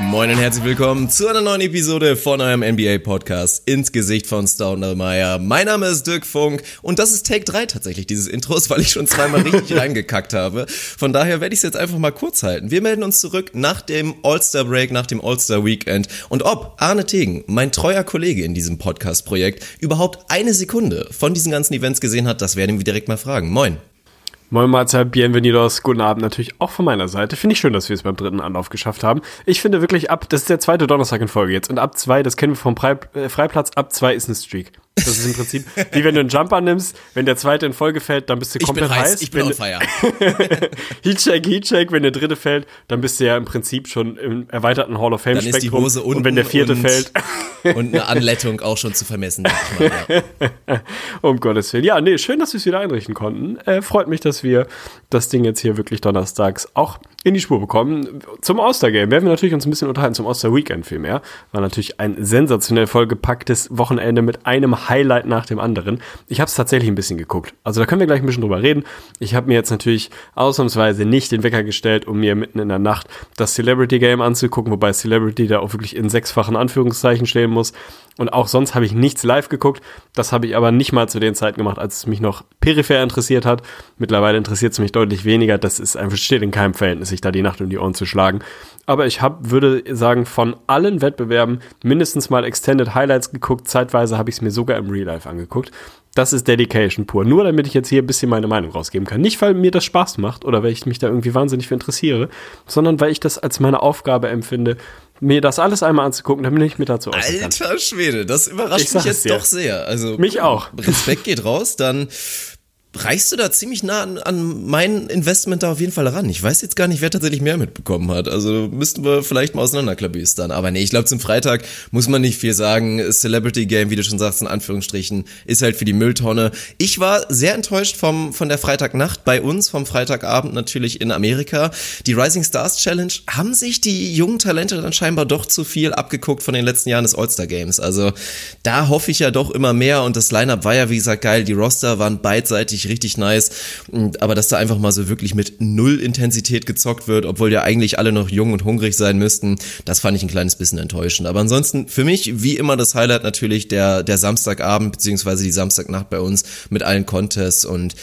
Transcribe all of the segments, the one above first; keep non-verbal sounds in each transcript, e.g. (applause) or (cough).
Moin und herzlich willkommen zu einer neuen Episode von eurem NBA Podcast ins Gesicht von Stoudemire. Mein Name ist Dirk Funk und das ist Take 3 tatsächlich dieses Intros, weil ich schon zweimal richtig (laughs) reingekackt habe. Von daher werde ich es jetzt einfach mal kurz halten. Wir melden uns zurück nach dem All-Star Break, nach dem All-Star Weekend und ob Arne Tegen, mein treuer Kollege in diesem Podcast-Projekt, überhaupt eine Sekunde von diesen ganzen Events gesehen hat, das werden wir direkt mal fragen. Moin. Moin Mahlzeit, bienvenidos, guten Abend natürlich auch von meiner Seite. Finde ich schön, dass wir es beim dritten Anlauf geschafft haben. Ich finde wirklich ab, das ist der zweite Donnerstag in Folge jetzt und ab zwei, das kennen wir vom äh, Freiplatz, ab zwei ist eine Streak. Das ist im Prinzip, wie wenn du einen Jumper nimmst, wenn der zweite in Folge fällt, dann bist du komplett ich bin heiß. heiß. Ich bin on fire. (laughs) Heatcheck, Heatcheck, wenn der dritte fällt, dann bist du ja im Prinzip schon im erweiterten Hall of Fame Dann ist die Hose unten und wenn der vierte und, fällt, (laughs) und eine Anlettung auch schon zu vermessen. mal, ja. (laughs) um Gottes Willen. Ja, nee, schön, dass wir es wieder einrichten konnten. Äh, freut mich, dass wir das Ding jetzt hier wirklich donnerstags auch in die Spur bekommen. Zum Ostergame werden wir natürlich uns ein bisschen unterhalten, zum Oster-Weekend vielmehr. War natürlich ein sensationell vollgepacktes Wochenende mit einem Highlight nach dem anderen. Ich habe es tatsächlich ein bisschen geguckt. Also da können wir gleich ein bisschen drüber reden. Ich habe mir jetzt natürlich ausnahmsweise nicht den Wecker gestellt, um mir mitten in der Nacht das Celebrity Game anzugucken, wobei Celebrity da auch wirklich in sechsfachen Anführungszeichen stehen muss. Und auch sonst habe ich nichts live geguckt. Das habe ich aber nicht mal zu den Zeiten gemacht, als es mich noch peripher interessiert hat. Mittlerweile interessiert es mich deutlich weniger. Das ist einfach steht in keinem Verhältnis, sich da die Nacht um die Ohren zu schlagen. Aber ich habe, würde sagen, von allen Wettbewerben mindestens mal Extended Highlights geguckt. Zeitweise habe ich es mir sogar im Real Life angeguckt. Das ist Dedication pur. Nur damit ich jetzt hier ein bisschen meine Meinung rausgeben kann. Nicht, weil mir das Spaß macht oder weil ich mich da irgendwie wahnsinnig für interessiere, sondern weil ich das als meine Aufgabe empfinde, mir das alles einmal anzugucken, damit ich mir dazu. Alter Schwede, das überrascht mich jetzt dir. doch sehr. Also Mich auch. Respekt geht raus, dann reichst du da ziemlich nah an, an mein Investment da auf jeden Fall ran. Ich weiß jetzt gar nicht, wer tatsächlich mehr mitbekommen hat. Also müssten wir vielleicht mal auseinanderklabüstern. Aber nee, ich glaube zum Freitag muss man nicht viel sagen. Celebrity Game, wie du schon sagst, in Anführungsstrichen, ist halt für die Mülltonne. Ich war sehr enttäuscht vom, von der Freitagnacht bei uns, vom Freitagabend natürlich in Amerika. Die Rising Stars Challenge haben sich die jungen Talente dann scheinbar doch zu viel abgeguckt von den letzten Jahren des All-Star Games. Also da hoffe ich ja doch immer mehr und das Lineup war ja, wie gesagt, geil. Die Roster waren beidseitig richtig nice. Und- Aber dass da einfach mal so wirklich mit null Intensität gezockt wird, obwohl ja eigentlich alle noch jung und hungrig sein müssten, das fand ich ein kleines bisschen enttäuschend. Aber ansonsten für mich wie immer das Highlight natürlich der, der Samstagabend beziehungsweise die Samstagnacht bei uns mit allen Contests und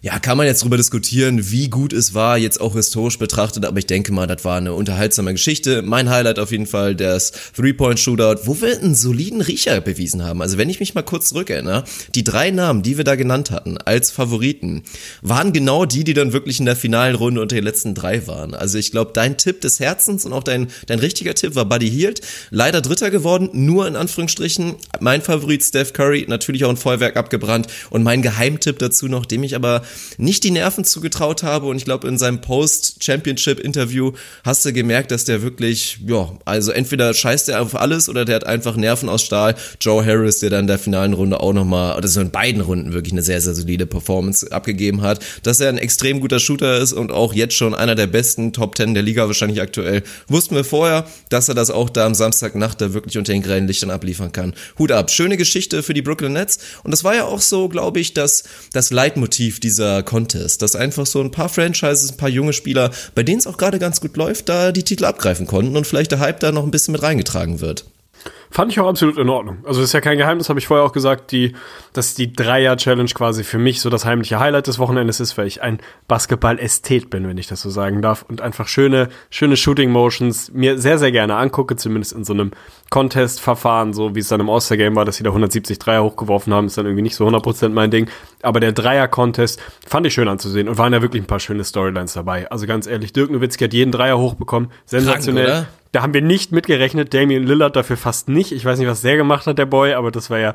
ja, kann man jetzt drüber diskutieren, wie gut es war, jetzt auch historisch betrachtet, aber ich denke mal, das war eine unterhaltsame Geschichte. Mein Highlight auf jeden Fall, das Three-Point-Shootout, wo wir einen soliden Riecher bewiesen haben. Also wenn ich mich mal kurz zurückerinnere, die drei Namen, die wir da genannt hatten als Favoriten, waren genau die, die dann wirklich in der finalen Runde unter den letzten drei waren. Also ich glaube, dein Tipp des Herzens und auch dein, dein richtiger Tipp war Buddy Hield, leider Dritter geworden, nur in Anführungsstrichen. Mein Favorit Steph Curry, natürlich auch ein Feuerwerk abgebrannt und mein Geheimtipp dazu noch, dem ich aber nicht die Nerven zugetraut habe und ich glaube in seinem Post-Championship-Interview hast du gemerkt, dass der wirklich, ja, also entweder scheißt er auf alles oder der hat einfach Nerven aus Stahl. Joe Harris, der dann in der finalen Runde auch nochmal, oder so in beiden Runden wirklich eine sehr, sehr solide Performance abgegeben hat, dass er ein extrem guter Shooter ist und auch jetzt schon einer der besten Top Ten der Liga wahrscheinlich aktuell. Wussten wir vorher, dass er das auch da am Samstagnacht da wirklich unter den grellen Lichtern abliefern kann. Hut ab. Schöne Geschichte für die Brooklyn Nets und das war ja auch so, glaube ich, dass das Leitmotiv dieser Contest, dass einfach so ein paar Franchises, ein paar junge Spieler, bei denen es auch gerade ganz gut läuft, da die Titel abgreifen konnten und vielleicht der Hype da noch ein bisschen mit reingetragen wird. Fand ich auch absolut in Ordnung. Also ist ja kein Geheimnis, habe ich vorher auch gesagt, die, dass die Dreier-Challenge quasi für mich so das heimliche Highlight des Wochenendes ist, weil ich ein Basketball-Ästhet bin, wenn ich das so sagen darf. Und einfach schöne, schöne Shooting-Motions mir sehr, sehr gerne angucke, zumindest in so einem Contest-Verfahren, so wie es dann im All-Star-Game war, dass sie da 170 Dreier hochgeworfen haben, ist dann irgendwie nicht so 100% mein Ding. Aber der Dreier-Contest fand ich schön anzusehen und waren ja wirklich ein paar schöne Storylines dabei. Also ganz ehrlich, Dirk Nowitzki hat jeden Dreier hochbekommen. Sensationell. oder? Da haben wir nicht mitgerechnet. Damian Lillard dafür fast nicht. Ich weiß nicht, was der gemacht hat, der Boy, aber das war ja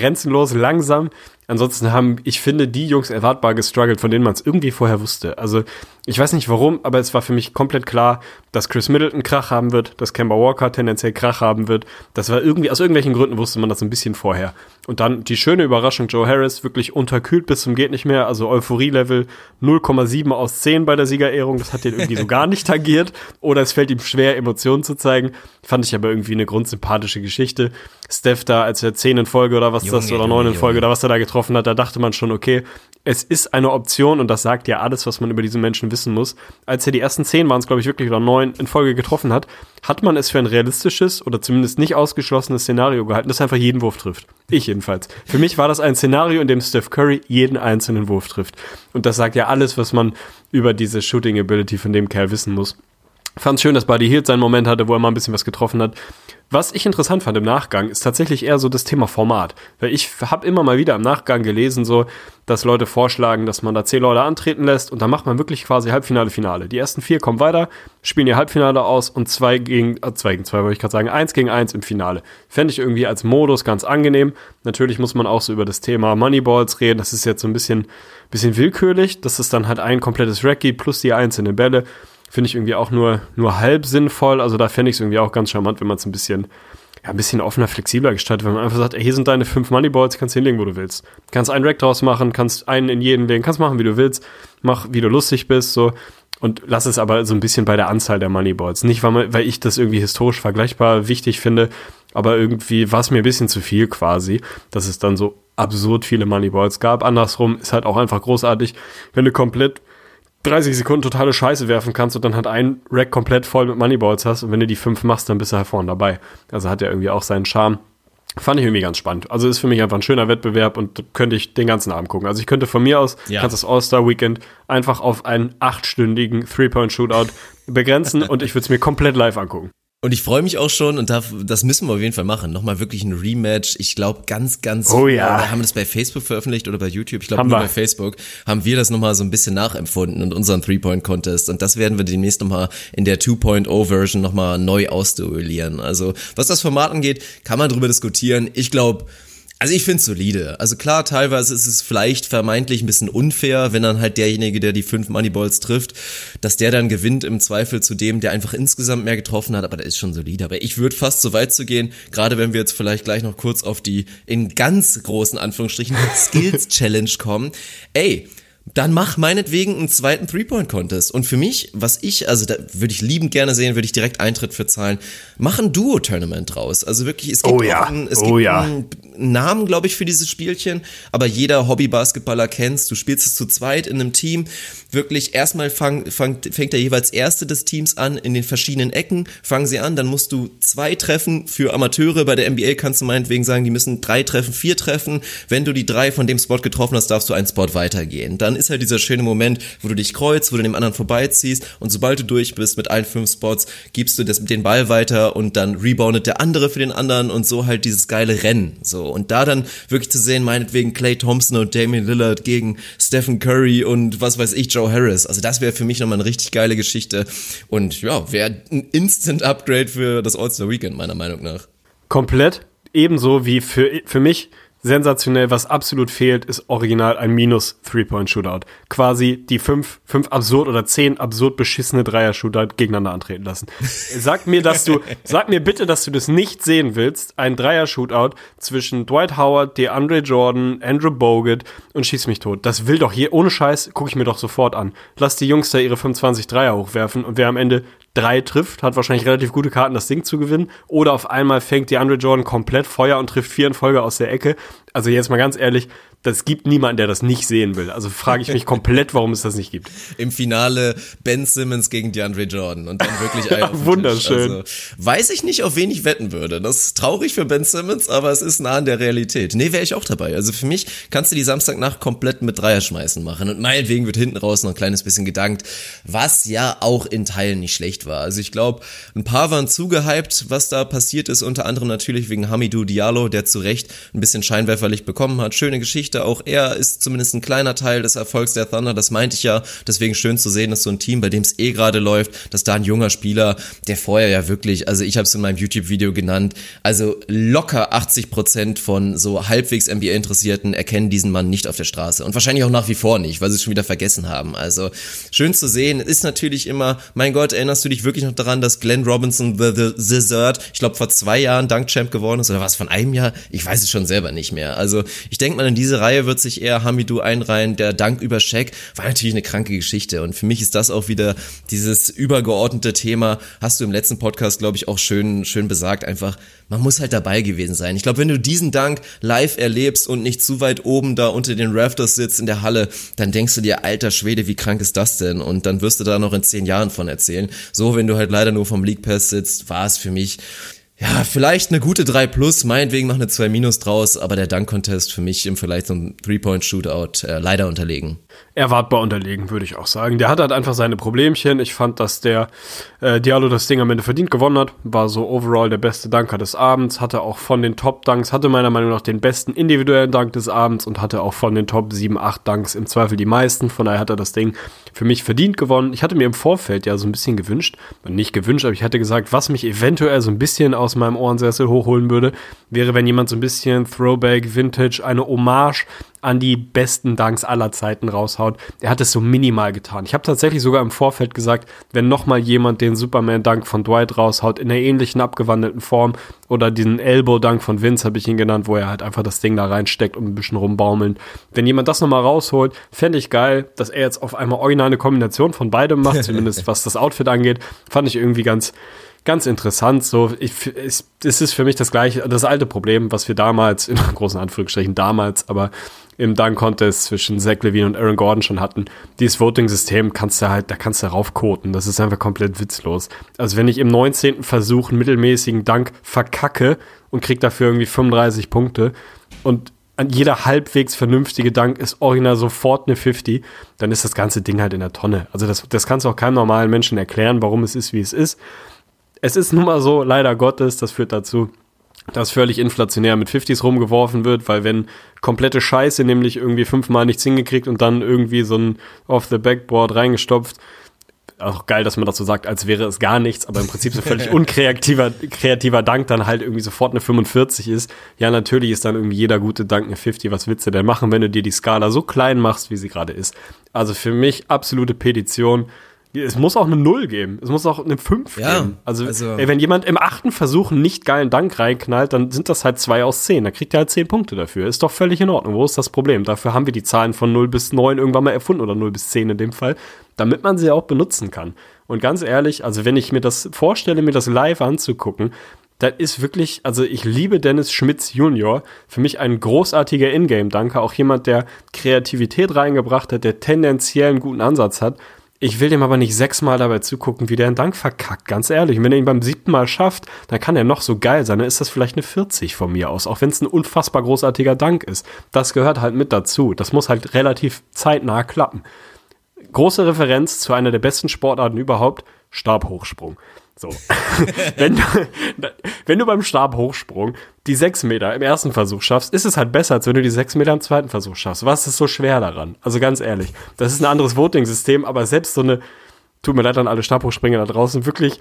grenzenlos langsam. Ansonsten haben, ich finde, die Jungs erwartbar gestruggelt, von denen man es irgendwie vorher wusste. Also ich weiß nicht warum, aber es war für mich komplett klar, dass Chris Middleton Krach haben wird, dass Kemba Walker tendenziell Krach haben wird. Das war irgendwie, aus irgendwelchen Gründen wusste man das ein bisschen vorher. Und dann die schöne Überraschung, Joe Harris, wirklich unterkühlt bis zum geht nicht mehr, also Euphorie-Level 0,7 aus 10 bei der Siegerehrung, das hat den irgendwie so gar nicht tangiert. Oder es fällt ihm schwer, Emotionen zu zeigen. Fand ich aber irgendwie eine grundsympathische Geschichte. Steph da, als er 10 in Folge oder was Junge, das, oder 9 in Folge oder was er da getroffen hat, da dachte man schon, okay, es ist eine Option und das sagt ja alles, was man über diesen Menschen wissen muss. Als er die ersten 10 waren es, glaube ich, wirklich, oder 9 in Folge getroffen hat, hat man es für ein realistisches oder zumindest nicht ausgeschlossenes Szenario gehalten, das einfach jeden Wurf trifft. Ich jedenfalls. Für mich war das ein Szenario, in dem Steph Curry jeden einzelnen Wurf trifft. Und das sagt ja alles, was man über diese Shooting Ability von dem Kerl wissen muss. Fand schön, dass Buddy Hield seinen Moment hatte, wo er mal ein bisschen was getroffen hat. Was ich interessant fand im Nachgang, ist tatsächlich eher so das Thema Format. Weil ich habe immer mal wieder im Nachgang gelesen, so, dass Leute vorschlagen, dass man da zehn Leute antreten lässt und dann macht man wirklich quasi Halbfinale, Finale. Die ersten vier kommen weiter, spielen ihr Halbfinale aus und zwei gegen, äh, zwei gegen zwei wollte ich gerade sagen, eins gegen eins im Finale. Fände ich irgendwie als Modus ganz angenehm. Natürlich muss man auch so über das Thema Moneyballs reden. Das ist jetzt so ein bisschen, bisschen willkürlich, dass es dann halt ein komplettes Rack gibt plus die einzelnen Bälle finde ich irgendwie auch nur, nur halb sinnvoll. Also da fände ich es irgendwie auch ganz charmant, wenn man es ein bisschen, ja, ein bisschen offener, flexibler gestaltet, wenn man einfach sagt, ey, hier sind deine fünf Moneyballs, kannst hinlegen, wo du willst. Kannst einen Rack draus machen, kannst einen in jeden legen, kannst machen, wie du willst, mach, wie du lustig bist, so. Und lass es aber so ein bisschen bei der Anzahl der Moneyballs. Nicht, weil, man, weil ich das irgendwie historisch vergleichbar wichtig finde, aber irgendwie war es mir ein bisschen zu viel quasi, dass es dann so absurd viele Moneyballs gab. Andersrum ist halt auch einfach großartig, wenn du komplett 30 Sekunden totale Scheiße werfen kannst und dann halt ein Rack komplett voll mit Moneyballs hast und wenn du die fünf machst, dann bist du halt vorne dabei. Also hat er irgendwie auch seinen Charme. Fand ich irgendwie ganz spannend. Also ist für mich einfach ein schöner Wettbewerb und könnte ich den ganzen Abend gucken. Also ich könnte von mir aus, ja. kannst das All-Star-Weekend einfach auf einen achtstündigen Three-Point-Shootout begrenzen (laughs) und ich würde es mir komplett live angucken. Und ich freue mich auch schon und da, das müssen wir auf jeden Fall machen. Nochmal wirklich ein Rematch. Ich glaube ganz, ganz. Oh ja. Wir haben das bei Facebook veröffentlicht oder bei YouTube. Ich glaube nur wir. bei Facebook haben wir das nochmal so ein bisschen nachempfunden und unseren Three-Point-Contest. Und das werden wir demnächst nochmal in der 2.0-Version nochmal neu ausduellieren. Also was das Format angeht, kann man drüber diskutieren. Ich glaube, also ich finde es solide. Also klar, teilweise ist es vielleicht vermeintlich ein bisschen unfair, wenn dann halt derjenige, der die fünf Moneyballs trifft, dass der dann gewinnt im Zweifel zu dem, der einfach insgesamt mehr getroffen hat, aber der ist schon solide. Aber ich würde fast so weit zu gehen, gerade wenn wir jetzt vielleicht gleich noch kurz auf die in ganz großen Anführungsstrichen (laughs) Skills Challenge kommen. Ey, dann mach meinetwegen einen zweiten Three-Point-Contest. Und für mich, was ich, also da würde ich liebend gerne sehen, würde ich direkt Eintritt für zahlen, mach ein Duo-Tournament draus. Also wirklich, es gibt, oh ja. einen, es oh gibt ja. einen Namen, glaube ich, für dieses Spielchen, aber jeder Hobby-Basketballer kennt's. Du spielst es zu zweit in einem Team. Wirklich, erstmal fang, fang, fängt der jeweils Erste des Teams an in den verschiedenen Ecken, fangen sie an, dann musst du zwei treffen. Für Amateure bei der NBA kannst du meinetwegen sagen, die müssen drei treffen, vier treffen. Wenn du die drei von dem Spot getroffen hast, darfst du einen Spot weitergehen. Dann ist halt dieser schöne Moment, wo du dich kreuzt, wo du dem anderen vorbeiziehst und sobald du durch bist mit allen fünf Spots, gibst du das, den Ball weiter und dann reboundet der andere für den anderen und so halt dieses geile Rennen. So. Und da dann wirklich zu sehen, meinetwegen Clay Thompson und Damian Lillard gegen Stephen Curry und was weiß ich, Joe Harris. Also das wäre für mich nochmal eine richtig geile Geschichte. Und ja, wäre ein Instant-Upgrade für das All-Star Weekend, meiner Meinung nach. Komplett. Ebenso wie für, für mich sensationell. Was absolut fehlt, ist original ein minus Three-Point-Shootout. Quasi die fünf, fünf absurd oder zehn absurd beschissene Dreier-Shootout gegeneinander antreten lassen. Sag mir, dass du, sag mir bitte, dass du das nicht sehen willst. Ein Dreier-Shootout zwischen Dwight Howard, DeAndre Jordan, Andrew Bogut und schieß mich tot. Das will doch hier, ohne Scheiß, gucke ich mir doch sofort an. Lass die Jungs da ihre 25 Dreier hochwerfen und wer am Ende drei trifft, hat wahrscheinlich relativ gute Karten, das Ding zu gewinnen. Oder auf einmal fängt die Andre Jordan komplett Feuer und trifft vier in Folge aus der Ecke. Also jetzt mal ganz ehrlich, das gibt niemanden, der das nicht sehen will. Also frage ich mich komplett, warum es das nicht gibt. Im Finale Ben Simmons gegen DeAndre Jordan und dann wirklich ja, Wunderschön. Also, weiß ich nicht, auf wen ich wetten würde. Das ist traurig für Ben Simmons, aber es ist nah an der Realität. Nee, wäre ich auch dabei. Also für mich kannst du die Samstagnacht komplett mit Dreier schmeißen machen und meinetwegen wird hinten raus noch ein kleines bisschen gedankt, was ja auch in Teilen nicht schlecht war. Also ich glaube, ein paar waren zugehypt, was da passiert ist, unter anderem natürlich wegen Hamidou Diallo, der zu Recht ein bisschen Scheinwerfer säuferlich bekommen hat. Schöne Geschichte. Auch er ist zumindest ein kleiner Teil des Erfolgs der Thunder. Das meinte ich ja. Deswegen schön zu sehen, dass so ein Team, bei dem es eh gerade läuft, dass da ein junger Spieler, der vorher ja wirklich, also ich habe es in meinem YouTube-Video genannt, also locker 80 Prozent von so halbwegs NBA-Interessierten erkennen diesen Mann nicht auf der Straße. Und wahrscheinlich auch nach wie vor nicht, weil sie es schon wieder vergessen haben. Also schön zu sehen. Ist natürlich immer, mein Gott, erinnerst du dich wirklich noch daran, dass Glenn Robinson the, the, Third, ich glaube vor zwei Jahren Dunk-Champ geworden ist oder was von einem Jahr? Ich weiß es schon selber nicht mehr. Also ich denke mal, in diese Reihe wird sich eher Hamidou einreihen. Der Dank über Shaq war natürlich eine kranke Geschichte. Und für mich ist das auch wieder dieses übergeordnete Thema, hast du im letzten Podcast, glaube ich, auch schön, schön besagt, einfach, man muss halt dabei gewesen sein. Ich glaube, wenn du diesen Dank live erlebst und nicht zu weit oben da unter den Rafters sitzt in der Halle, dann denkst du dir, alter Schwede, wie krank ist das denn? Und dann wirst du da noch in zehn Jahren von erzählen. So, wenn du halt leider nur vom League Pass sitzt, war es für mich ja, vielleicht eine gute 3 plus, meinetwegen noch eine 2 minus draus, aber der Dunk-Contest für mich im Vergleich zum Three-Point-Shootout äh, leider unterlegen. Erwartbar unterlegen, würde ich auch sagen. Der hat halt einfach seine Problemchen. Ich fand, dass der äh, Diallo das Ding am Ende verdient gewonnen hat. War so overall der beste Dunker des Abends. Hatte auch von den Top-Dunks, hatte meiner Meinung nach den besten individuellen Dunk des Abends und hatte auch von den Top 7, 8 Dunks im Zweifel die meisten. Von daher hat er das Ding für mich verdient gewonnen. Ich hatte mir im Vorfeld ja so ein bisschen gewünscht, nicht gewünscht, aber ich hatte gesagt, was mich eventuell so ein bisschen aus meinem Ohrensessel hochholen würde, wäre, wenn jemand so ein bisschen Throwback, Vintage, eine Hommage an die besten Dunks aller Zeiten raushaut. Er hat es so minimal getan. Ich habe tatsächlich sogar im Vorfeld gesagt, wenn noch mal jemand den Superman-Dunk von Dwight raushaut, in einer ähnlichen abgewandelten Form, oder den Elbow-Dunk von Vince habe ich ihn genannt, wo er halt einfach das Ding da reinsteckt und ein bisschen rumbaumeln. Wenn jemand das noch mal rausholt, fände ich geil, dass er jetzt auf einmal original eine Kombination von beidem macht, (laughs) zumindest was das Outfit angeht. Fand ich irgendwie ganz, ganz interessant. So, ich, es, es ist für mich das gleiche, das alte Problem, was wir damals, in großen Anführungsstrichen damals, aber im Dunk-Contest zwischen Zach Levine und Aaron Gordon schon hatten. Dieses Voting-System kannst du halt, da kannst du raufkoten. Das ist einfach komplett witzlos. Also wenn ich im 19. Versuch einen mittelmäßigen Dunk verkacke und krieg dafür irgendwie 35 Punkte und jeder halbwegs vernünftige Dank ist original sofort eine 50, dann ist das ganze Ding halt in der Tonne. Also das, das kannst du auch keinem normalen Menschen erklären, warum es ist, wie es ist. Es ist nun mal so, leider Gottes, das führt dazu, dass völlig inflationär mit 50s rumgeworfen wird, weil wenn komplette Scheiße nämlich irgendwie fünfmal nichts hingekriegt und dann irgendwie so ein off the backboard reingestopft, auch geil, dass man das so sagt, als wäre es gar nichts, aber im Prinzip so völlig (laughs) unkreativer kreativer Dank dann halt irgendwie sofort eine 45 ist. Ja, natürlich ist dann irgendwie jeder gute Dank eine 50. Was willst du denn machen, wenn du dir die Skala so klein machst, wie sie gerade ist? Also für mich absolute Petition es muss auch eine Null geben. Es muss auch eine 5 ja, geben. Also, also ey, wenn jemand im achten Versuch einen nicht geilen Dank reinknallt, dann sind das halt zwei aus zehn. Da kriegt er halt zehn Punkte dafür. Ist doch völlig in Ordnung. Wo ist das Problem? Dafür haben wir die Zahlen von 0 bis 9 irgendwann mal erfunden oder 0 bis 10 in dem Fall, damit man sie auch benutzen kann. Und ganz ehrlich, also wenn ich mir das vorstelle, mir das live anzugucken, das ist wirklich, also ich liebe Dennis Schmitz Junior. Für mich ein großartiger Ingame-Danker. Auch jemand, der Kreativität reingebracht hat, der tendenziell einen guten Ansatz hat ich will dem aber nicht sechsmal dabei zugucken, wie der einen Dank verkackt, ganz ehrlich. Und wenn er ihn beim siebten Mal schafft, dann kann er noch so geil sein. Dann ist das vielleicht eine 40 von mir aus, auch wenn es ein unfassbar großartiger Dank ist. Das gehört halt mit dazu. Das muss halt relativ zeitnah klappen. Große Referenz zu einer der besten Sportarten überhaupt, Stabhochsprung. So. (laughs) wenn, du, wenn du beim Stabhochsprung die sechs Meter im ersten Versuch schaffst, ist es halt besser, als wenn du die sechs Meter im zweiten Versuch schaffst. Was ist so schwer daran? Also ganz ehrlich, das ist ein anderes Voting-System, aber selbst so eine, tut mir leid an alle Stabhochspringer da draußen, wirklich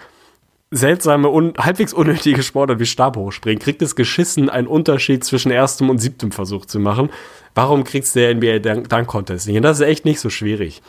seltsame und halbwegs unnötige Sportart wie Stabhochspringen, kriegt es geschissen, einen Unterschied zwischen erstem und siebtem Versuch zu machen. Warum kriegst du der NBA Dunk Contest nicht? Und das ist echt nicht so schwierig.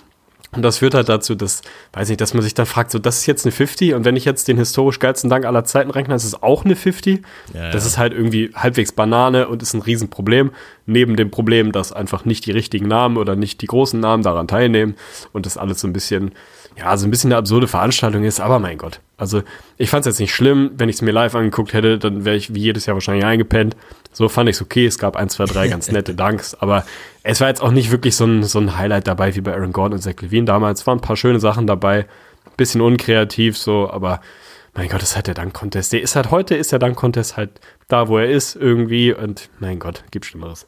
Und das führt halt dazu, dass, weiß nicht, dass man sich dann fragt, so, das ist jetzt eine 50 und wenn ich jetzt den historisch geilsten Dank aller Zeiten rechne, ist es auch eine 50. Ja, das ja. ist halt irgendwie halbwegs Banane und ist ein Riesenproblem. Neben dem Problem, dass einfach nicht die richtigen Namen oder nicht die großen Namen daran teilnehmen und das alles so ein bisschen, ja, so ein bisschen eine absurde Veranstaltung ist, aber mein Gott. Also, ich fand es jetzt nicht schlimm. Wenn ich es mir live angeguckt hätte, dann wäre ich wie jedes Jahr wahrscheinlich eingepennt. So fand ich es okay. Es gab ein, zwei, drei ganz (laughs) nette Danks, aber es war jetzt auch nicht wirklich so ein, so ein Highlight dabei wie bei Aaron Gordon und Zach Levine damals. Es waren ein paar schöne Sachen dabei. Bisschen unkreativ so, aber mein Gott, ist halt der Dank-Contest. Der ist halt heute, ist der Dank-Contest halt da, wo er ist irgendwie und mein Gott, gibt Schlimmeres.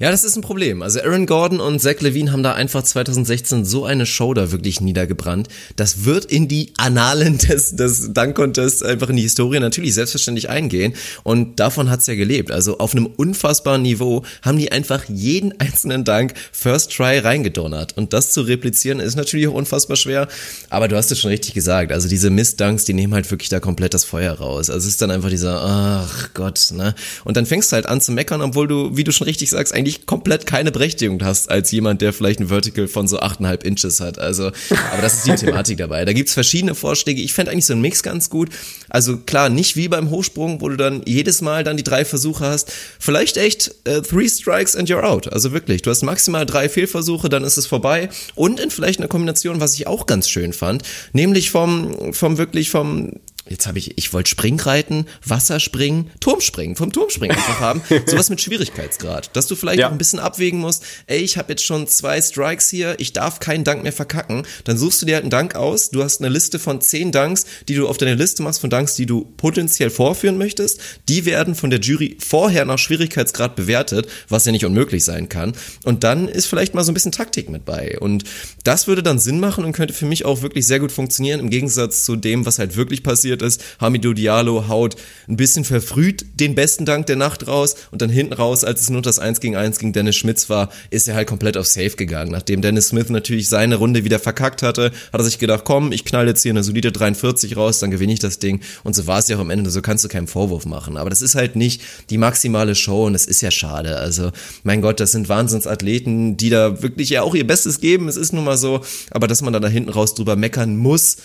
Ja, das ist ein Problem. Also Aaron Gordon und Zach Levine haben da einfach 2016 so eine Show da wirklich niedergebrannt. Das wird in die Annalen des, des Dunk Contests einfach in die Historie natürlich selbstverständlich eingehen. Und davon hat's ja gelebt. Also auf einem unfassbaren Niveau haben die einfach jeden einzelnen Dunk First Try reingedonnert. Und das zu replizieren ist natürlich auch unfassbar schwer. Aber du hast es schon richtig gesagt. Also diese Mist-Dunks, die nehmen halt wirklich da komplett das Feuer raus. Also es ist dann einfach dieser, ach Gott, ne? Und dann fängst du halt an zu meckern, obwohl du, wie du schon richtig sagst, eigentlich eigentlich komplett keine Berechtigung hast als jemand, der vielleicht ein Vertical von so 8,5 Inches hat. Also, aber das ist die Thematik dabei. Da gibt's verschiedene Vorschläge. Ich fände eigentlich so einen Mix ganz gut. Also klar, nicht wie beim Hochsprung, wo du dann jedes Mal dann die drei Versuche hast. Vielleicht echt äh, three strikes and you're out. Also wirklich, du hast maximal drei Fehlversuche, dann ist es vorbei. Und in vielleicht einer Kombination, was ich auch ganz schön fand, nämlich vom, vom wirklich vom jetzt habe ich, ich wollte Springreiten, Wasserspringen, Turmspringen, vom Turmspringen einfach haben. (laughs) Sowas mit Schwierigkeitsgrad. Dass du vielleicht Ja. auch ein bisschen abwägen musst, ey, ich habe jetzt schon zwei Strikes hier, ich darf keinen Dank mehr verkacken. Dann suchst du dir halt einen Dank aus. Du hast eine Liste von zehn Danks, die du auf deine Liste machst von Danks, die du potenziell vorführen möchtest. Die werden von der Jury vorher nach Schwierigkeitsgrad bewertet, was ja nicht unmöglich sein kann. Und dann ist vielleicht mal so ein bisschen Taktik mit bei. Und das würde dann Sinn machen und könnte für mich auch wirklich sehr gut funktionieren, im Gegensatz zu dem, was halt wirklich passiert ist. Hamidou Diallo haut ein bisschen verfrüht den besten Dank der Nacht raus und dann hinten raus, als es nur das 1 gegen 1 gegen Dennis Schmitz war, ist er halt komplett auf Safe gegangen. Nachdem Dennis Smith natürlich seine Runde wieder verkackt hatte, hat er sich gedacht, komm, ich knall jetzt hier eine solide 43 raus, dann gewinne ich das Ding. Und so war es ja auch am Ende, so kannst du keinen Vorwurf machen. Aber das ist halt nicht die maximale Show und es ist ja schade. Also, mein Gott, das sind Wahnsinnsathleten, die da wirklich ja auch ihr Bestes geben. Es ist nun mal so. Aber dass man da hinten raus drüber meckern muss,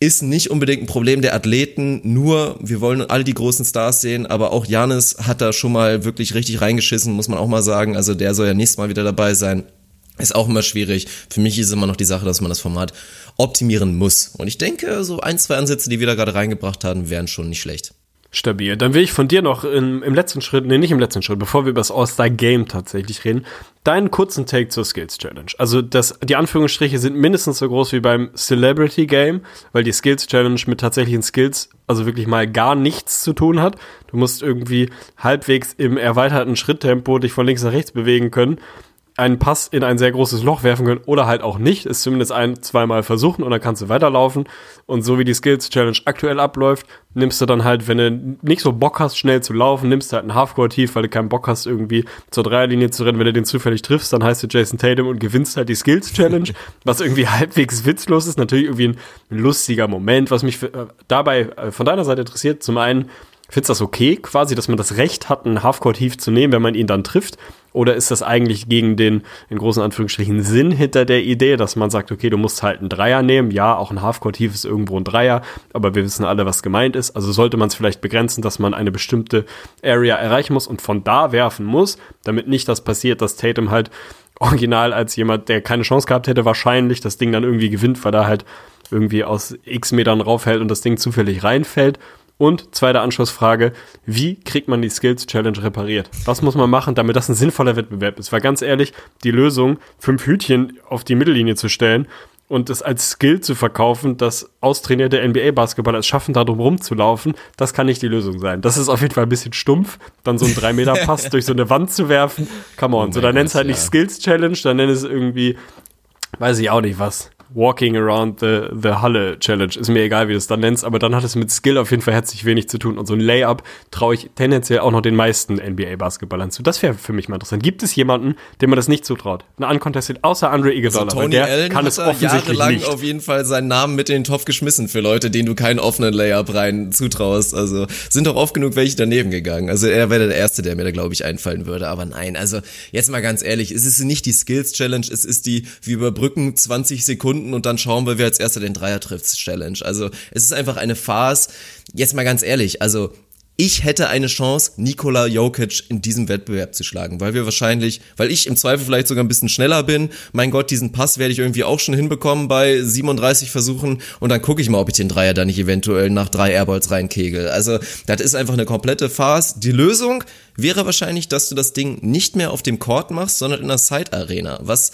ist nicht unbedingt ein Problem der Athleten, nur wir wollen alle die großen Stars sehen, aber auch Janis hat da schon mal wirklich richtig reingeschissen, muss man auch mal sagen. Also der soll ja nächstes Mal wieder dabei sein. Ist auch immer schwierig. Für mich ist immer noch die Sache, dass man das Format optimieren muss. Und ich denke, so ein, zwei Ansätze, die wir da gerade reingebracht haben, wären schon nicht schlecht. Stabil. Dann will ich von dir noch im, im letzten Schritt, nee, nicht im letzten Schritt, bevor wir über das All-Star Game tatsächlich reden, deinen kurzen Take zur Skills Challenge. Also das, die Anführungsstriche sind mindestens so groß wie beim Celebrity Game, weil die Skills Challenge mit tatsächlichen Skills also wirklich mal gar nichts zu tun hat. Du musst irgendwie halbwegs im erweiterten Schritttempo dich von links nach rechts bewegen können einen Pass in ein sehr großes Loch werfen können oder halt auch nicht, ist zumindest ein, zweimal versuchen und dann kannst du weiterlaufen. Und so wie die Skills Challenge aktuell abläuft, nimmst du dann halt, wenn du nicht so Bock hast, schnell zu laufen, nimmst du halt einen Halfcourt tief, weil du keinen Bock hast, irgendwie zur Dreierlinie zu rennen. Wenn du den zufällig triffst, dann heißt du Jason Tatum und gewinnst halt die Skills Challenge, (laughs) was irgendwie halbwegs witzlos ist. Natürlich irgendwie ein, lustiger Moment, was mich äh, dabei äh, von deiner Seite interessiert. Zum einen, Findest du das okay, quasi, dass man das Recht hat, einen Halfcourt-Heave zu nehmen, wenn man ihn dann trifft? Oder ist das eigentlich gegen den, in großen Anführungsstrichen, Sinn hinter der Idee, dass man sagt, okay, du musst halt einen Dreier nehmen? Ja, auch ein Halfcourt-Heave ist irgendwo ein Dreier, aber wir wissen alle, was gemeint ist. Also sollte man es vielleicht begrenzen, dass man eine bestimmte Area erreichen muss und von da werfen muss, damit nicht das passiert, dass Tatum halt original als jemand, der keine Chance gehabt hätte, wahrscheinlich das Ding dann irgendwie gewinnt, weil er halt irgendwie aus x Metern raufhält und das Ding zufällig reinfällt. Und zweite Anschlussfrage, wie kriegt man die Skills Challenge repariert? Was muss man machen, damit das ein sinnvoller Wettbewerb ist? Weil ganz ehrlich, die Lösung, fünf Hütchen auf die Mittellinie zu stellen und es als Skill zu verkaufen, dass austrainierte NBA-Basketballer es schaffen, da drum rumzulaufen, das kann nicht die Lösung sein. Das ist auf jeden Fall ein bisschen stumpf, dann so einen 3-Meter-Pass (laughs) durch so eine Wand zu werfen. Come on. Oh so, dann nenn's Gott, halt nicht ja. Skills Challenge, dann nenn es irgendwie, weiß ich auch nicht was. Walking around the, the Halle Challenge. Ist mir egal, wie du es dann nennst, aber dann hat es mit Skill auf jeden Fall herzlich wenig zu tun. Und so ein Layup traue ich tendenziell auch noch den meisten NBA-Basketballern zu. Das wäre für mich mal interessant. Gibt es jemanden, dem man das nicht zutraut? Eine uncontested, außer Andre Iguodala, Also der Allen kann hat es offensichtlich jahrelang nicht. auf jeden Fall seinen Namen mit in den Topf geschmissen für Leute, denen du keinen offenen Layup rein zutraust. Also sind doch oft genug welche daneben gegangen. Also er wäre der Erste, der mir da, glaube ich, einfallen würde. Aber nein, also jetzt mal ganz ehrlich, es ist nicht die Skills Challenge, es ist die, wir überbrücken 20 Sekunden und dann schauen wir, wer als Erster den Dreier trifft Challenge. Also es ist einfach eine Farce. Jetzt mal ganz ehrlich, also ich hätte eine Chance, Nikola Jokic in diesem Wettbewerb zu schlagen, weil wir wahrscheinlich, weil ich im Zweifel vielleicht sogar ein bisschen schneller bin. Mein Gott, diesen Pass werde ich irgendwie auch schon hinbekommen bei 37 Versuchen und dann gucke ich mal, ob ich den Dreier da nicht eventuell nach drei Airballs reinkegel. Also, das ist einfach eine komplette Farce. Die Lösung wäre wahrscheinlich, dass du das Ding nicht mehr auf dem Court machst, sondern in der Side Arena, was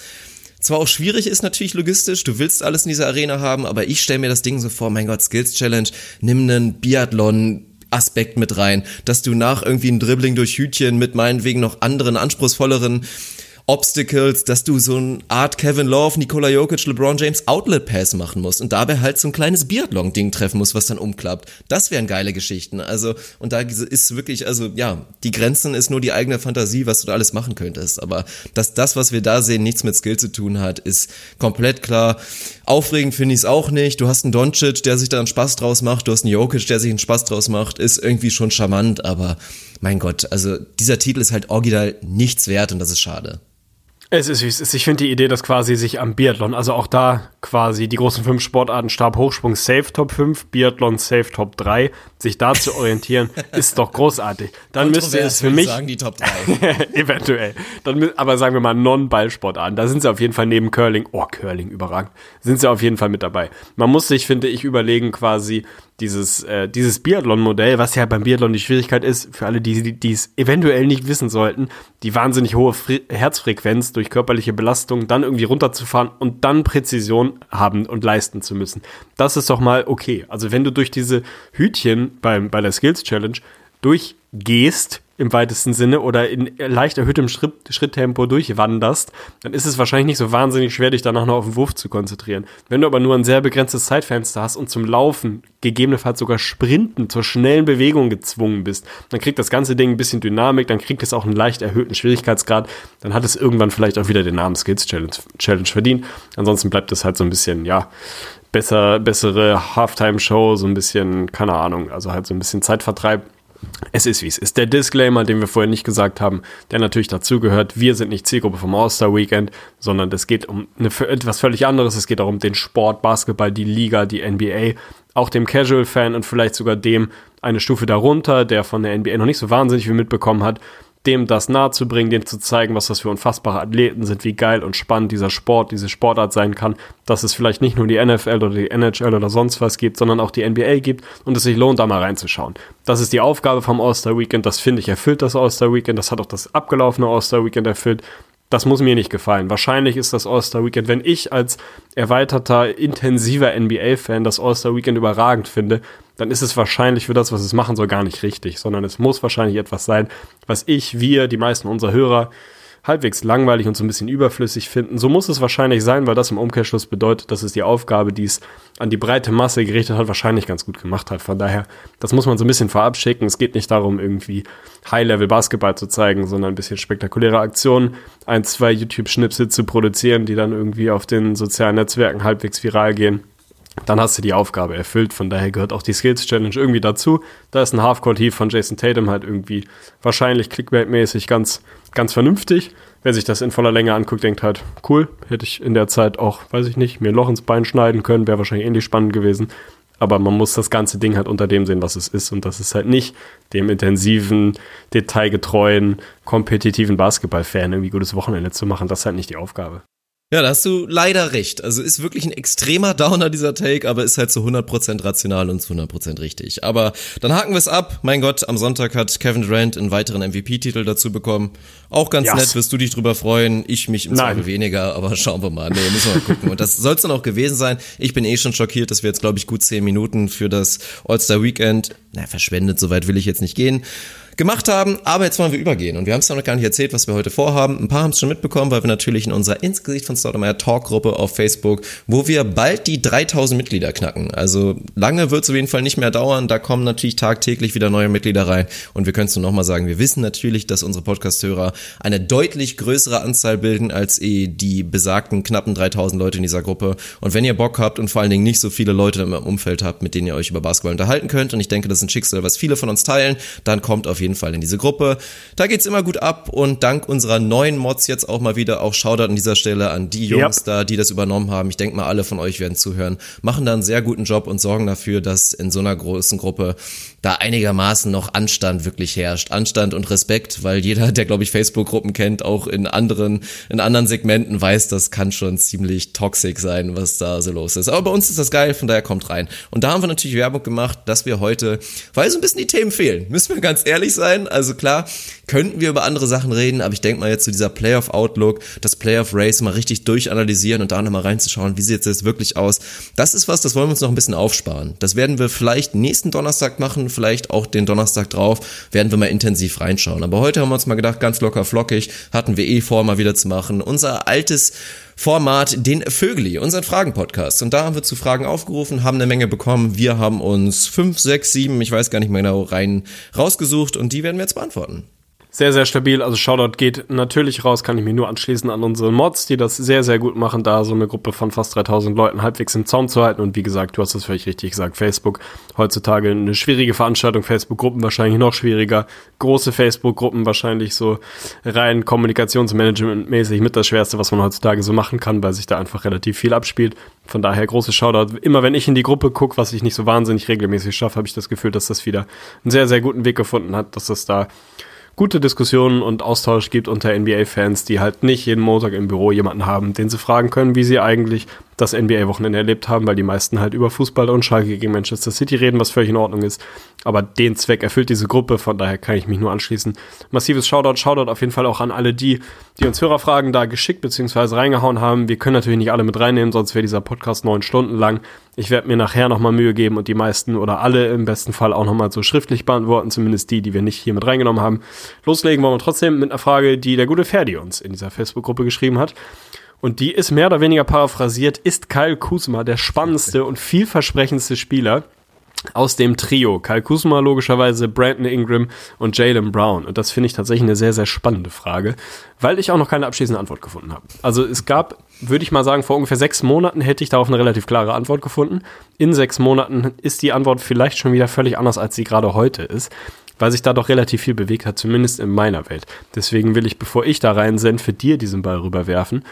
zwar auch schwierig ist natürlich logistisch, du willst alles in dieser Arena haben, aber ich stelle mir das Ding so vor, mein Gott, Skills Challenge, nimm einen Biathlon, Aspekt mit rein, dass du nach irgendwie ein Dribbling durch Hütchen mit meinetwegen noch anderen, anspruchsvolleren Obstacles, dass du so eine Art Kevin Love, Nikola Jokic, LeBron James Outlet Pass machen musst und dabei halt so ein kleines Biathlon-Ding treffen musst, was dann umklappt. Das wären geile Geschichten. Also, und da ist wirklich, also ja, die Grenzen ist nur die eigene Fantasie, was du da alles machen könntest. Aber dass das, was wir da sehen, nichts mit Skill zu tun hat, ist komplett klar. Aufregend finde ich es auch nicht. Du hast einen Doncic, der sich da einen Spaß draus macht, du hast einen Jokic, der sich einen Spaß draus macht, ist irgendwie schon charmant, aber mein Gott, also dieser Titel ist halt original nichts wert und das ist schade. Es ist, ist. Ich finde die Idee, dass quasi sich am Biathlon, also auch da quasi die großen fünf Sportarten, Stab, Hochsprung, Safe Top 5, Biathlon, Safe Top 3, sich da zu orientieren, (laughs) ist doch großartig. Dann müsste es für mich. sagen die Top 3. (laughs) eventuell. Dann, aber sagen wir mal Non-Ballsportarten. Da sind sie auf jeden Fall neben Curling, oh, Curling, überragend, sind sie auf jeden Fall mit dabei. Man muss sich, finde ich, überlegen, quasi, dieses, äh, dieses Biathlon-Modell, was ja beim Biathlon die Schwierigkeit ist, für alle, die es eventuell nicht wissen sollten, die wahnsinnig hohe Fre Herzfrequenz durch körperliche Belastung dann irgendwie runterzufahren und dann Präzision haben und leisten zu müssen. Das ist doch mal okay. Also wenn du durch diese Hütchen beim, bei der Skills Challenge durchgehst, im weitesten Sinne oder in leicht erhöhtem Schritt, Schritttempo durchwanderst, dann ist es wahrscheinlich nicht so wahnsinnig schwer, dich danach noch auf den Wurf zu konzentrieren. Wenn du aber nur ein sehr begrenztes Zeitfenster hast und zum Laufen, gegebenenfalls sogar Sprinten, zur schnellen Bewegung gezwungen bist, dann kriegt das ganze Ding ein bisschen Dynamik, dann kriegt es auch einen leicht erhöhten Schwierigkeitsgrad, dann hat es irgendwann vielleicht auch wieder den Namen Skills Challenge, Challenge verdient. Ansonsten bleibt es halt so ein bisschen, ja, besser, bessere Halftime-Show, so ein bisschen, keine Ahnung, also halt so ein bisschen Zeitvertreib es ist wie es ist. Der Disclaimer, den wir vorher nicht gesagt haben, der natürlich dazugehört. Wir sind nicht Zielgruppe vom All-Star Weekend, sondern es geht um eine, etwas völlig anderes. Es geht auch um den Sport, Basketball, die Liga, die NBA. Auch dem Casual-Fan und vielleicht sogar dem eine Stufe darunter, der von der NBA noch nicht so wahnsinnig viel mitbekommen hat, dem das nahezubringen, dem zu zeigen, was das für unfassbare Athleten sind, wie geil und spannend dieser Sport, diese Sportart sein kann, dass es vielleicht nicht nur die NFL oder die NHL oder sonst was gibt, sondern auch die NBA gibt und es sich lohnt, da mal reinzuschauen. Das ist die Aufgabe vom All-Star Weekend, das finde ich erfüllt das All-Star Weekend, das hat auch das abgelaufene All-Star Weekend erfüllt das muss mir nicht gefallen. Wahrscheinlich ist das All-Star Weekend, wenn ich als erweiterter, intensiver NBA-Fan das All-Star Weekend überragend finde, dann ist es wahrscheinlich für das, was es machen soll, gar nicht richtig, sondern es muss wahrscheinlich etwas sein, was ich, wir, die meisten unserer Hörer halbwegs langweilig und so ein bisschen überflüssig finden. So muss es wahrscheinlich sein, weil das im Umkehrschluss bedeutet, dass es die Aufgabe, die es an die breite Masse gerichtet hat, wahrscheinlich ganz gut gemacht hat. Von daher, das muss man so ein bisschen vorab schicken. Es geht nicht darum, irgendwie High-Level-Basketball zu zeigen, sondern ein bisschen spektakuläre Aktionen, ein, zwei YouTube-Schnipsel zu produzieren, die dann irgendwie auf den sozialen Netzwerken halbwegs viral gehen dann hast du die Aufgabe erfüllt. Von daher gehört auch die Skills Challenge irgendwie dazu. Da ist ein Halfcourt Heave von Jason Tatum halt irgendwie wahrscheinlich Clickbait-mäßig ganz, ganz vernünftig. Wer sich das in voller Länge anguckt, denkt halt, cool, hätte ich in der Zeit auch, weiß ich nicht, mir ein Loch ins Bein schneiden können, wäre wahrscheinlich ähnlich spannend gewesen. Aber man muss das ganze Ding halt unter dem sehen, was es ist. Und das ist halt nicht dem intensiven, detailgetreuen, kompetitiven Basketball-Fan irgendwie gutes Wochenende zu machen. Das ist halt nicht die Aufgabe. Ja, da hast du leider recht. Also ist wirklich ein extremer Downer dieser Take, aber ist halt zu 100% rational und zu 100% richtig. Aber dann haken wir es ab. Mein Gott, am Sonntag hat Kevin Durant einen weiteren MVP-Titel dazu bekommen. Auch ganz yes. nett, wirst du dich drüber freuen. Ich mich im Zweifel weniger, aber schauen wir mal. Nee, müssen wir mal gucken. Und das soll es dann auch gewesen sein. Ich bin eh schon schockiert, dass wir jetzt, glaube ich, gut 10 Minuten für das All-Star-Weekend, na, verschwendet, soweit will ich jetzt nicht gehen gemacht haben. Aber jetzt wollen wir übergehen. Und wir haben es noch gar nicht erzählt, was wir heute vorhaben. Ein paar haben es schon mitbekommen, weil wir natürlich in unserer Insgesicht von Staudemeyer Talk-Gruppe auf Facebook, wo wir bald die 3000 Mitglieder knacken. Also lange wird es auf jeden Fall nicht mehr dauern. Da kommen natürlich tagtäglich wieder neue Mitglieder rein. Und wir können es nur nochmal sagen, wir wissen natürlich, dass unsere Podcast-Hörer eine deutlich größere Anzahl bilden als eh die besagten knappen 3000 Leute in dieser Gruppe. Und wenn ihr Bock habt und vor allen Dingen nicht so viele Leute im Umfeld habt, mit denen ihr euch über Basketball unterhalten könnt, und ich denke, das ist ein Schicksal, was viele von uns teilen, dann kommt auf jeden jeden Fall in diese Gruppe. Da geht's immer gut ab und dank unserer neuen Mods jetzt auch mal wieder auch Shoutout an dieser Stelle an die Jungs yep. da, die das übernommen haben. Ich denke mal, alle von euch werden zuhören, machen da einen sehr guten Job und sorgen dafür, dass in so einer großen Gruppe da einigermaßen noch Anstand wirklich herrscht. Anstand und Respekt, weil jeder, der glaube ich Facebook-Gruppen kennt, auch in anderen, in anderen Segmenten weiß, das kann schon ziemlich toxisch sein, was da so los ist. Aber bei uns ist das geil, von daher kommt rein. Und da haben wir natürlich Werbung gemacht, dass wir heute, weil so ein bisschen die Themen fehlen, (laughs) müssen wir ganz ehrlich sein. Also klar, könnten wir über andere Sachen reden, aber ich denke mal jetzt zu so dieser Playoff-Outlook, das Playoff-Race mal richtig durchanalysieren und da nochmal reinzuschauen, wie sieht es jetzt wirklich aus. Das ist was, das wollen wir uns noch ein bisschen aufsparen. Das werden wir vielleicht nächsten Donnerstag machen, vielleicht auch den Donnerstag drauf, werden wir mal intensiv reinschauen. Aber heute haben wir uns mal gedacht, ganz locker flockig, hatten wir eh vor, mal wieder zu machen. Unser altes Format, den Vögeli, unseren Fragen-Podcast. Und da haben wir zu Fragen aufgerufen, haben eine Menge bekommen. Wir haben uns fünf, sechs, sieben, ich weiß gar nicht mehr genau, rein rausgesucht und die werden wir jetzt beantworten sehr, sehr stabil. Also Shoutout geht natürlich raus, kann ich mich nur anschließen an unsere Mods, die das sehr, sehr gut machen, da so eine Gruppe von fast 3000 Leuten halbwegs im Zaum zu halten. Und wie gesagt, du hast es völlig richtig gesagt, Facebook heutzutage eine schwierige Veranstaltung, Facebook-Gruppen wahrscheinlich noch schwieriger, große Facebook-Gruppen wahrscheinlich so rein Kommunikationsmanagement-mäßig mit das Schwerste, was man heutzutage so machen kann, weil sich da einfach relativ viel abspielt. Von daher große Shoutout. Immer wenn ich in die Gruppe gucke, was ich nicht so wahnsinnig regelmäßig schaffe, habe ich das Gefühl, dass das wieder einen sehr, sehr guten Weg gefunden hat, dass das da gute Diskussionen und Austausch gibt unter NBA-Fans, die halt nicht jeden Montag im Büro jemanden haben, den sie fragen können, wie sie eigentlich das NBA-Wochenende erlebt haben, weil die meisten halt über Fußball und Schalke gegen Manchester City reden, was völlig in Ordnung ist. Aber den Zweck erfüllt diese Gruppe, von daher kann ich mich nur anschließen. Massives Shoutout, Shoutout auf jeden Fall auch an alle die, die uns Hörerfragen da geschickt bzw. reingehauen haben. Wir können natürlich nicht alle mit reinnehmen, sonst wäre dieser Podcast neun Stunden lang. Ich werde mir nachher nochmal Mühe geben und die meisten oder alle im besten Fall auch nochmal so schriftlich beantworten, zumindest die, die wir nicht hier mit reingenommen haben. Loslegen wollen wir trotzdem mit einer Frage, die der gute Ferdi uns in dieser Facebook-Gruppe geschrieben hat. Und die ist mehr oder weniger paraphrasiert, ist Kyle Kuzma der spannendste und vielversprechendste Spieler aus dem Trio. Kyle Kuzma logischerweise, Brandon Ingram und Jalen Brown. Und das finde ich tatsächlich eine sehr, sehr spannende Frage, weil ich auch noch keine abschließende Antwort gefunden habe. Also es gab, würde ich mal sagen, vor ungefähr sechs Monaten hätte ich darauf eine relativ klare Antwort gefunden. In sechs Monaten ist die Antwort vielleicht schon wieder völlig anders, als sie gerade heute ist weil sich da doch relativ viel bewegt hat, zumindest in meiner Welt. Deswegen will ich, bevor ich da rein für dir diesen Ball rüberwerfen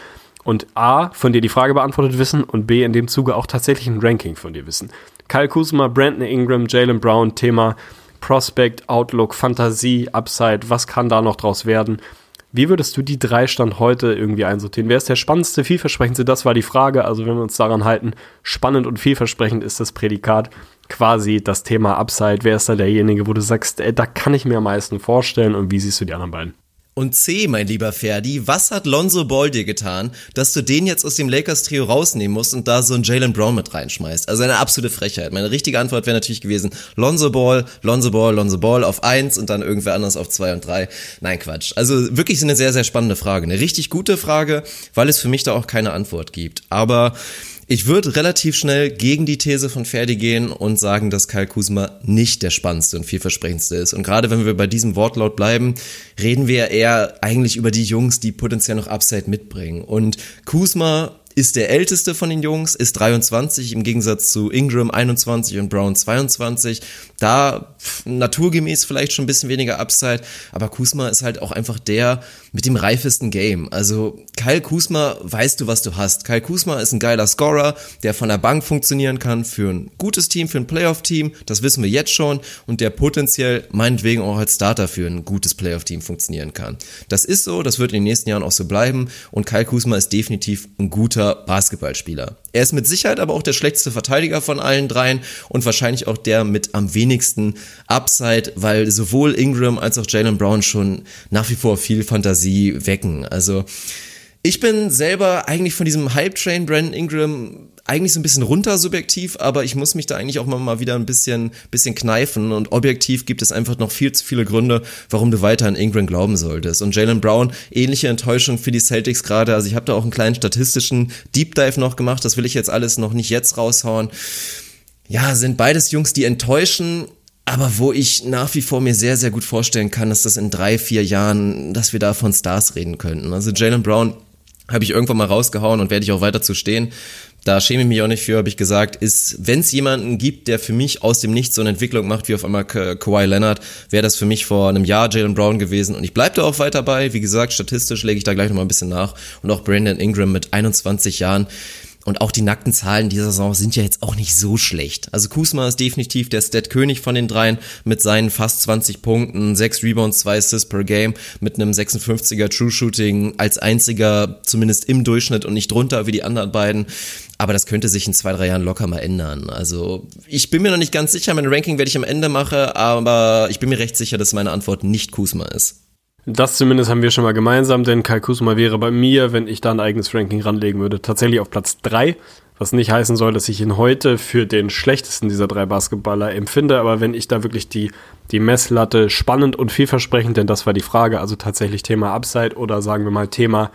und A, von dir die Frage beantwortet wissen und B, in dem Zuge auch tatsächlich ein Ranking von dir wissen. Kyle Kuzma, Brandon Ingram, Jalen Brown, Thema Prospect, Outlook, Fantasie, Upside, was kann da noch draus werden? Wie würdest du die drei Stand heute irgendwie einsortieren? Wer ist der spannendste, vielversprechendste? Das war die Frage. Also wenn wir uns daran halten, spannend und vielversprechend ist das Prädikat quasi das Thema Upside. Wer ist da derjenige, wo du sagst, ey, da kann ich mir am meisten vorstellen und wie siehst du die anderen beiden? Und C, mein lieber Ferdi, was hat Lonzo Ball dir getan, dass du den jetzt aus dem Lakers-Trio rausnehmen musst und da so einen Jalen Brown mit reinschmeißt? Also eine absolute Frechheit. Meine richtige Antwort wäre natürlich gewesen, Lonzo Ball, Lonzo Ball, Lonzo Ball auf eins und dann irgendwer anders auf zwei und drei. Nein, Quatsch. Also wirklich eine sehr, sehr spannende Frage. Eine richtig gute Frage, weil es für mich da auch keine Antwort gibt. Aber ich würde relativ schnell gegen die These von Ferdi gehen und sagen, dass Kyle Kuzma nicht der spannendste und vielversprechendste ist. Und gerade wenn wir bei diesem Wortlaut bleiben, reden wir eher eigentlich über die Jungs, die potenziell noch Upside mitbringen. Und Kuzma ist der älteste von den Jungs, ist 23 im Gegensatz zu Ingram 21 und Brown 22. Da naturgemäß vielleicht schon ein bisschen weniger Upside, aber Kusma ist halt auch einfach der mit dem reifesten Game. Also Kyle Kusma, weißt du, was du hast. Kyle Kusma ist ein geiler Scorer, der von der Bank funktionieren kann für ein gutes Team, für ein Playoff-Team, das wissen wir jetzt schon, und der potenziell meinetwegen auch als Starter für ein gutes Playoff-Team funktionieren kann. Das ist so, das wird in den nächsten Jahren auch so bleiben und Kyle Kusma ist definitiv ein guter Basketballspieler. Er ist mit Sicherheit aber auch der schlechteste Verteidiger von allen dreien und wahrscheinlich auch der mit am wenigsten Upside, weil sowohl Ingram als auch Jalen Brown schon nach wie vor viel Fantasie wecken. Also ich bin selber eigentlich von diesem Hype-Train Brandon Ingram eigentlich so ein bisschen runter subjektiv, aber ich muss mich da eigentlich auch mal wieder ein bisschen, bisschen kneifen und objektiv gibt es einfach noch viel zu viele Gründe, warum du weiter an Ingram glauben solltest. Und Jalen Brown, ähnliche Enttäuschung für die Celtics gerade, also ich habe da auch einen kleinen statistischen Deep Dive noch gemacht, das will ich jetzt alles noch nicht jetzt raushauen. Ja, sind beides Jungs, die enttäuschen, aber wo ich nach wie vor mir sehr, sehr gut vorstellen kann, dass das in drei, vier Jahren, dass wir da von Stars reden könnten. Also Jalen Brown habe ich irgendwann mal rausgehauen und werde ich auch weiter zu stehen da schäme ich mich auch nicht für, habe ich gesagt, ist, wenn es jemanden gibt, der für mich aus dem Nichts so eine Entwicklung macht, wie auf einmal Ka Kawhi Leonard, wäre das für mich vor einem Jahr Jalen Brown gewesen und ich bleibe da auch weiter bei. Wie gesagt, statistisch lege ich da gleich nochmal ein bisschen nach und auch Brandon Ingram mit 21 Jahren und auch die nackten Zahlen dieser Saison sind ja jetzt auch nicht so schlecht. Also Kusma ist definitiv der Stat-König von den dreien mit seinen fast 20 Punkten, 6 Rebounds, 2 Assists per Game, mit einem 56er True Shooting als einziger, zumindest im Durchschnitt und nicht drunter wie die anderen beiden. Aber das könnte sich in zwei, drei Jahren locker mal ändern. Also ich bin mir noch nicht ganz sicher, mein Ranking werde ich am Ende machen, aber ich bin mir recht sicher, dass meine Antwort nicht Kusma ist. Das zumindest haben wir schon mal gemeinsam, denn Kai Kusma wäre bei mir, wenn ich da ein eigenes Ranking ranlegen würde, tatsächlich auf Platz 3. Was nicht heißen soll, dass ich ihn heute für den schlechtesten dieser drei Basketballer empfinde, aber wenn ich da wirklich die, die Messlatte spannend und vielversprechend, denn das war die Frage, also tatsächlich Thema Upside oder sagen wir mal Thema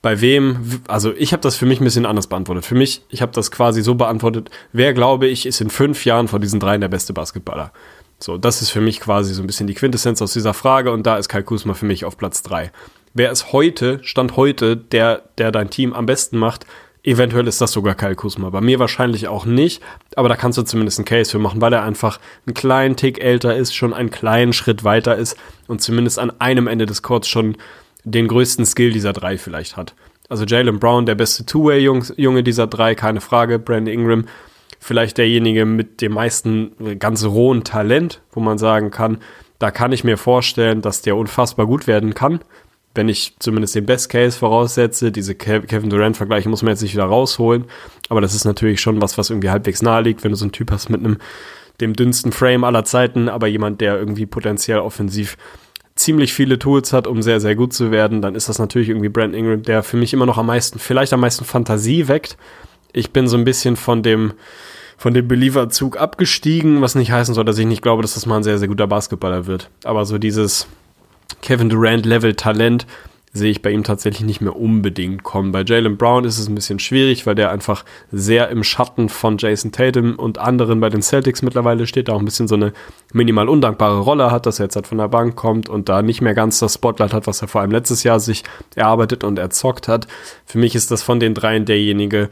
bei wem, also ich habe das für mich ein bisschen anders beantwortet. Für mich, ich habe das quasi so beantwortet, wer glaube ich, ist in fünf Jahren von diesen dreien der beste Basketballer. So, das ist für mich quasi so ein bisschen die Quintessenz aus dieser Frage und da ist Kai Kusma für mich auf Platz drei. Wer ist heute, Stand heute, der, der dein Team am besten macht, Eventuell ist das sogar Kyle Kusma. Bei mir wahrscheinlich auch nicht, aber da kannst du zumindest einen Case für machen, weil er einfach einen kleinen Tick älter ist, schon einen kleinen Schritt weiter ist und zumindest an einem Ende des Courts schon den größten Skill dieser drei vielleicht hat. Also Jalen Brown, der beste Two-Way-Junge dieser drei, keine Frage. Brandon Ingram, vielleicht derjenige mit dem meisten ganz rohen Talent, wo man sagen kann, da kann ich mir vorstellen, dass der unfassbar gut werden kann. Wenn ich zumindest den Best Case voraussetze, diese Kevin Durant-Vergleiche muss man jetzt nicht wieder rausholen. Aber das ist natürlich schon was, was irgendwie halbwegs nahe liegt, wenn du so einen Typ hast mit einem, dem dünnsten Frame aller Zeiten, aber jemand, der irgendwie potenziell offensiv ziemlich viele Tools hat, um sehr, sehr gut zu werden, dann ist das natürlich irgendwie Brandon Ingram, der für mich immer noch am meisten, vielleicht am meisten Fantasie weckt. Ich bin so ein bisschen von dem, von dem Believer-Zug abgestiegen, was nicht heißen soll, dass ich nicht glaube, dass das mal ein sehr, sehr guter Basketballer wird. Aber so dieses Kevin Durant-Level Talent sehe ich bei ihm tatsächlich nicht mehr unbedingt kommen. Bei Jalen Brown ist es ein bisschen schwierig, weil der einfach sehr im Schatten von Jason Tatum und anderen bei den Celtics mittlerweile steht, da auch ein bisschen so eine minimal undankbare Rolle hat, dass er jetzt halt von der Bank kommt und da nicht mehr ganz das Spotlight hat, was er vor allem letztes Jahr sich erarbeitet und erzockt hat. Für mich ist das von den dreien derjenige,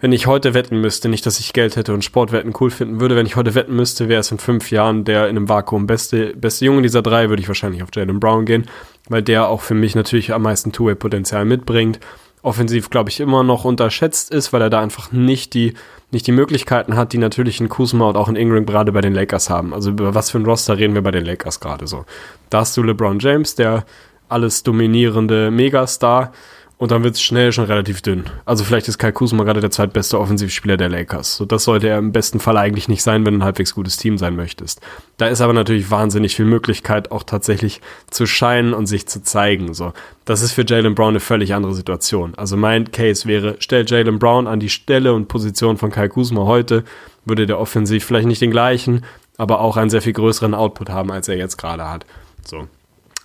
wenn ich heute wetten müsste, nicht, dass ich Geld hätte und Sportwetten cool finden würde, wenn ich heute wetten müsste, wäre es in fünf Jahren der in einem Vakuum beste, beste Junge dieser drei, würde ich wahrscheinlich auf Jalen Brown gehen, weil der auch für mich natürlich am meisten Two-Way-Potenzial mitbringt. Offensiv, glaube ich, immer noch unterschätzt ist, weil er da einfach nicht die, nicht die Möglichkeiten hat, die natürlich in Kuzma und auch in Ingram gerade bei den Lakers haben. Also über was für ein Roster reden wir bei den Lakers gerade so. Da hast du LeBron James, der alles dominierende Megastar, und dann wird es schnell schon relativ dünn. Also vielleicht ist Kai Kuzma gerade der zweitbeste Offensivspieler der Lakers. So, das sollte er im besten Fall eigentlich nicht sein, wenn du ein halbwegs gutes Team sein möchtest. Da ist aber natürlich wahnsinnig viel Möglichkeit, auch tatsächlich zu scheinen und sich zu zeigen. So, das ist für Jalen Brown eine völlig andere Situation. Also mein Case wäre, stell Jalen Brown an die Stelle und Position von Kai Kuzma heute, würde der offensiv vielleicht nicht den gleichen, aber auch einen sehr viel größeren Output haben, als er jetzt gerade hat. So,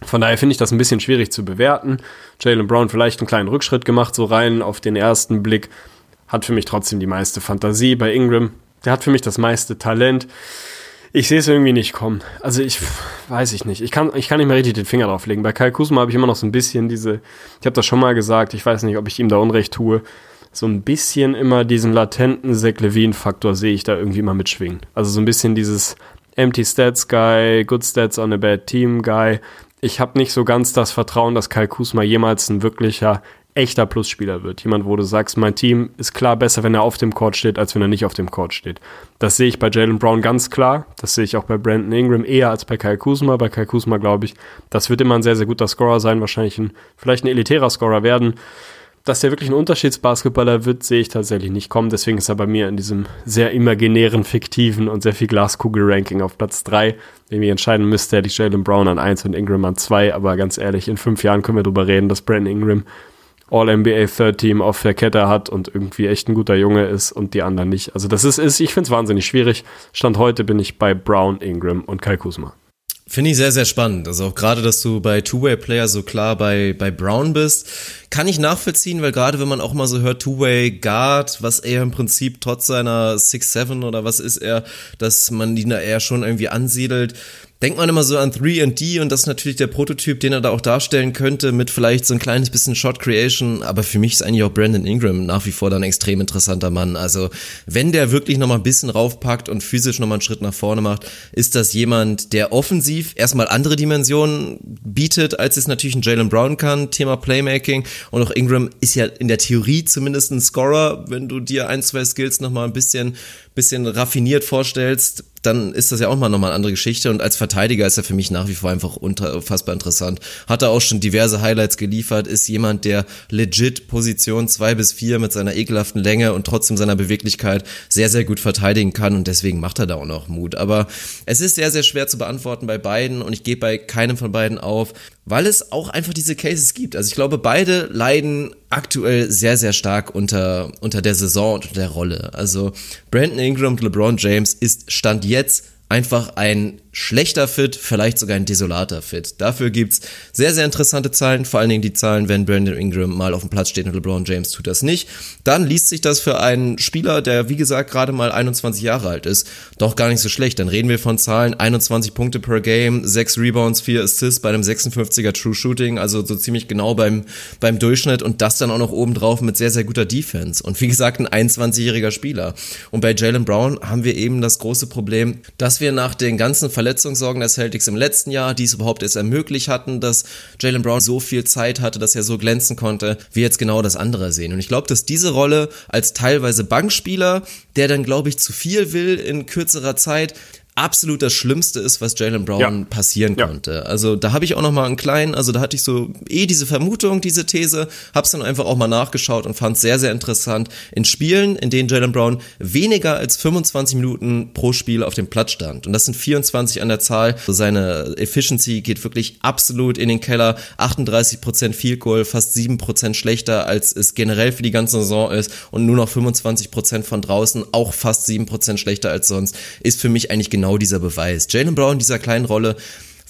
von daher finde ich das ein bisschen schwierig zu bewerten. Jalen Brown vielleicht einen kleinen Rückschritt gemacht, so rein auf den ersten Blick. Hat für mich trotzdem die meiste Fantasie. Bei Ingram, der hat für mich das meiste Talent. Ich sehe es irgendwie nicht kommen. Also ich weiß ich nicht. Ich kann, ich kann nicht mehr richtig den Finger drauf legen. Bei Kai Kusma habe ich immer noch so ein bisschen diese, ich habe das schon mal gesagt, ich weiß nicht, ob ich ihm da Unrecht tue, so ein bisschen immer diesen latenten Zach Levine-Faktor sehe ich da irgendwie immer mitschwingen. Also so ein bisschen dieses Empty Stats Guy, Good Stats on a Bad Team Guy ich habe nicht so ganz das Vertrauen, dass Kai Kusma jemals ein wirklicher, echter Plusspieler wird. Jemand, wo du sagst, mein Team ist klar besser, wenn er auf dem Court steht, als wenn er nicht auf dem Court steht. Das sehe ich bei Jalen Brown ganz klar. Das sehe ich auch bei Brandon Ingram eher als bei Kai Kusma. Bei Kai Kusma glaube ich, das wird immer ein sehr, sehr guter Scorer sein, wahrscheinlich ein, vielleicht ein elitärer Scorer werden dass der wirklich ein Unterschiedsbasketballer wird, sehe ich tatsächlich nicht kommen. Deswegen ist er bei mir in diesem sehr imaginären, fiktiven und sehr viel Glaskugel-Ranking auf Platz 3. Wenn ich entscheiden müsste, hätte ich Jalen Brown an 1 und Ingram an 2. Aber ganz ehrlich, in fünf Jahren können wir darüber reden, dass Brandon Ingram All-NBA Third Team auf der Kette hat und irgendwie echt ein guter Junge ist und die anderen nicht. Also das ist, ist ich finde es wahnsinnig schwierig. Stand heute bin ich bei Brown, Ingram und Kai Kuzma. Finde ich sehr, sehr spannend. Also auch gerade, dass du bei Two-Way-Player so klar bei, bei Brown bist, kann ich nachvollziehen, weil gerade wenn man auch mal so hört, Two-Way Guard, was er im Prinzip trotz seiner 6'7 oder was ist er, dass man ihn da eher schon irgendwie ansiedelt, denkt man immer so an 3D und das ist natürlich der Prototyp, den er da auch darstellen könnte, mit vielleicht so ein kleines bisschen Shot Creation. Aber für mich ist eigentlich auch Brandon Ingram nach wie vor dann ein extrem interessanter Mann. Also, wenn der wirklich nochmal ein bisschen raufpackt und physisch nochmal einen Schritt nach vorne macht, ist das jemand, der offensiv erstmal andere Dimensionen bietet, als es natürlich ein Jalen Brown kann, Thema Playmaking. Und auch Ingram ist ja in der Theorie zumindest ein Scorer, wenn du dir ein, zwei Skills nochmal ein bisschen bisschen raffiniert vorstellst, dann ist das ja auch mal nochmal eine andere Geschichte. Und als Verteidiger ist er für mich nach wie vor einfach unfassbar interessant. Hat er auch schon diverse Highlights geliefert, ist jemand, der legit Position zwei bis vier mit seiner ekelhaften Länge und trotzdem seiner Beweglichkeit sehr, sehr gut verteidigen kann. Und deswegen macht er da auch noch Mut. Aber es ist sehr, sehr schwer zu beantworten bei beiden und ich gehe bei keinem von beiden auf, weil es auch einfach diese Cases gibt. Also ich glaube, beide leiden aktuell sehr, sehr stark unter, unter der Saison und der Rolle. Also Brandon Ingram LeBron James ist Stand jetzt einfach ein schlechter Fit, vielleicht sogar ein desolater Fit. Dafür gibt's sehr, sehr interessante Zahlen, vor allen Dingen die Zahlen, wenn Brandon Ingram mal auf dem Platz steht und LeBron James tut das nicht. Dann liest sich das für einen Spieler, der wie gesagt gerade mal 21 Jahre alt ist, doch gar nicht so schlecht. Dann reden wir von Zahlen 21 Punkte per Game, 6 Rebounds, 4 Assists bei einem 56er True Shooting, also so ziemlich genau beim, beim Durchschnitt und das dann auch noch obendrauf mit sehr, sehr guter Defense. Und wie gesagt, ein 21-jähriger Spieler. Und bei Jalen Brown haben wir eben das große Problem, dass wir nach den ganzen Ver Verletzungssorgen der Celtics im letzten Jahr, die es überhaupt erst ermöglicht hatten, dass Jalen Brown so viel Zeit hatte, dass er so glänzen konnte, wir jetzt genau das andere sehen. Und ich glaube, dass diese Rolle als teilweise Bankspieler, der dann, glaube ich, zu viel will in kürzerer Zeit, absolut das Schlimmste ist, was Jalen Brown ja. passieren ja. konnte. Also da habe ich auch noch mal einen kleinen, also da hatte ich so eh diese Vermutung, diese These, hab's dann einfach auch mal nachgeschaut und fand sehr sehr interessant in Spielen, in denen Jalen Brown weniger als 25 Minuten pro Spiel auf dem Platz stand und das sind 24 an der Zahl. Also seine Efficiency geht wirklich absolut in den Keller, 38 Prozent Field Goal, fast 7 Prozent schlechter als es generell für die ganze Saison ist und nur noch 25 Prozent von draußen, auch fast 7 Prozent schlechter als sonst, ist für mich eigentlich genau genau dieser Beweis. Jalen Brown in dieser kleinen Rolle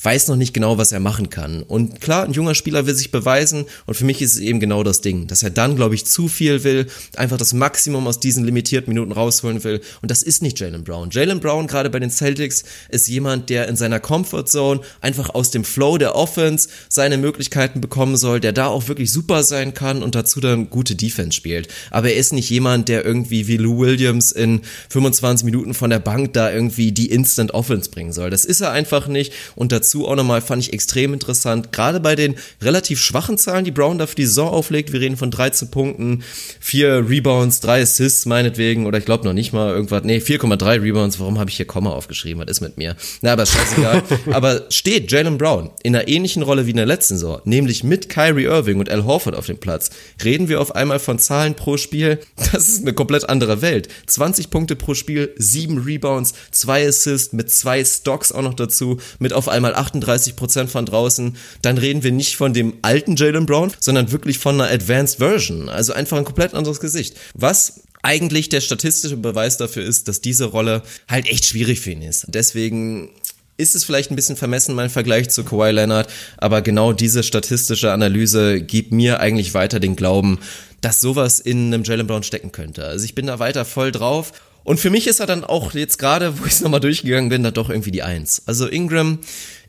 weiß noch nicht genau, was er machen kann. Und klar, ein junger Spieler will sich beweisen und für mich ist es eben genau das Ding, dass er dann, glaube ich, zu viel will, einfach das Maximum aus diesen limitierten Minuten rausholen will und das ist nicht Jalen Brown. Jalen Brown, gerade bei den Celtics, ist jemand, der in seiner Comfort Zone einfach aus dem Flow der Offense seine Möglichkeiten bekommen soll, der da auch wirklich super sein kann und dazu dann gute Defense spielt. Aber er ist nicht jemand, der irgendwie wie Lou Williams in 25 Minuten von der Bank da irgendwie die Instant Offense bringen soll. Das ist er einfach nicht und dazu dazu auch nochmal, fand ich extrem interessant. Gerade bei den relativ schwachen Zahlen, die Brown da für die Saison auflegt. Wir reden von 13 Punkten, 4 Rebounds, 3 Assists meinetwegen. Oder ich glaube noch nicht mal irgendwas. Nee, 4,3 Rebounds. Warum habe ich hier Komma aufgeschrieben? Was ist mit mir? Na, aber scheißegal. (laughs) aber steht Jalen Brown in einer ähnlichen Rolle wie in der letzten Saison, nämlich mit Kyrie Irving und Al Horford auf dem Platz, reden wir auf einmal von Zahlen pro Spiel. (laughs) Das ist eine komplett andere Welt. 20 Punkte pro Spiel, 7 Rebounds, 2 Assists mit 2 Stocks auch noch dazu, mit auf einmal 38% von draußen, dann reden wir nicht von dem alten Jalen Brown, sondern wirklich von einer Advanced Version. Also einfach ein komplett anderes Gesicht. Was eigentlich der statistische Beweis dafür ist, dass diese Rolle halt echt schwierig für ihn ist. Deswegen ist es vielleicht ein bisschen vermessen, mein Vergleich zu Kawhi Leonard, aber genau diese statistische Analyse gibt mir eigentlich weiter den Glauben, dass sowas in einem Jalen Brown stecken könnte. Also ich bin da weiter voll drauf und für mich ist er dann auch jetzt gerade, wo ich es nochmal durchgegangen bin, da doch irgendwie die Eins. Also Ingram,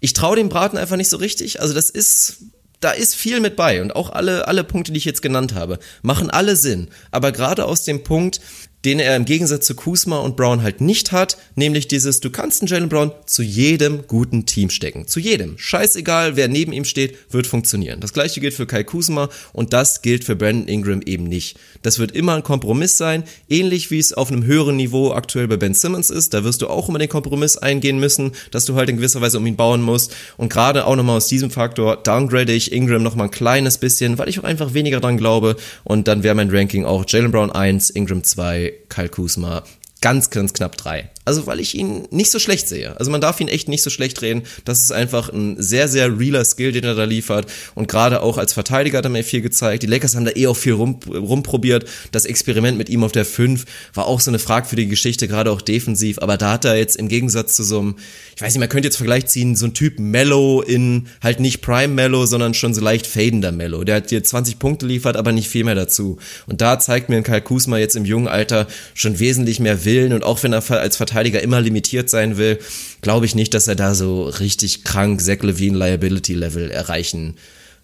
ich traue dem Braten einfach nicht so richtig. Also das ist, da ist viel mit bei. Und auch alle, alle Punkte, die ich jetzt genannt habe, machen alle Sinn. Aber gerade aus dem Punkt, den er im Gegensatz zu Kuzma und Brown halt nicht hat, nämlich dieses, du kannst einen Jalen Brown zu jedem guten Team stecken. Zu jedem. Scheißegal, wer neben ihm steht, wird funktionieren. Das gleiche gilt für Kai Kuzma und das gilt für Brandon Ingram eben nicht. Das wird immer ein Kompromiss sein, ähnlich wie es auf einem höheren Niveau aktuell bei Ben Simmons ist. Da wirst du auch immer den Kompromiss eingehen müssen, dass du halt in gewisser Weise um ihn bauen musst. Und gerade auch nochmal aus diesem Faktor downgrade ich Ingram nochmal ein kleines bisschen, weil ich auch einfach weniger dran glaube. Und dann wäre mein Ranking auch Jalen Brown 1, Ingram 2, Kyle Kuzma ganz, ganz knapp drei. Also weil ich ihn nicht so schlecht sehe. Also man darf ihn echt nicht so schlecht reden. Das ist einfach ein sehr, sehr realer Skill, den er da liefert. Und gerade auch als Verteidiger hat er mir viel gezeigt. Die Lakers haben da eh auch viel rum, rumprobiert. Das Experiment mit ihm auf der 5 war auch so eine fragwürdige Geschichte, gerade auch defensiv. Aber da hat er jetzt im Gegensatz zu so einem, ich weiß nicht, man könnte jetzt Vergleich ziehen, so ein Typ Mellow in halt nicht Prime Mellow, sondern schon so leicht fadender Mellow. Der hat dir 20 Punkte liefert, aber nicht viel mehr dazu. Und da zeigt mir ein Kyle Kuzma jetzt im jungen Alter schon wesentlich mehr Willen. Und auch wenn er als Verteidiger immer limitiert sein will, glaube ich nicht, dass er da so richtig krank Zach Levine Liability Level erreichen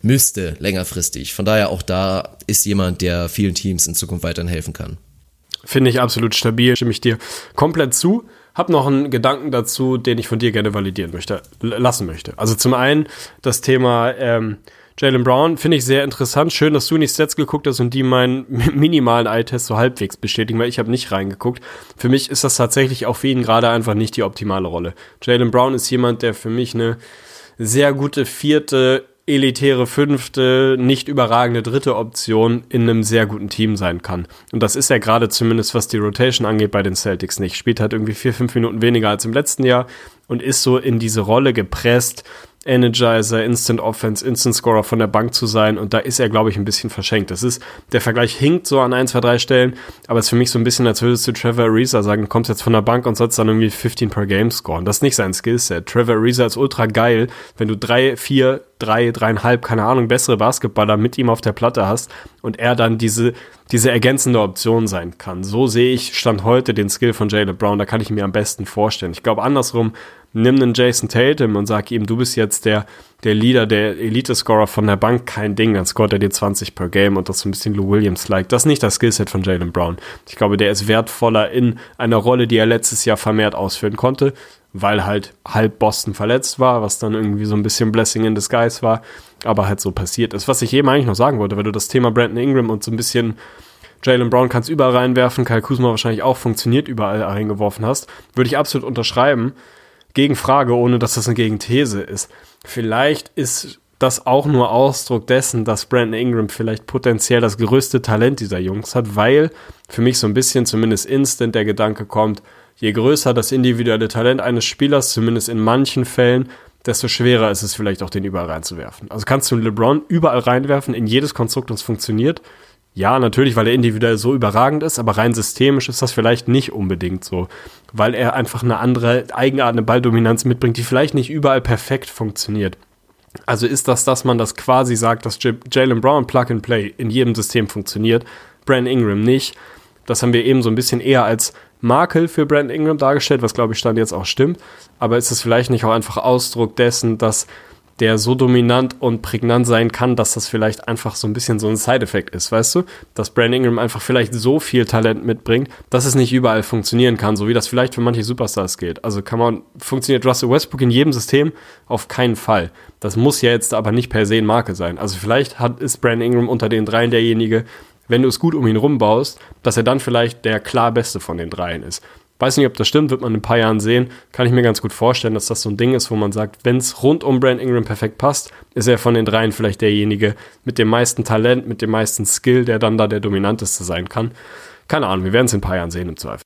müsste längerfristig. Von daher auch da ist jemand, der vielen Teams in Zukunft weiterhin helfen kann. Finde ich absolut stabil, stimme ich dir komplett zu. Hab noch einen Gedanken dazu, den ich von dir gerne validieren möchte, lassen möchte. Also zum einen das Thema, ähm, Jalen Brown finde ich sehr interessant. Schön, dass du in die Stats geguckt hast und die meinen (laughs) minimalen Eye-Test so halbwegs bestätigen, weil ich habe nicht reingeguckt. Für mich ist das tatsächlich auch für ihn gerade einfach nicht die optimale Rolle. Jalen Brown ist jemand, der für mich eine sehr gute vierte, elitäre fünfte, nicht überragende dritte Option in einem sehr guten Team sein kann. Und das ist er gerade zumindest, was die Rotation angeht, bei den Celtics nicht. Spielt halt irgendwie vier, fünf Minuten weniger als im letzten Jahr und ist so in diese Rolle gepresst, Energizer, Instant Offense, Instant Scorer von der Bank zu sein. Und da ist er, glaube ich, ein bisschen verschenkt. Das ist, der Vergleich hinkt so an ein, zwei, drei Stellen, aber es ist für mich so ein bisschen, als würdest du Trevor Ariza sagen, du kommst jetzt von der Bank und sollst dann irgendwie 15 per Game scoren. Das ist nicht sein Skillset. Trevor Ariza ist ultra geil, wenn du drei, vier, drei, dreieinhalb, keine Ahnung, bessere Basketballer mit ihm auf der Platte hast und er dann diese, diese ergänzende Option sein kann. So sehe ich Stand heute den Skill von Jalen Brown. Da kann ich mir am besten vorstellen. Ich glaube, andersrum nimm einen Jason Tatum und sag ihm, du bist jetzt der, der Leader, der Elite-Scorer von der Bank, kein Ding, dann scoret er dir 20 per Game und das so ein bisschen Lou Williams-like. Das ist nicht das Skillset von Jalen Brown. Ich glaube, der ist wertvoller in einer Rolle, die er letztes Jahr vermehrt ausführen konnte, weil halt halb Boston verletzt war, was dann irgendwie so ein bisschen Blessing in disguise war, aber halt so passiert ist. Was ich eben eigentlich noch sagen wollte, weil du das Thema Brandon Ingram und so ein bisschen Jalen Brown kannst überall reinwerfen, Kyle Kuzma wahrscheinlich auch funktioniert, überall reingeworfen hast, würde ich absolut unterschreiben. Gegenfrage, ohne dass das eine Gegenthese ist. Vielleicht ist das auch nur Ausdruck dessen, dass Brandon Ingram vielleicht potenziell das größte Talent dieser Jungs hat, weil für mich so ein bisschen zumindest instant der Gedanke kommt, je größer das individuelle Talent eines Spielers, zumindest in manchen Fällen, desto schwerer ist es vielleicht auch, den überall reinzuwerfen. Also kannst du einen LeBron überall reinwerfen, in jedes Konstrukt und es funktioniert. Ja, natürlich, weil er individuell so überragend ist, aber rein systemisch ist das vielleicht nicht unbedingt so, weil er einfach eine andere Eigenart, eine Balldominanz mitbringt, die vielleicht nicht überall perfekt funktioniert. Also ist das, dass man das quasi sagt, dass Jalen Brown Plug and Play in jedem System funktioniert, Brandon Ingram nicht. Das haben wir eben so ein bisschen eher als Makel für Brandon Ingram dargestellt, was glaube ich stand jetzt auch stimmt. Aber ist es vielleicht nicht auch einfach Ausdruck dessen, dass der so dominant und prägnant sein kann, dass das vielleicht einfach so ein bisschen so ein Side-Effekt ist, weißt du? Dass Brand Ingram einfach vielleicht so viel Talent mitbringt, dass es nicht überall funktionieren kann, so wie das vielleicht für manche Superstars gilt. Also kann man, funktioniert Russell Westbrook in jedem System? Auf keinen Fall. Das muss ja jetzt aber nicht per se ein Marke sein. Also vielleicht hat, ist Brand Ingram unter den dreien derjenige, wenn du es gut um ihn rumbaust, dass er dann vielleicht der klar beste von den dreien ist. Weiß nicht, ob das stimmt, wird man in ein paar Jahren sehen. Kann ich mir ganz gut vorstellen, dass das so ein Ding ist, wo man sagt, wenn es rund um Brand Ingram perfekt passt, ist er von den dreien vielleicht derjenige mit dem meisten Talent, mit dem meisten Skill, der dann da der dominanteste sein kann. Keine Ahnung, wir werden es in ein paar Jahren sehen im Zweifel.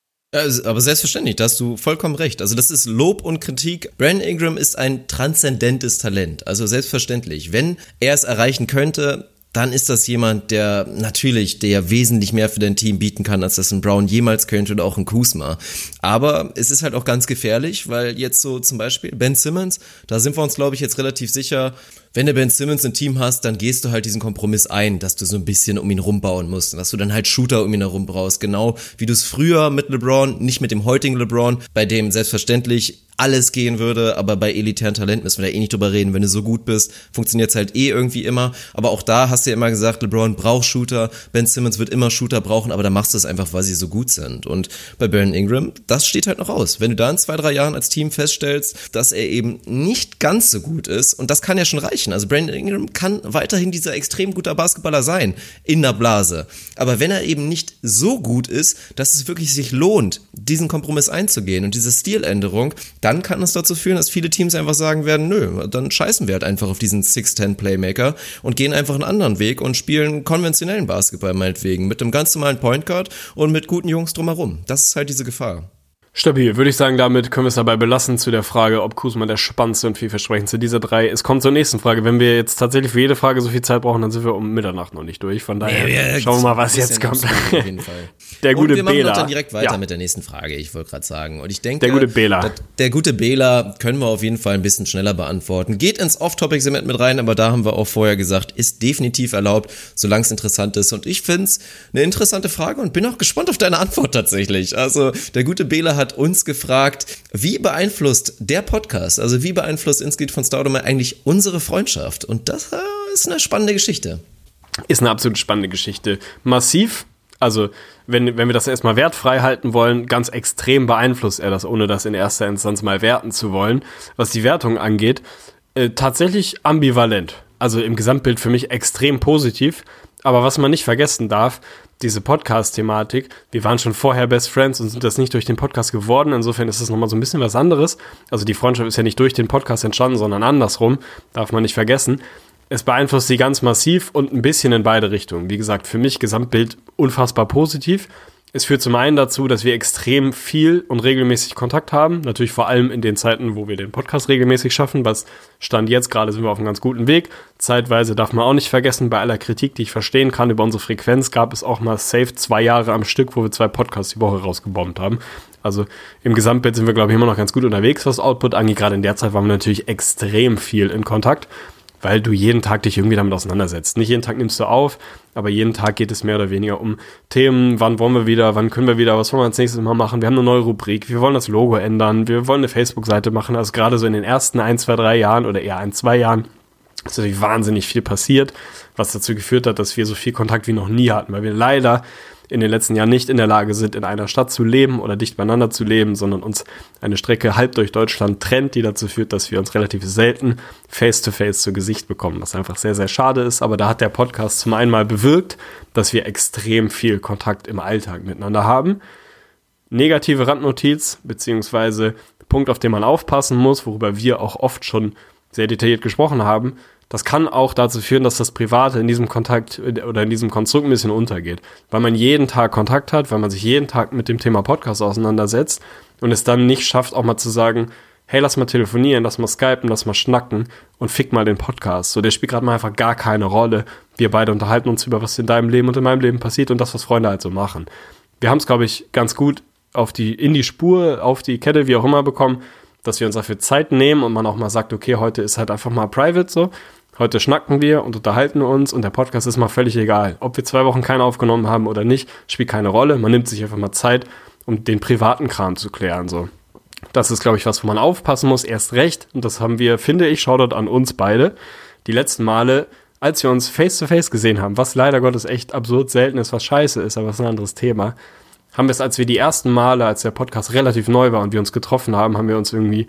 Aber selbstverständlich, da hast du vollkommen recht. Also das ist Lob und Kritik. Brandon Ingram ist ein transzendentes Talent. Also selbstverständlich. Wenn er es erreichen könnte, dann ist das jemand, der natürlich, der wesentlich mehr für dein Team bieten kann, als das ein Brown jemals könnte oder auch ein Kuzma. Aber es ist halt auch ganz gefährlich, weil jetzt so zum Beispiel Ben Simmons, da sind wir uns, glaube ich, jetzt relativ sicher, wenn du Ben Simmons ein Team hast, dann gehst du halt diesen Kompromiss ein, dass du so ein bisschen um ihn rumbauen musst und dass du dann halt Shooter um ihn herum brauchst. Genau wie du es früher mit LeBron, nicht mit dem heutigen LeBron, bei dem selbstverständlich alles gehen würde, aber bei elitären Talenten müssen wir da eh nicht drüber reden. Wenn du so gut bist, funktioniert es halt eh irgendwie immer. Aber auch da hast du ja immer gesagt, LeBron braucht Shooter, Ben Simmons wird immer Shooter brauchen, aber da machst du es einfach, weil sie so gut sind. Und bei Baron Ingram, das steht halt noch aus. Wenn du da in zwei, drei Jahren als Team feststellst, dass er eben nicht ganz so gut ist, und das kann ja schon reichen. Also Brandon Ingram kann weiterhin dieser extrem guter Basketballer sein, in der Blase. Aber wenn er eben nicht so gut ist, dass es wirklich sich lohnt, diesen Kompromiss einzugehen und diese Stiländerung, dann kann es dazu führen, dass viele Teams einfach sagen werden, nö, dann scheißen wir halt einfach auf diesen 6-10 Playmaker und gehen einfach einen anderen Weg und spielen konventionellen Basketball meinetwegen mit einem ganz normalen Point Guard und mit guten Jungs drumherum. Das ist halt diese Gefahr. Stabil, würde ich sagen, damit können wir es dabei belassen zu der Frage, ob Kuzma der spannendste und vielversprechendste dieser drei. Es kommt zur nächsten Frage. Wenn wir jetzt tatsächlich für jede Frage so viel Zeit brauchen, dann sind wir um Mitternacht noch nicht durch. Von daher nee, schauen wir mal, was jetzt kommt. Auf jeden (laughs) Fall. Der gute und wir machen Bela. dann direkt weiter ja. mit der nächsten Frage, ich wollte gerade sagen. Und ich denke, der gute Bela. Der, der, gute Bela können wir auf jeden Fall ein bisschen schneller beantworten. Geht ins Off-Topic-Segment mit rein, aber da haben wir auch vorher gesagt, ist definitiv erlaubt, solange es interessant ist. Und ich finde es eine interessante Frage und bin auch gespannt auf deine Antwort tatsächlich. Also, der gute Bela hat uns gefragt, wie beeinflusst der Podcast, also wie beeinflusst Insgeed von Staudemeyer eigentlich unsere Freundschaft? Und das äh, ist eine spannende Geschichte. Ist eine absolut spannende Geschichte. Massiv, also wenn, wenn wir das erstmal wertfrei halten wollen, ganz extrem beeinflusst er das, ohne das in erster Instanz mal werten zu wollen. Was die Wertung angeht, äh, tatsächlich ambivalent. Also im Gesamtbild für mich extrem positiv. Aber was man nicht vergessen darf, diese Podcast-Thematik, wir waren schon vorher Best Friends und sind das nicht durch den Podcast geworden. Insofern ist das nochmal so ein bisschen was anderes. Also die Freundschaft ist ja nicht durch den Podcast entstanden, sondern andersrum. Darf man nicht vergessen. Es beeinflusst sie ganz massiv und ein bisschen in beide Richtungen. Wie gesagt, für mich Gesamtbild unfassbar positiv. Es führt zum einen dazu, dass wir extrem viel und regelmäßig Kontakt haben. Natürlich vor allem in den Zeiten, wo wir den Podcast regelmäßig schaffen. Was stand jetzt gerade, sind wir auf einem ganz guten Weg. Zeitweise darf man auch nicht vergessen, bei aller Kritik, die ich verstehen kann über unsere Frequenz, gab es auch mal safe zwei Jahre am Stück, wo wir zwei Podcasts die Woche rausgebombt haben. Also im Gesamtbild sind wir, glaube ich, immer noch ganz gut unterwegs, was Output angeht. Gerade in der Zeit waren wir natürlich extrem viel in Kontakt weil du jeden Tag dich irgendwie damit auseinandersetzt. Nicht jeden Tag nimmst du auf, aber jeden Tag geht es mehr oder weniger um Themen, wann wollen wir wieder, wann können wir wieder, was wollen wir als nächstes mal machen. Wir haben eine neue Rubrik, wir wollen das Logo ändern, wir wollen eine Facebook-Seite machen. Also gerade so in den ersten ein, zwei, drei Jahren oder eher ein, zwei Jahren ist natürlich wahnsinnig viel passiert, was dazu geführt hat, dass wir so viel Kontakt wie noch nie hatten, weil wir leider in den letzten Jahren nicht in der Lage sind, in einer Stadt zu leben oder dicht beieinander zu leben, sondern uns eine Strecke halb durch Deutschland trennt, die dazu führt, dass wir uns relativ selten face-to-face -face zu Gesicht bekommen, was einfach sehr, sehr schade ist. Aber da hat der Podcast zum einen mal bewirkt, dass wir extrem viel Kontakt im Alltag miteinander haben. Negative Randnotiz, beziehungsweise Punkt, auf den man aufpassen muss, worüber wir auch oft schon sehr detailliert gesprochen haben, das kann auch dazu führen, dass das Private in diesem Kontakt oder in diesem Konstrukt ein bisschen untergeht. Weil man jeden Tag Kontakt hat, weil man sich jeden Tag mit dem Thema Podcast auseinandersetzt und es dann nicht schafft, auch mal zu sagen, hey, lass mal telefonieren, lass mal skypen, lass mal schnacken und fick mal den Podcast. So, der spielt gerade mal einfach gar keine Rolle. Wir beide unterhalten uns über, was in deinem Leben und in meinem Leben passiert und das, was Freunde halt so machen. Wir haben es, glaube ich, ganz gut auf die, in die Spur, auf die Kette, wie auch immer bekommen, dass wir uns dafür Zeit nehmen und man auch mal sagt, okay, heute ist halt einfach mal private so. Heute schnacken wir und unterhalten uns und der Podcast ist mal völlig egal. Ob wir zwei Wochen keinen aufgenommen haben oder nicht, spielt keine Rolle. Man nimmt sich einfach mal Zeit, um den privaten Kram zu klären, so. Das ist, glaube ich, was, wo man aufpassen muss, erst recht. Und das haben wir, finde ich, Shoutout an uns beide. Die letzten Male, als wir uns face to face gesehen haben, was leider Gottes echt absurd selten ist, was scheiße ist, aber das ist ein anderes Thema, haben wir es, als wir die ersten Male, als der Podcast relativ neu war und wir uns getroffen haben, haben wir uns irgendwie,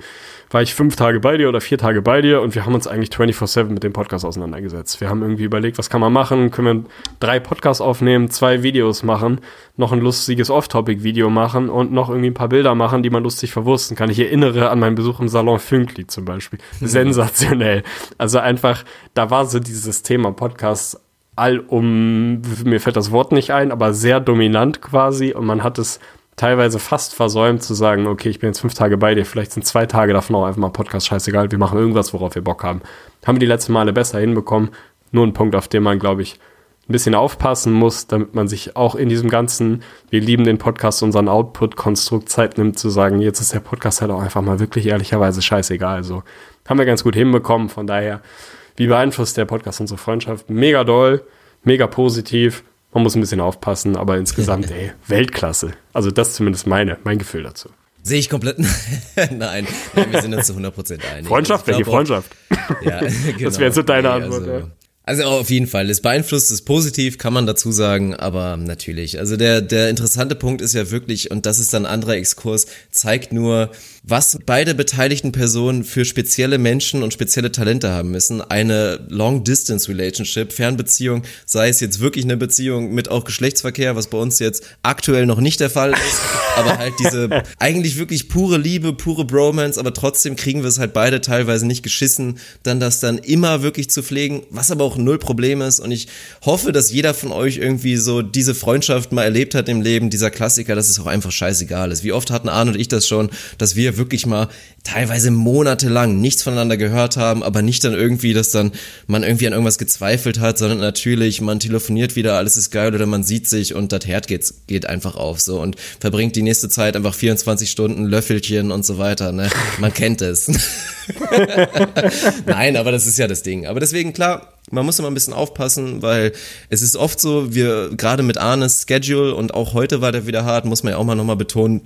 war ich fünf Tage bei dir oder vier Tage bei dir und wir haben uns eigentlich 24-7 mit dem Podcast auseinandergesetzt. Wir haben irgendwie überlegt, was kann man machen? Können wir drei Podcasts aufnehmen, zwei Videos machen, noch ein lustiges Off-Topic-Video machen und noch irgendwie ein paar Bilder machen, die man lustig verwursten kann. Ich erinnere an meinen Besuch im Salon Fünkli zum Beispiel. (laughs) Sensationell. Also einfach, da war so dieses Thema Podcast all um, mir fällt das Wort nicht ein, aber sehr dominant quasi und man hat es teilweise fast versäumt zu sagen, okay, ich bin jetzt fünf Tage bei dir, vielleicht sind zwei Tage davon auch einfach mal Podcast, scheißegal, wir machen irgendwas, worauf wir Bock haben. Haben wir die letzten Male besser hinbekommen. Nur ein Punkt, auf den man, glaube ich, ein bisschen aufpassen muss, damit man sich auch in diesem ganzen, wir lieben den Podcast, unseren Output-Konstrukt Zeit nimmt, zu sagen, jetzt ist der Podcast halt auch einfach mal wirklich ehrlicherweise scheißegal. So haben wir ganz gut hinbekommen, von daher wie beeinflusst der Podcast unsere Freundschaft? Mega doll, mega positiv. Man muss ein bisschen aufpassen, aber insgesamt, ey, Weltklasse. Also das ist zumindest meine, mein Gefühl dazu. Sehe ich komplett. (laughs) nein, nein, wir sind uns zu 100% einig. Freundschaft, welche Freundschaft? (laughs) ja, genau. Das wäre jetzt so deine Antwort. Also, ja. Also auf jeden Fall, es beeinflusst es positiv, kann man dazu sagen, aber natürlich. Also der, der interessante Punkt ist ja wirklich, und das ist dann ein anderer Exkurs, zeigt nur, was beide beteiligten Personen für spezielle Menschen und spezielle Talente haben müssen. Eine Long-Distance-Relationship, Fernbeziehung, sei es jetzt wirklich eine Beziehung mit auch Geschlechtsverkehr, was bei uns jetzt aktuell noch nicht der Fall ist, (laughs) aber halt diese eigentlich wirklich pure Liebe, pure Bromance, aber trotzdem kriegen wir es halt beide teilweise nicht geschissen, dann das dann immer wirklich zu pflegen, was aber auch null Problem ist und ich hoffe, dass jeder von euch irgendwie so diese Freundschaft mal erlebt hat im Leben, dieser Klassiker, dass es auch einfach scheißegal ist. Wie oft hatten Arne und ich das schon, dass wir wirklich mal teilweise monatelang nichts voneinander gehört haben, aber nicht dann irgendwie, dass dann man irgendwie an irgendwas gezweifelt hat, sondern natürlich, man telefoniert wieder, alles ist geil oder man sieht sich und das Herd geht, geht einfach auf so und verbringt die nächste Zeit einfach 24 Stunden Löffelchen und so weiter, ne? Man kennt es. (laughs) Nein, aber das ist ja das Ding. Aber deswegen, klar, man muss immer ein bisschen aufpassen, weil es ist oft so, wir gerade mit Arnes Schedule und auch heute war der wieder hart, muss man ja auch mal nochmal betonen,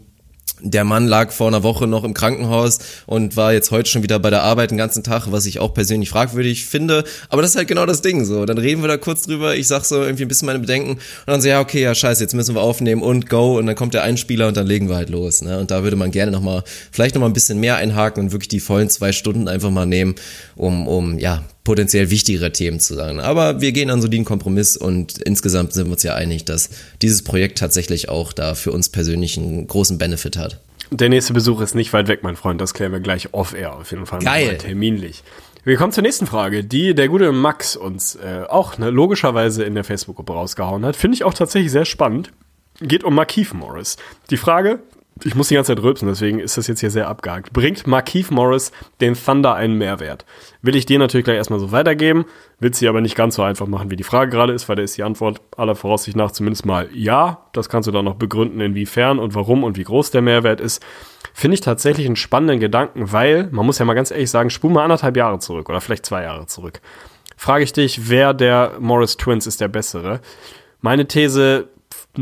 der Mann lag vor einer Woche noch im Krankenhaus und war jetzt heute schon wieder bei der Arbeit den ganzen Tag, was ich auch persönlich fragwürdig finde. Aber das ist halt genau das Ding so. Dann reden wir da kurz drüber. Ich sag so irgendwie ein bisschen meine Bedenken und dann so, ja, okay, ja, scheiße, jetzt müssen wir aufnehmen und go. Und dann kommt der Einspieler und dann legen wir halt los. Ne? Und da würde man gerne nochmal, vielleicht nochmal ein bisschen mehr einhaken und wirklich die vollen zwei Stunden einfach mal nehmen, um, um, ja, potenziell wichtigere Themen zu sagen. Aber wir gehen an so den Kompromiss und insgesamt sind wir uns ja einig, dass dieses Projekt tatsächlich auch da für uns persönlich einen großen Benefit hat. Der nächste Besuch ist nicht weit weg, mein Freund. Das klären wir gleich off-air auf jeden Fall. Geil. Terminlich. Wir kommen zur nächsten Frage, die der gute Max uns äh, auch ne, logischerweise in der Facebook-Gruppe rausgehauen hat. Finde ich auch tatsächlich sehr spannend. Geht um Markeith Morris. Die Frage, ich muss die ganze Zeit rülpsen, deswegen ist das jetzt hier sehr abgehakt. Bringt Markeith Morris den Thunder einen Mehrwert? Will ich dir natürlich gleich erstmal so weitergeben, will sie aber nicht ganz so einfach machen, wie die Frage gerade ist, weil da ist die Antwort aller Voraussicht nach zumindest mal ja. Das kannst du dann noch begründen, inwiefern und warum und wie groß der Mehrwert ist. Finde ich tatsächlich einen spannenden Gedanken, weil, man muss ja mal ganz ehrlich sagen, spul mal anderthalb Jahre zurück oder vielleicht zwei Jahre zurück. Frage ich dich, wer der Morris Twins ist der bessere? Meine These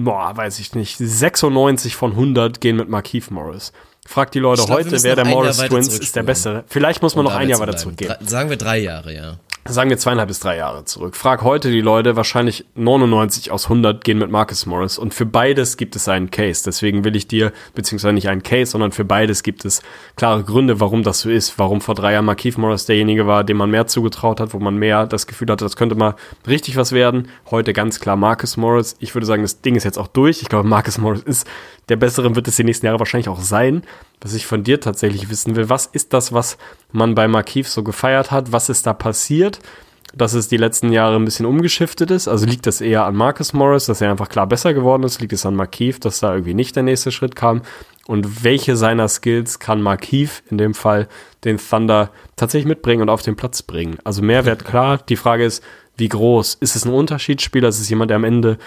boah, weiß ich nicht, 96 von 100 gehen mit Markeith Morris. Fragt die Leute glaub, heute, wer der Morris Twins ist der bessere. Vielleicht muss man noch ein Jahr weiter zurückgehen. Sagen wir drei Jahre, ja sagen wir zweieinhalb bis drei Jahre zurück. Frag heute die Leute, wahrscheinlich 99 aus 100 gehen mit Marcus Morris und für beides gibt es einen Case. Deswegen will ich dir, beziehungsweise nicht einen Case, sondern für beides gibt es klare Gründe, warum das so ist. Warum vor drei Jahren Markeith Morris derjenige war, dem man mehr zugetraut hat, wo man mehr das Gefühl hatte, das könnte mal richtig was werden. Heute ganz klar Marcus Morris. Ich würde sagen, das Ding ist jetzt auch durch. Ich glaube, Marcus Morris ist der bessere, wird es die nächsten Jahre wahrscheinlich auch sein. Was ich von dir tatsächlich wissen will, was ist das, was man bei Markeith so gefeiert hat? Was ist da passiert? dass es die letzten Jahre ein bisschen umgeschiftet ist. Also liegt das eher an Marcus Morris, dass er einfach klar besser geworden ist? Liegt es an Markeith, dass da irgendwie nicht der nächste Schritt kam? Und welche seiner Skills kann Markeith in dem Fall den Thunder tatsächlich mitbringen und auf den Platz bringen? Also Mehrwert klar. Die Frage ist, wie groß? Ist es ein Unterschiedsspieler? Ist es jemand, der am Ende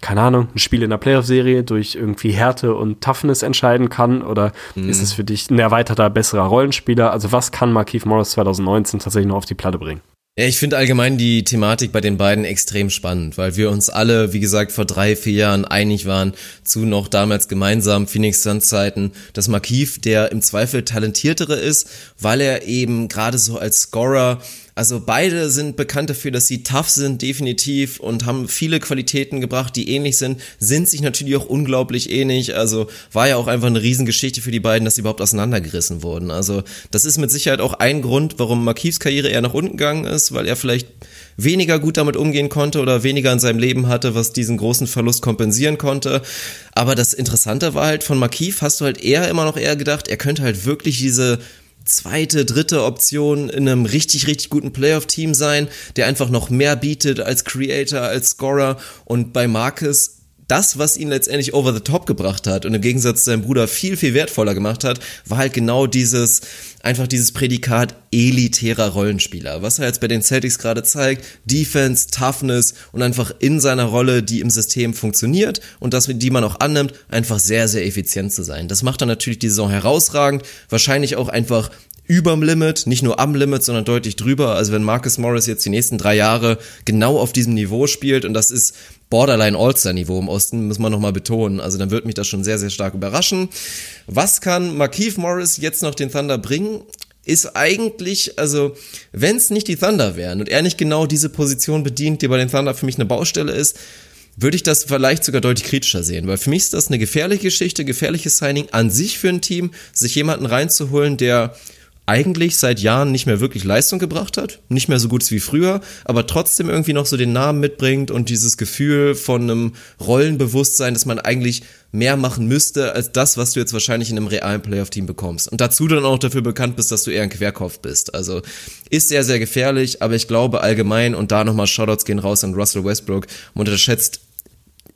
keine Ahnung, ein Spiel in der Playoff-Serie durch irgendwie Härte und Toughness entscheiden kann? Oder mhm. ist es für dich ein erweiterter, besserer Rollenspieler? Also was kann Markeith Morris 2019 tatsächlich noch auf die Platte bringen? Ja, ich finde allgemein die Thematik bei den beiden extrem spannend, weil wir uns alle, wie gesagt, vor drei, vier Jahren einig waren zu noch damals gemeinsam Phoenix Suns Zeiten, dass Markif der im Zweifel talentiertere ist, weil er eben gerade so als Scorer also beide sind bekannt dafür, dass sie tough sind, definitiv, und haben viele Qualitäten gebracht, die ähnlich sind, sind sich natürlich auch unglaublich ähnlich. Also war ja auch einfach eine Riesengeschichte für die beiden, dass sie überhaupt auseinandergerissen wurden. Also das ist mit Sicherheit auch ein Grund, warum Marquis Karriere eher nach unten gegangen ist, weil er vielleicht weniger gut damit umgehen konnte oder weniger in seinem Leben hatte, was diesen großen Verlust kompensieren konnte. Aber das Interessante war halt, von Marquis hast du halt eher immer noch eher gedacht, er könnte halt wirklich diese zweite, dritte Option in einem richtig, richtig guten Playoff-Team sein, der einfach noch mehr bietet als Creator, als Scorer. Und bei Marcus das, was ihn letztendlich over the top gebracht hat und im Gegensatz zu seinem Bruder viel, viel wertvoller gemacht hat, war halt genau dieses, einfach dieses Prädikat elitärer Rollenspieler. Was er jetzt bei den Celtics gerade zeigt, Defense, Toughness und einfach in seiner Rolle, die im System funktioniert und das, die man auch annimmt, einfach sehr, sehr effizient zu sein. Das macht dann natürlich die Saison herausragend, wahrscheinlich auch einfach überm Limit, nicht nur am Limit, sondern deutlich drüber. Also wenn Marcus Morris jetzt die nächsten drei Jahre genau auf diesem Niveau spielt und das ist Borderline All-Star-Niveau im Osten, muss man nochmal betonen. Also dann wird mich das schon sehr, sehr stark überraschen. Was kann Markeith Morris jetzt noch den Thunder bringen? Ist eigentlich, also, wenn es nicht die Thunder wären und er nicht genau diese Position bedient, die bei den Thunder für mich eine Baustelle ist, würde ich das vielleicht sogar deutlich kritischer sehen, weil für mich ist das eine gefährliche Geschichte, gefährliches Signing an sich für ein Team, sich jemanden reinzuholen, der eigentlich seit Jahren nicht mehr wirklich Leistung gebracht hat, nicht mehr so gut wie früher, aber trotzdem irgendwie noch so den Namen mitbringt und dieses Gefühl von einem Rollenbewusstsein, dass man eigentlich mehr machen müsste als das, was du jetzt wahrscheinlich in einem realen Playoff-Team bekommst. Und dazu dann auch dafür bekannt bist, dass du eher ein Querkopf bist. Also ist sehr, sehr gefährlich, aber ich glaube allgemein, und da nochmal Shoutouts gehen raus an Russell Westbrook, man unterschätzt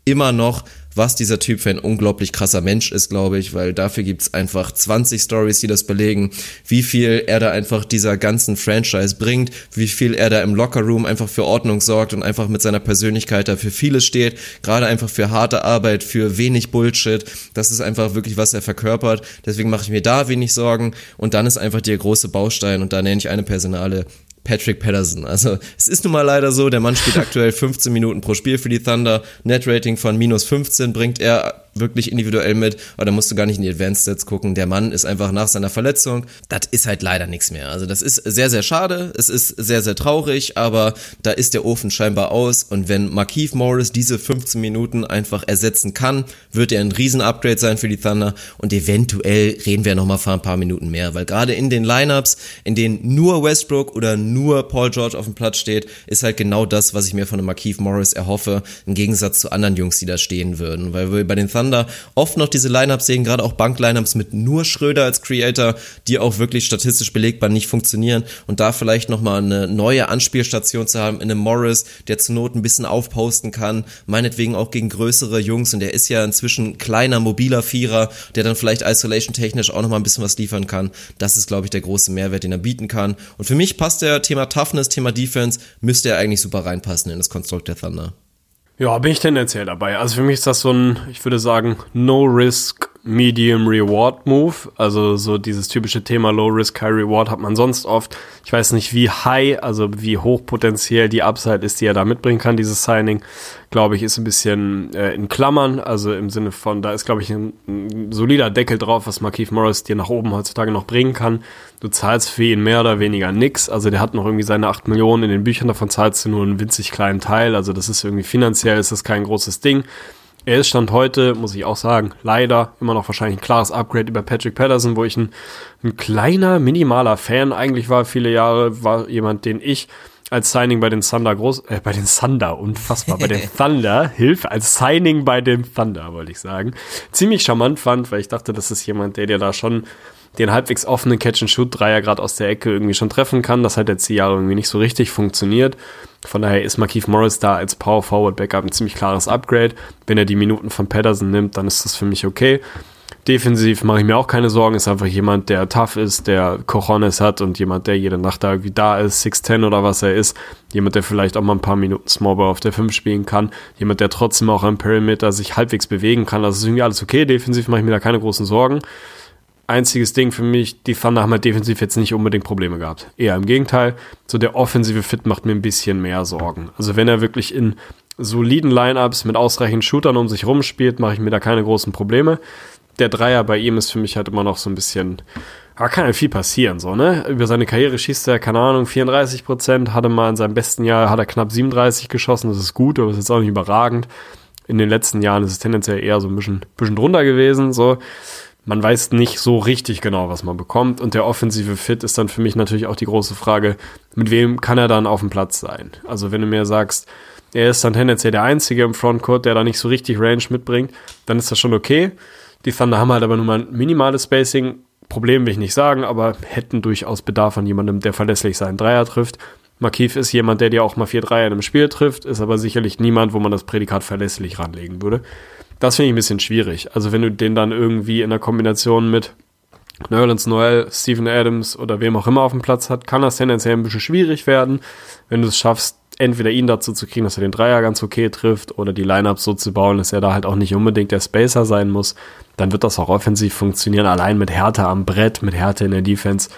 immer noch, was dieser Typ für ein unglaublich krasser Mensch ist, glaube ich, weil dafür gibt's einfach 20 Stories, die das belegen, wie viel er da einfach dieser ganzen Franchise bringt, wie viel er da im Lockerroom einfach für Ordnung sorgt und einfach mit seiner Persönlichkeit da für vieles steht, gerade einfach für harte Arbeit, für wenig Bullshit. Das ist einfach wirklich, was er verkörpert. Deswegen mache ich mir da wenig Sorgen und dann ist einfach der große Baustein und da nenne ich eine Personale Patrick Patterson. Also es ist nun mal leider so, der Mann spielt aktuell 15 Minuten pro Spiel für die Thunder, Net-Rating von minus 15 bringt er wirklich individuell mit, aber da musst du gar nicht in die Advanced Stats gucken. Der Mann ist einfach nach seiner Verletzung, das ist halt leider nichts mehr. Also das ist sehr, sehr schade, es ist sehr, sehr traurig, aber da ist der Ofen scheinbar aus und wenn Markeith Morris diese 15 Minuten einfach ersetzen kann, wird er ein Riesen-Upgrade sein für die Thunder und eventuell reden wir nochmal für ein paar Minuten mehr, weil gerade in den Lineups, in denen nur Westbrook oder nur Paul George auf dem Platz steht, ist halt genau das, was ich mir von einem Markeith Morris erhoffe, im Gegensatz zu anderen Jungs, die da stehen würden, weil wir bei den Thunder oft noch diese Lineups sehen, gerade auch Bank-Lineups mit nur Schröder als Creator, die auch wirklich statistisch belegbar nicht funktionieren und da vielleicht nochmal eine neue Anspielstation zu haben in einem Morris, der zur Not ein bisschen aufposten kann, meinetwegen auch gegen größere Jungs und der ist ja inzwischen kleiner, mobiler Vierer, der dann vielleicht isolation-technisch auch nochmal ein bisschen was liefern kann. Das ist, glaube ich, der große Mehrwert, den er bieten kann. Und für mich passt der Thema Toughness, Thema Defense, müsste er eigentlich super reinpassen in das Konstrukt der Thunder. Ja, bin ich tendenziell dabei. Also für mich ist das so ein, ich würde sagen, No-Risk, Medium Reward Move. Also so dieses typische Thema Low Risk, High Reward hat man sonst oft. Ich weiß nicht, wie high, also wie hoch potenziell die Upside ist, die er da mitbringen kann, dieses Signing. Glaube ich, ist ein bisschen äh, in Klammern. Also im Sinne von, da ist, glaube ich, ein, ein solider Deckel drauf, was Markeith Morris dir nach oben heutzutage noch bringen kann. Du zahlst für ihn mehr oder weniger nix. Also der hat noch irgendwie seine 8 Millionen in den Büchern, davon zahlst du nur einen winzig kleinen Teil. Also das ist irgendwie finanziell, ist das kein großes Ding. Er ist Stand heute, muss ich auch sagen, leider immer noch wahrscheinlich ein klares Upgrade über Patrick Patterson, wo ich ein, ein kleiner, minimaler Fan eigentlich war. Viele Jahre war jemand, den ich als Signing bei den Thunder groß, äh, bei den Thunder, unfassbar, bei den (laughs) Thunder, Hilfe, als Signing bei den Thunder, wollte ich sagen, ziemlich charmant fand, weil ich dachte, das ist jemand, der dir da schon den halbwegs offenen Catch-and-Shoot-Dreier gerade aus der Ecke irgendwie schon treffen kann. Das hat jetzt die Jahre irgendwie nicht so richtig funktioniert. Von daher ist Markeith Morris da als Power Forward Backup ein ziemlich klares Upgrade. Wenn er die Minuten von Patterson nimmt, dann ist das für mich okay. Defensiv mache ich mir auch keine Sorgen. Ist einfach jemand, der tough ist, der Cojones hat und jemand, der jede Nacht da irgendwie da ist, 6'10 oder was er ist. Jemand, der vielleicht auch mal ein paar Minuten Smallball auf der 5 spielen kann. Jemand, der trotzdem auch am Perimeter sich halbwegs bewegen kann. Also ist irgendwie alles okay. Defensiv mache ich mir da keine großen Sorgen einziges Ding für mich, die Thunder haben halt defensiv jetzt nicht unbedingt Probleme gehabt. Eher im Gegenteil, so der offensive Fit macht mir ein bisschen mehr Sorgen. Also wenn er wirklich in soliden Lineups mit ausreichend Shootern um sich rumspielt, mache ich mir da keine großen Probleme. Der Dreier bei ihm ist für mich halt immer noch so ein bisschen, da kann ja viel passieren, so, ne? Über seine Karriere schießt er, keine Ahnung, 34 Prozent, hatte mal in seinem besten Jahr, hat er knapp 37 geschossen, das ist gut, aber das ist jetzt auch nicht überragend. In den letzten Jahren ist es tendenziell eher so ein bisschen, bisschen drunter gewesen, so man weiß nicht so richtig genau, was man bekommt. Und der offensive Fit ist dann für mich natürlich auch die große Frage, mit wem kann er dann auf dem Platz sein? Also wenn du mir sagst, er ist dann tendenziell der Einzige im Frontcourt, der da nicht so richtig Range mitbringt, dann ist das schon okay. Die Thunder haben halt aber nur mal ein minimales Spacing. Problem will ich nicht sagen, aber hätten durchaus Bedarf an jemandem, der verlässlich seinen Dreier trifft. Markiv ist jemand, der dir auch mal vier Dreier in einem Spiel trifft, ist aber sicherlich niemand, wo man das Prädikat verlässlich ranlegen würde. Das finde ich ein bisschen schwierig. Also wenn du den dann irgendwie in der Kombination mit Nerlens Noel, Steven Adams oder wem auch immer auf dem Platz hat, kann das tendenziell ein bisschen schwierig werden. Wenn du es schaffst, entweder ihn dazu zu kriegen, dass er den Dreier ganz okay trifft oder die Lineups so zu bauen, dass er da halt auch nicht unbedingt der Spacer sein muss, dann wird das auch offensiv funktionieren. Allein mit Härte am Brett, mit Härte in der Defense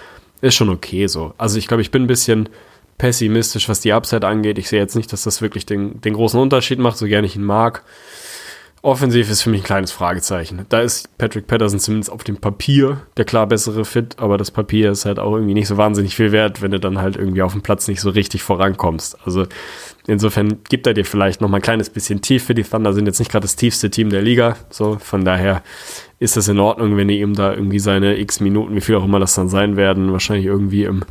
ist schon okay so. Also ich glaube, ich bin ein bisschen pessimistisch, was die Upside angeht. Ich sehe jetzt nicht, dass das wirklich den, den großen Unterschied macht, so gerne ich ihn mag. Offensiv ist für mich ein kleines Fragezeichen. Da ist Patrick Patterson zumindest auf dem Papier der klar bessere Fit, aber das Papier ist halt auch irgendwie nicht so wahnsinnig viel wert, wenn du dann halt irgendwie auf dem Platz nicht so richtig vorankommst. Also insofern gibt er dir vielleicht noch mal ein kleines bisschen tief für die Thunder, sind jetzt nicht gerade das tiefste Team der Liga. So, von daher ist das in Ordnung, wenn ihr ihm da irgendwie seine x Minuten, wie viel auch immer das dann sein werden, wahrscheinlich irgendwie im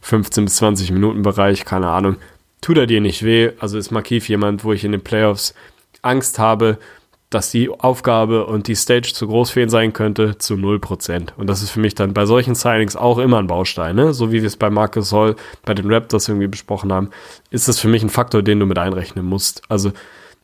15 bis 20 Minuten Bereich, keine Ahnung, tut er dir nicht weh. Also ist Markief jemand, wo ich in den Playoffs Angst habe, dass die Aufgabe und die Stage zu groß für ihn sein könnte, zu 0%. Und das ist für mich dann bei solchen Signings auch immer ein Baustein, ne? so wie wir es bei Marcus Hall, bei den Raptors irgendwie besprochen haben, ist das für mich ein Faktor, den du mit einrechnen musst. Also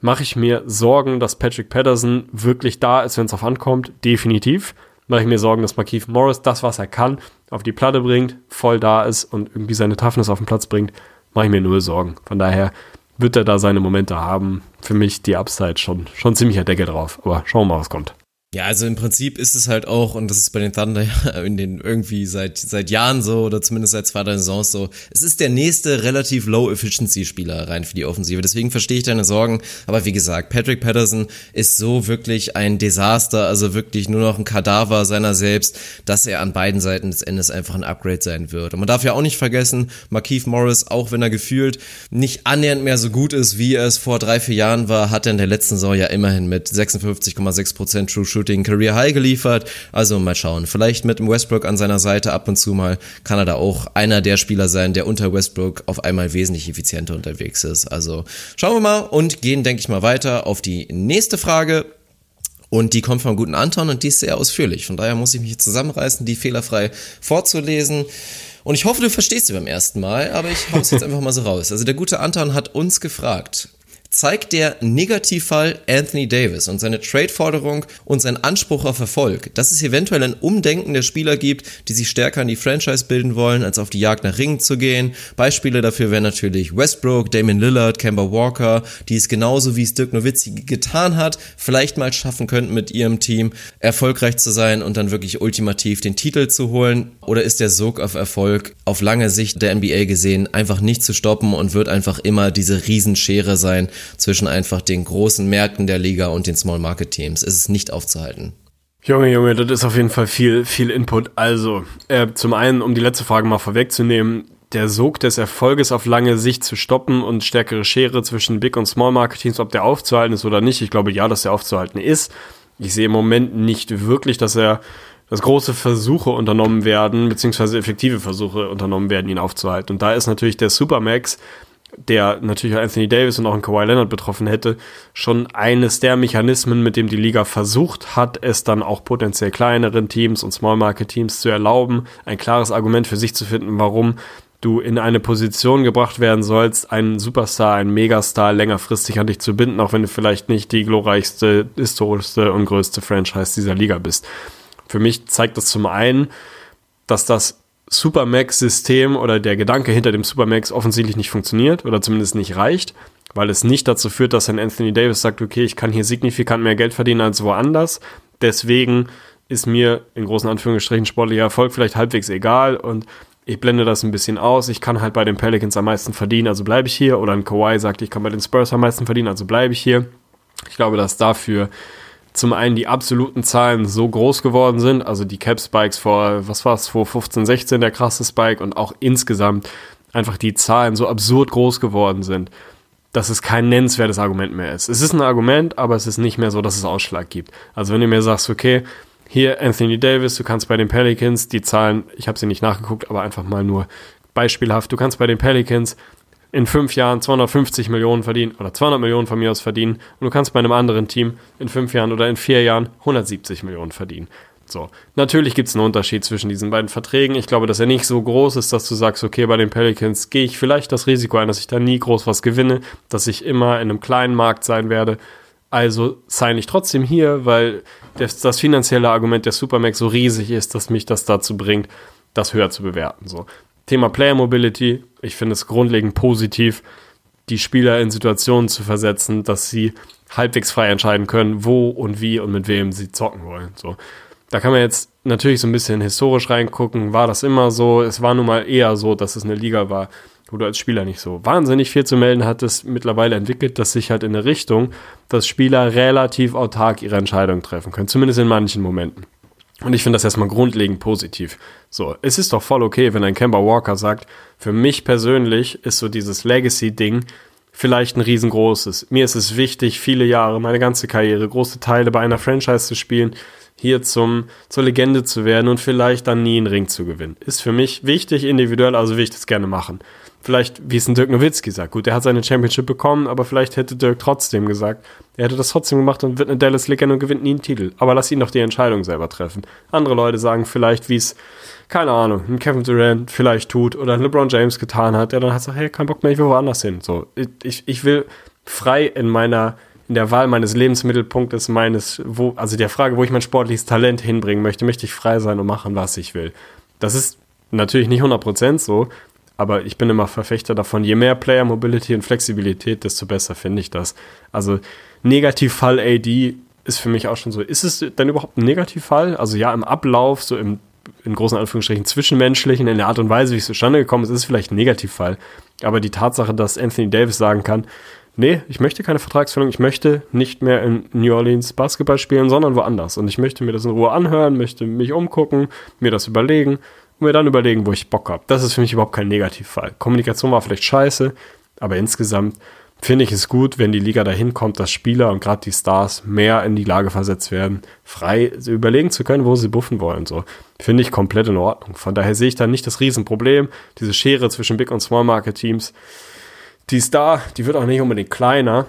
mache ich mir Sorgen, dass Patrick Patterson wirklich da ist, wenn es auf ankommt? Definitiv. Mache ich mir Sorgen, dass Markeith Morris das, was er kann, auf die Platte bringt, voll da ist und irgendwie seine Toughness auf den Platz bringt, mache ich mir null Sorgen. Von daher wird er da seine Momente haben. Für mich die Upside schon, schon ziemlicher Deckel drauf. Aber schauen wir mal, was kommt. Ja, also im Prinzip ist es halt auch, und das ist bei den Thunder (laughs) in den irgendwie seit, seit Jahren so, oder zumindest seit zwei, drei Saisons so, es ist der nächste relativ Low-Efficiency-Spieler rein für die Offensive. Deswegen verstehe ich deine Sorgen. Aber wie gesagt, Patrick Patterson ist so wirklich ein Desaster, also wirklich nur noch ein Kadaver seiner selbst, dass er an beiden Seiten des Endes einfach ein Upgrade sein wird. Und man darf ja auch nicht vergessen, Markeith Morris, auch wenn er gefühlt nicht annähernd mehr so gut ist, wie er es vor drei, vier Jahren war, hat er in der letzten Saison ja immerhin mit 56,6% True Shooting Shooting Career High geliefert. Also mal schauen. Vielleicht mit Westbrook an seiner Seite ab und zu mal kann er da auch einer der Spieler sein, der unter Westbrook auf einmal wesentlich effizienter unterwegs ist. Also schauen wir mal und gehen, denke ich mal, weiter auf die nächste Frage. Und die kommt vom guten Anton und die ist sehr ausführlich. Von daher muss ich mich zusammenreißen, die fehlerfrei vorzulesen. Und ich hoffe, du verstehst sie beim ersten Mal, aber ich hau's jetzt (laughs) einfach mal so raus. Also der gute Anton hat uns gefragt, zeigt der Negativfall Anthony Davis und seine Trade-Forderung und sein Anspruch auf Erfolg, dass es eventuell ein Umdenken der Spieler gibt, die sich stärker an die Franchise bilden wollen, als auf die Jagd nach Ringen zu gehen. Beispiele dafür wären natürlich Westbrook, Damon Lillard, Kemba Walker, die es genauso wie es Dirk Nowitzki getan hat, vielleicht mal schaffen könnten mit ihrem Team erfolgreich zu sein und dann wirklich ultimativ den Titel zu holen. Oder ist der Sog auf Erfolg auf lange Sicht der NBA gesehen einfach nicht zu stoppen und wird einfach immer diese Riesenschere sein, zwischen einfach den großen Märkten der Liga und den Small Market Teams. Es ist nicht aufzuhalten. Junge, Junge, das ist auf jeden Fall viel, viel Input. Also, äh, zum einen, um die letzte Frage mal vorwegzunehmen, der Sog des Erfolges auf lange Sicht zu stoppen und stärkere Schere zwischen Big und Small Market Teams, ob der aufzuhalten ist oder nicht. Ich glaube ja, dass der aufzuhalten ist. Ich sehe im Moment nicht wirklich, dass er dass große Versuche unternommen werden, beziehungsweise effektive Versuche unternommen werden, ihn aufzuhalten. Und da ist natürlich der Supermax der natürlich Anthony Davis und auch einen Kawhi Leonard betroffen hätte, schon eines der Mechanismen, mit dem die Liga versucht hat, es dann auch potenziell kleineren Teams und Small Market Teams zu erlauben, ein klares Argument für sich zu finden, warum du in eine Position gebracht werden sollst, einen Superstar, einen Megastar längerfristig an dich zu binden, auch wenn du vielleicht nicht die glorreichste, historischste und größte Franchise dieser Liga bist. Für mich zeigt das zum einen, dass das Supermax-System oder der Gedanke hinter dem Supermax offensichtlich nicht funktioniert oder zumindest nicht reicht, weil es nicht dazu führt, dass ein Anthony Davis sagt, okay, ich kann hier signifikant mehr Geld verdienen als woanders. Deswegen ist mir in großen Anführungsstrichen sportlicher Erfolg vielleicht halbwegs egal und ich blende das ein bisschen aus. Ich kann halt bei den Pelicans am meisten verdienen, also bleibe ich hier. Oder ein Kawhi sagt, ich kann bei den Spurs am meisten verdienen, also bleibe ich hier. Ich glaube, dass dafür zum einen die absoluten Zahlen so groß geworden sind, also die Cap-Spikes vor, was war es, vor 15, 16 der krasse Spike und auch insgesamt einfach die Zahlen so absurd groß geworden sind, dass es kein nennenswertes Argument mehr ist. Es ist ein Argument, aber es ist nicht mehr so, dass es Ausschlag gibt. Also wenn du mir sagst, okay, hier Anthony Davis, du kannst bei den Pelicans die Zahlen, ich habe sie nicht nachgeguckt, aber einfach mal nur beispielhaft, du kannst bei den Pelicans in fünf Jahren 250 Millionen verdienen oder 200 Millionen von mir aus verdienen und du kannst bei einem anderen Team in fünf Jahren oder in vier Jahren 170 Millionen verdienen. So, natürlich gibt es einen Unterschied zwischen diesen beiden Verträgen. Ich glaube, dass er nicht so groß ist, dass du sagst, okay, bei den Pelicans gehe ich vielleicht das Risiko ein, dass ich da nie groß was gewinne, dass ich immer in einem kleinen Markt sein werde. Also sign ich trotzdem hier, weil das, das finanzielle Argument der Supermax so riesig ist, dass mich das dazu bringt, das höher zu bewerten. So. Thema Player Mobility, ich finde es grundlegend positiv, die Spieler in Situationen zu versetzen, dass sie halbwegs frei entscheiden können, wo und wie und mit wem sie zocken wollen. So. Da kann man jetzt natürlich so ein bisschen historisch reingucken. War das immer so? Es war nun mal eher so, dass es eine Liga war, wo du als Spieler nicht so wahnsinnig viel zu melden hattest. Mittlerweile entwickelt das sich halt in eine Richtung, dass Spieler relativ autark ihre Entscheidungen treffen können. Zumindest in manchen Momenten. Und ich finde das erstmal grundlegend positiv. So, es ist doch voll okay, wenn ein Kemba Walker sagt, für mich persönlich ist so dieses Legacy-Ding vielleicht ein riesengroßes. Mir ist es wichtig, viele Jahre, meine ganze Karriere, große Teile bei einer Franchise zu spielen, hier zum, zur Legende zu werden und vielleicht dann nie einen Ring zu gewinnen. Ist für mich wichtig, individuell, also will ich das gerne machen vielleicht, wie es ein Dirk Nowitzki sagt, gut, der hat seine Championship bekommen, aber vielleicht hätte Dirk trotzdem gesagt, er hätte das trotzdem gemacht und wird eine Dallas-Legende und gewinnt nie einen Titel. Aber lass ihn doch die Entscheidung selber treffen. Andere Leute sagen vielleicht, wie es, keine Ahnung, ein Kevin Durant vielleicht tut oder ein LeBron James getan hat, der dann hat gesagt, hey, kein Bock mehr, ich will woanders hin. So, ich, ich will frei in meiner, in der Wahl meines Lebensmittelpunktes, meines, wo, also der Frage, wo ich mein sportliches Talent hinbringen möchte, möchte ich frei sein und machen, was ich will. Das ist natürlich nicht 100% so, aber ich bin immer Verfechter davon, je mehr Player Mobility und Flexibilität, desto besser finde ich das. Also Negativfall AD ist für mich auch schon so. Ist es denn überhaupt ein Negativfall? Also ja, im Ablauf, so im in großen Anführungsstrichen zwischenmenschlichen, in der Art und Weise, wie es zustande gekommen ist, ist es vielleicht ein Negativfall. Aber die Tatsache, dass Anthony Davis sagen kann, nee, ich möchte keine Vertragsverlängerung, ich möchte nicht mehr in New Orleans Basketball spielen, sondern woanders. Und ich möchte mir das in Ruhe anhören, möchte mich umgucken, mir das überlegen und mir dann überlegen, wo ich Bock habe. Das ist für mich überhaupt kein Negativfall. Kommunikation war vielleicht scheiße, aber insgesamt finde ich es gut, wenn die Liga dahin kommt, dass Spieler und gerade die Stars mehr in die Lage versetzt werden, frei überlegen zu können, wo sie buffen wollen. So finde ich komplett in Ordnung. Von daher sehe ich da nicht das Riesenproblem. Diese Schere zwischen Big und Small Market Teams, die ist da, die wird auch nicht unbedingt kleiner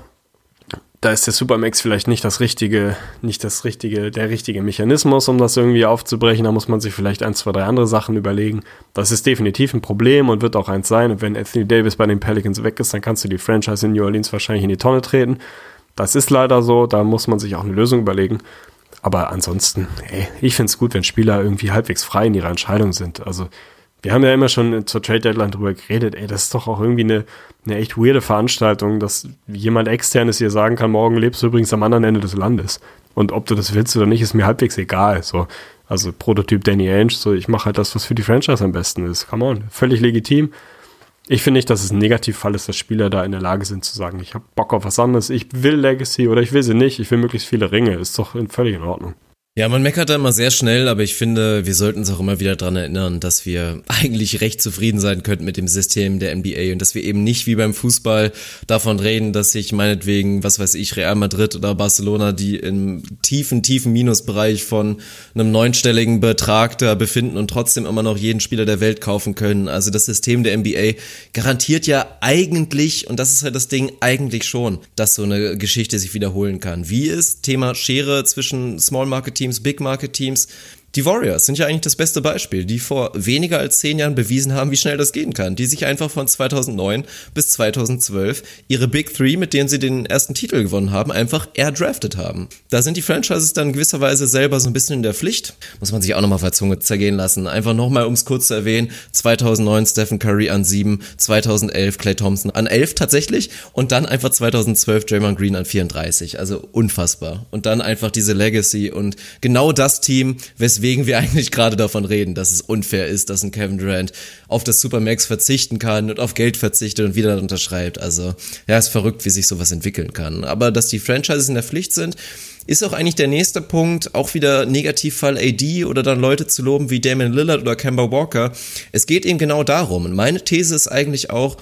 da ist der Supermax vielleicht nicht das richtige, nicht das richtige, der richtige Mechanismus, um das irgendwie aufzubrechen. Da muss man sich vielleicht ein, zwei, drei andere Sachen überlegen. Das ist definitiv ein Problem und wird auch eins sein. Und wenn Anthony Davis bei den Pelicans weg ist, dann kannst du die Franchise in New Orleans wahrscheinlich in die Tonne treten. Das ist leider so. Da muss man sich auch eine Lösung überlegen. Aber ansonsten, ey, ich finde es gut, wenn Spieler irgendwie halbwegs frei in ihrer Entscheidung sind. Also wir haben ja immer schon zur Trade Deadline drüber geredet, ey, das ist doch auch irgendwie eine, eine echt weirde Veranstaltung, dass jemand externes hier sagen kann, morgen lebst du übrigens am anderen Ende des Landes. Und ob du das willst oder nicht, ist mir halbwegs egal. So, also Prototyp Danny Ainge, so ich mache halt das, was für die Franchise am besten ist. Come on, völlig legitim. Ich finde nicht, dass es ein Negativfall ist, dass Spieler da in der Lage sind zu sagen, ich habe Bock auf was anderes, ich will Legacy oder ich will sie nicht, ich will möglichst viele Ringe. Ist doch völlig in Ordnung. Ja, man meckert da immer sehr schnell, aber ich finde, wir sollten uns auch immer wieder dran erinnern, dass wir (laughs) eigentlich recht zufrieden sein könnten mit dem System der NBA und dass wir eben nicht wie beim Fußball davon reden, dass sich meinetwegen, was weiß ich, Real Madrid oder Barcelona, die im tiefen, tiefen Minusbereich von einem neunstelligen Betrag da befinden und trotzdem immer noch jeden Spieler der Welt kaufen können. Also das System der NBA garantiert ja eigentlich, und das ist halt das Ding, eigentlich schon, dass so eine Geschichte sich wiederholen kann. Wie ist Thema Schere zwischen Small Market Big Market Teams die Warriors sind ja eigentlich das beste Beispiel, die vor weniger als zehn Jahren bewiesen haben, wie schnell das gehen kann. Die sich einfach von 2009 bis 2012 ihre Big Three, mit denen sie den ersten Titel gewonnen haben, einfach airdrafted haben. Da sind die Franchises dann gewisserweise selber so ein bisschen in der Pflicht. Muss man sich auch nochmal auf Zunge zergehen lassen. Einfach nochmal, um es kurz zu erwähnen, 2009 Stephen Curry an 7, 2011 Clay Thompson an 11 tatsächlich und dann einfach 2012 Draymond Green an 34. Also unfassbar. Und dann einfach diese Legacy und genau das Team, weswegen weswegen wir (laughs) eigentlich gerade davon reden, dass es unfair ist, dass ein Kevin Durant auf das Supermax verzichten kann und auf Geld verzichtet und wieder unterschreibt. Also, ja, ist verrückt, wie sich sowas entwickeln kann. Aber dass die Franchises in der Pflicht sind, ist auch eigentlich der nächste Punkt, auch wieder Negativfall AD oder dann Leute zu loben wie Damon Lillard oder Kemba Walker. Es geht eben genau darum. Und meine These ist eigentlich auch,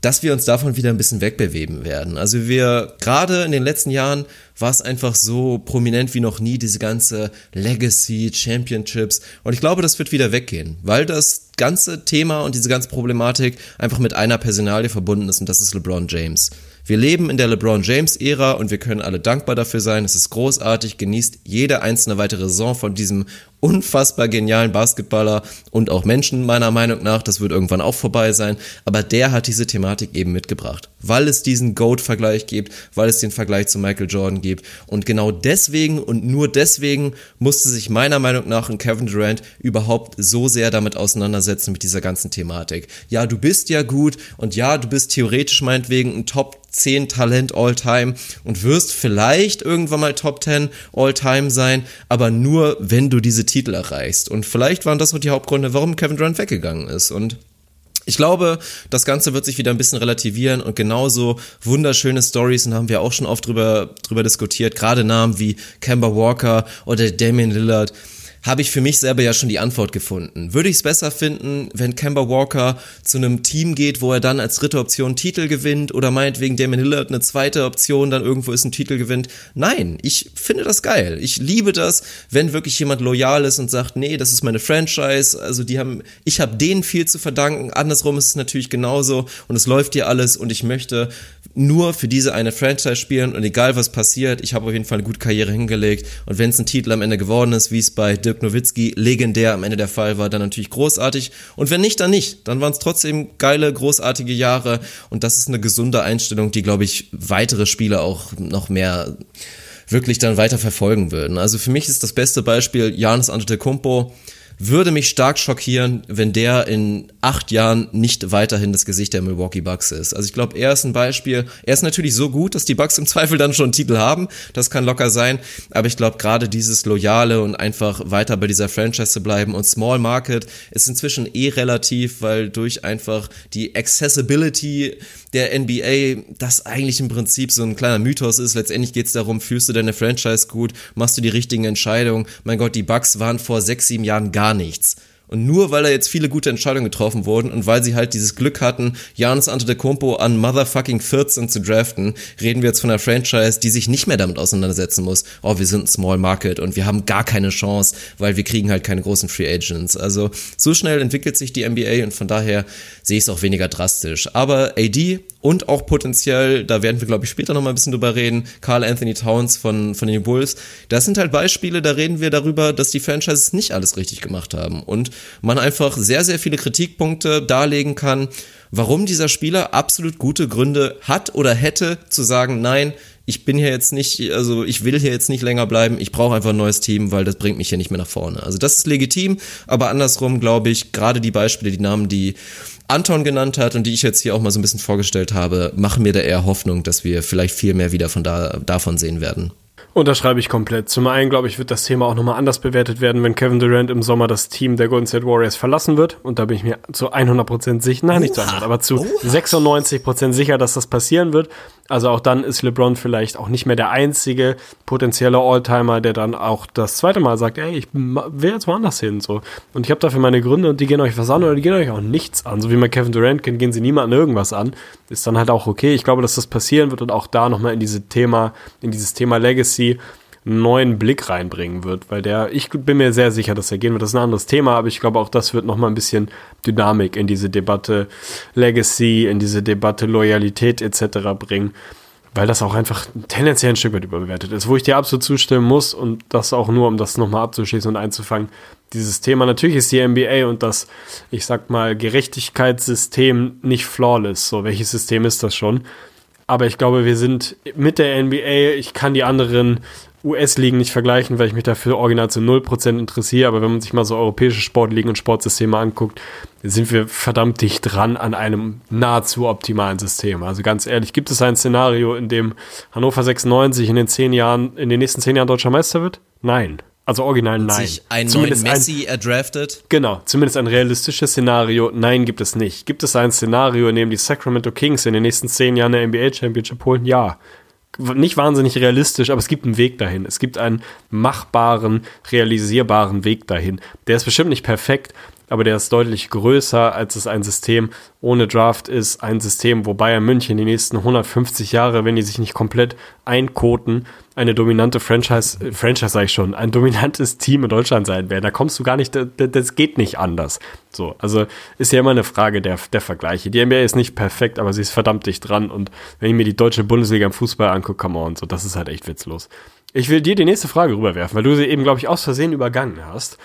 dass wir uns davon wieder ein bisschen wegbewegen werden. Also wir, gerade in den letzten Jahren war es einfach so prominent wie noch nie, diese ganze Legacy, Championships. Und ich glaube, das wird wieder weggehen, weil das ganze Thema und diese ganze Problematik einfach mit einer Personalie verbunden ist und das ist LeBron James. Wir leben in der LeBron James-Ära und wir können alle dankbar dafür sein. Es ist großartig, genießt jede einzelne weitere Saison von diesem unfassbar genialen Basketballer und auch Menschen meiner Meinung nach. Das wird irgendwann auch vorbei sein. Aber der hat diese Thematik eben mitgebracht, weil es diesen GOAT-Vergleich gibt, weil es den Vergleich zu Michael Jordan gibt. Und genau deswegen und nur deswegen musste sich meiner Meinung nach ein Kevin Durant überhaupt so sehr damit auseinandersetzen mit dieser ganzen Thematik. Ja, du bist ja gut und ja, du bist theoretisch meinetwegen ein Top 10 Talent All-Time und wirst vielleicht irgendwann mal Top 10 All-Time sein, aber nur, wenn du diese Titel erreichst. Und vielleicht waren das auch die Hauptgründe, warum Kevin Durant weggegangen ist. Und ich glaube, das Ganze wird sich wieder ein bisschen relativieren und genauso wunderschöne Stories, und haben wir auch schon oft drüber, drüber diskutiert, gerade Namen wie Kemba Walker oder Damian Lillard, habe ich für mich selber ja schon die Antwort gefunden. Würde ich es besser finden, wenn Kemba Walker zu einem Team geht, wo er dann als dritte Option Titel gewinnt oder meinetwegen Damon Hillard eine zweite Option dann irgendwo ist ein Titel gewinnt? Nein, ich finde das geil. Ich liebe das, wenn wirklich jemand loyal ist und sagt, nee, das ist meine Franchise, also die haben, ich habe denen viel zu verdanken. Andersrum ist es natürlich genauso und es läuft hier alles und ich möchte nur für diese eine Franchise spielen und egal was passiert, ich habe auf jeden Fall eine gute Karriere hingelegt und wenn es ein Titel am Ende geworden ist, wie es bei Dirk Nowitzki legendär am Ende der Fall war, dann natürlich großartig und wenn nicht, dann nicht. Dann waren es trotzdem geile, großartige Jahre und das ist eine gesunde Einstellung, die, glaube ich, weitere Spieler auch noch mehr wirklich dann weiter verfolgen würden. Also für mich ist das beste Beispiel Janis Antetokounmpo, würde mich stark schockieren, wenn der in acht Jahren nicht weiterhin das Gesicht der Milwaukee Bucks ist. Also ich glaube, er ist ein Beispiel. Er ist natürlich so gut, dass die Bucks im Zweifel dann schon einen Titel haben. Das kann locker sein. Aber ich glaube, gerade dieses Loyale und einfach weiter bei dieser Franchise zu bleiben und Small Market ist inzwischen eh relativ, weil durch einfach die Accessibility der NBA das eigentlich im Prinzip so ein kleiner Mythos ist. Letztendlich geht es darum, führst du deine Franchise gut, machst du die richtigen Entscheidungen. Mein Gott, die Bucks waren vor sechs, sieben Jahren gar nichts. Und nur weil da jetzt viele gute Entscheidungen getroffen wurden und weil sie halt dieses Glück hatten, Janis Antetokounmpo an motherfucking 14 zu draften, reden wir jetzt von einer Franchise, die sich nicht mehr damit auseinandersetzen muss. Oh, wir sind ein Small Market und wir haben gar keine Chance, weil wir kriegen halt keine großen Free Agents. Also so schnell entwickelt sich die NBA und von daher sehe ich es auch weniger drastisch. Aber AD und auch potenziell, da werden wir glaube ich später noch mal ein bisschen drüber reden, Carl Anthony Towns von, von den Bulls. Das sind halt Beispiele, da reden wir darüber, dass die Franchises nicht alles richtig gemacht haben und man einfach sehr, sehr viele Kritikpunkte darlegen kann, warum dieser Spieler absolut gute Gründe hat oder hätte zu sagen, nein, ich bin hier jetzt nicht, also ich will hier jetzt nicht länger bleiben, ich brauche einfach ein neues Team, weil das bringt mich hier nicht mehr nach vorne. Also das ist legitim, aber andersrum glaube ich, gerade die Beispiele, die Namen, die Anton genannt hat und die ich jetzt hier auch mal so ein bisschen vorgestellt habe, machen mir da eher Hoffnung, dass wir vielleicht viel mehr wieder von da, davon sehen werden. Unterschreibe ich komplett. Zum einen, glaube ich, wird das Thema auch nochmal anders bewertet werden, wenn Kevin Durant im Sommer das Team der Golden State Warriors verlassen wird. Und da bin ich mir zu 100% sicher, nein, nicht zu 100, aber zu 96% sicher, dass das passieren wird. Also auch dann ist LeBron vielleicht auch nicht mehr der einzige potenzielle Alltimer, der dann auch das zweite Mal sagt, ey, ich will jetzt woanders hin. So. Und ich habe dafür meine Gründe und die gehen euch was an oder die gehen euch auch nichts an. So wie man Kevin Durant kennt, gehen sie niemandem irgendwas an. Ist dann halt auch okay. Ich glaube, dass das passieren wird und auch da nochmal in diese Thema, in dieses Thema Legacy neuen Blick reinbringen wird, weil der, ich bin mir sehr sicher, dass er gehen wird. Das ist ein anderes Thema, aber ich glaube auch das wird nochmal ein bisschen Dynamik in diese Debatte Legacy, in diese Debatte Loyalität etc. bringen, weil das auch einfach tendenziell ein Stück weit überbewertet ist, wo ich dir absolut zustimmen muss und das auch nur, um das nochmal abzuschließen und einzufangen. Dieses Thema, natürlich ist die NBA und das, ich sag mal, Gerechtigkeitssystem nicht flawless. So, welches System ist das schon? Aber ich glaube, wir sind mit der NBA, ich kann die anderen US-Ligen nicht vergleichen, weil ich mich dafür original zu 0% interessiere, aber wenn man sich mal so europäische Sportligen und Sportsysteme anguckt, sind wir verdammt dicht dran an einem nahezu optimalen System. Also ganz ehrlich, gibt es ein Szenario, in dem Hannover 96 in den zehn Jahren, in den nächsten zehn Jahren deutscher Meister wird? Nein. Also original nein. Sich einen zumindest neuen Messi ein, erdraftet? Genau, zumindest ein realistisches Szenario. Nein, gibt es nicht. Gibt es ein Szenario, in dem die Sacramento Kings in den nächsten zehn Jahren eine NBA Championship holen? Ja nicht wahnsinnig realistisch, aber es gibt einen Weg dahin. Es gibt einen machbaren, realisierbaren Weg dahin. Der ist bestimmt nicht perfekt, aber der ist deutlich größer, als es ein System ohne Draft ist. Ein System, wo Bayern München die nächsten 150 Jahre, wenn die sich nicht komplett einkoten, eine dominante Franchise, äh, Franchise sage ich schon, ein dominantes Team in Deutschland sein werden. Da kommst du gar nicht, das geht nicht anders. So, also ist ja immer eine Frage der, der Vergleiche. Die NBA ist nicht perfekt, aber sie ist verdammt dicht dran. Und wenn ich mir die deutsche Bundesliga im Fußball angucke, come on, so, das ist halt echt witzlos. Ich will dir die nächste Frage rüberwerfen, weil du sie eben, glaube ich, aus Versehen übergangen hast.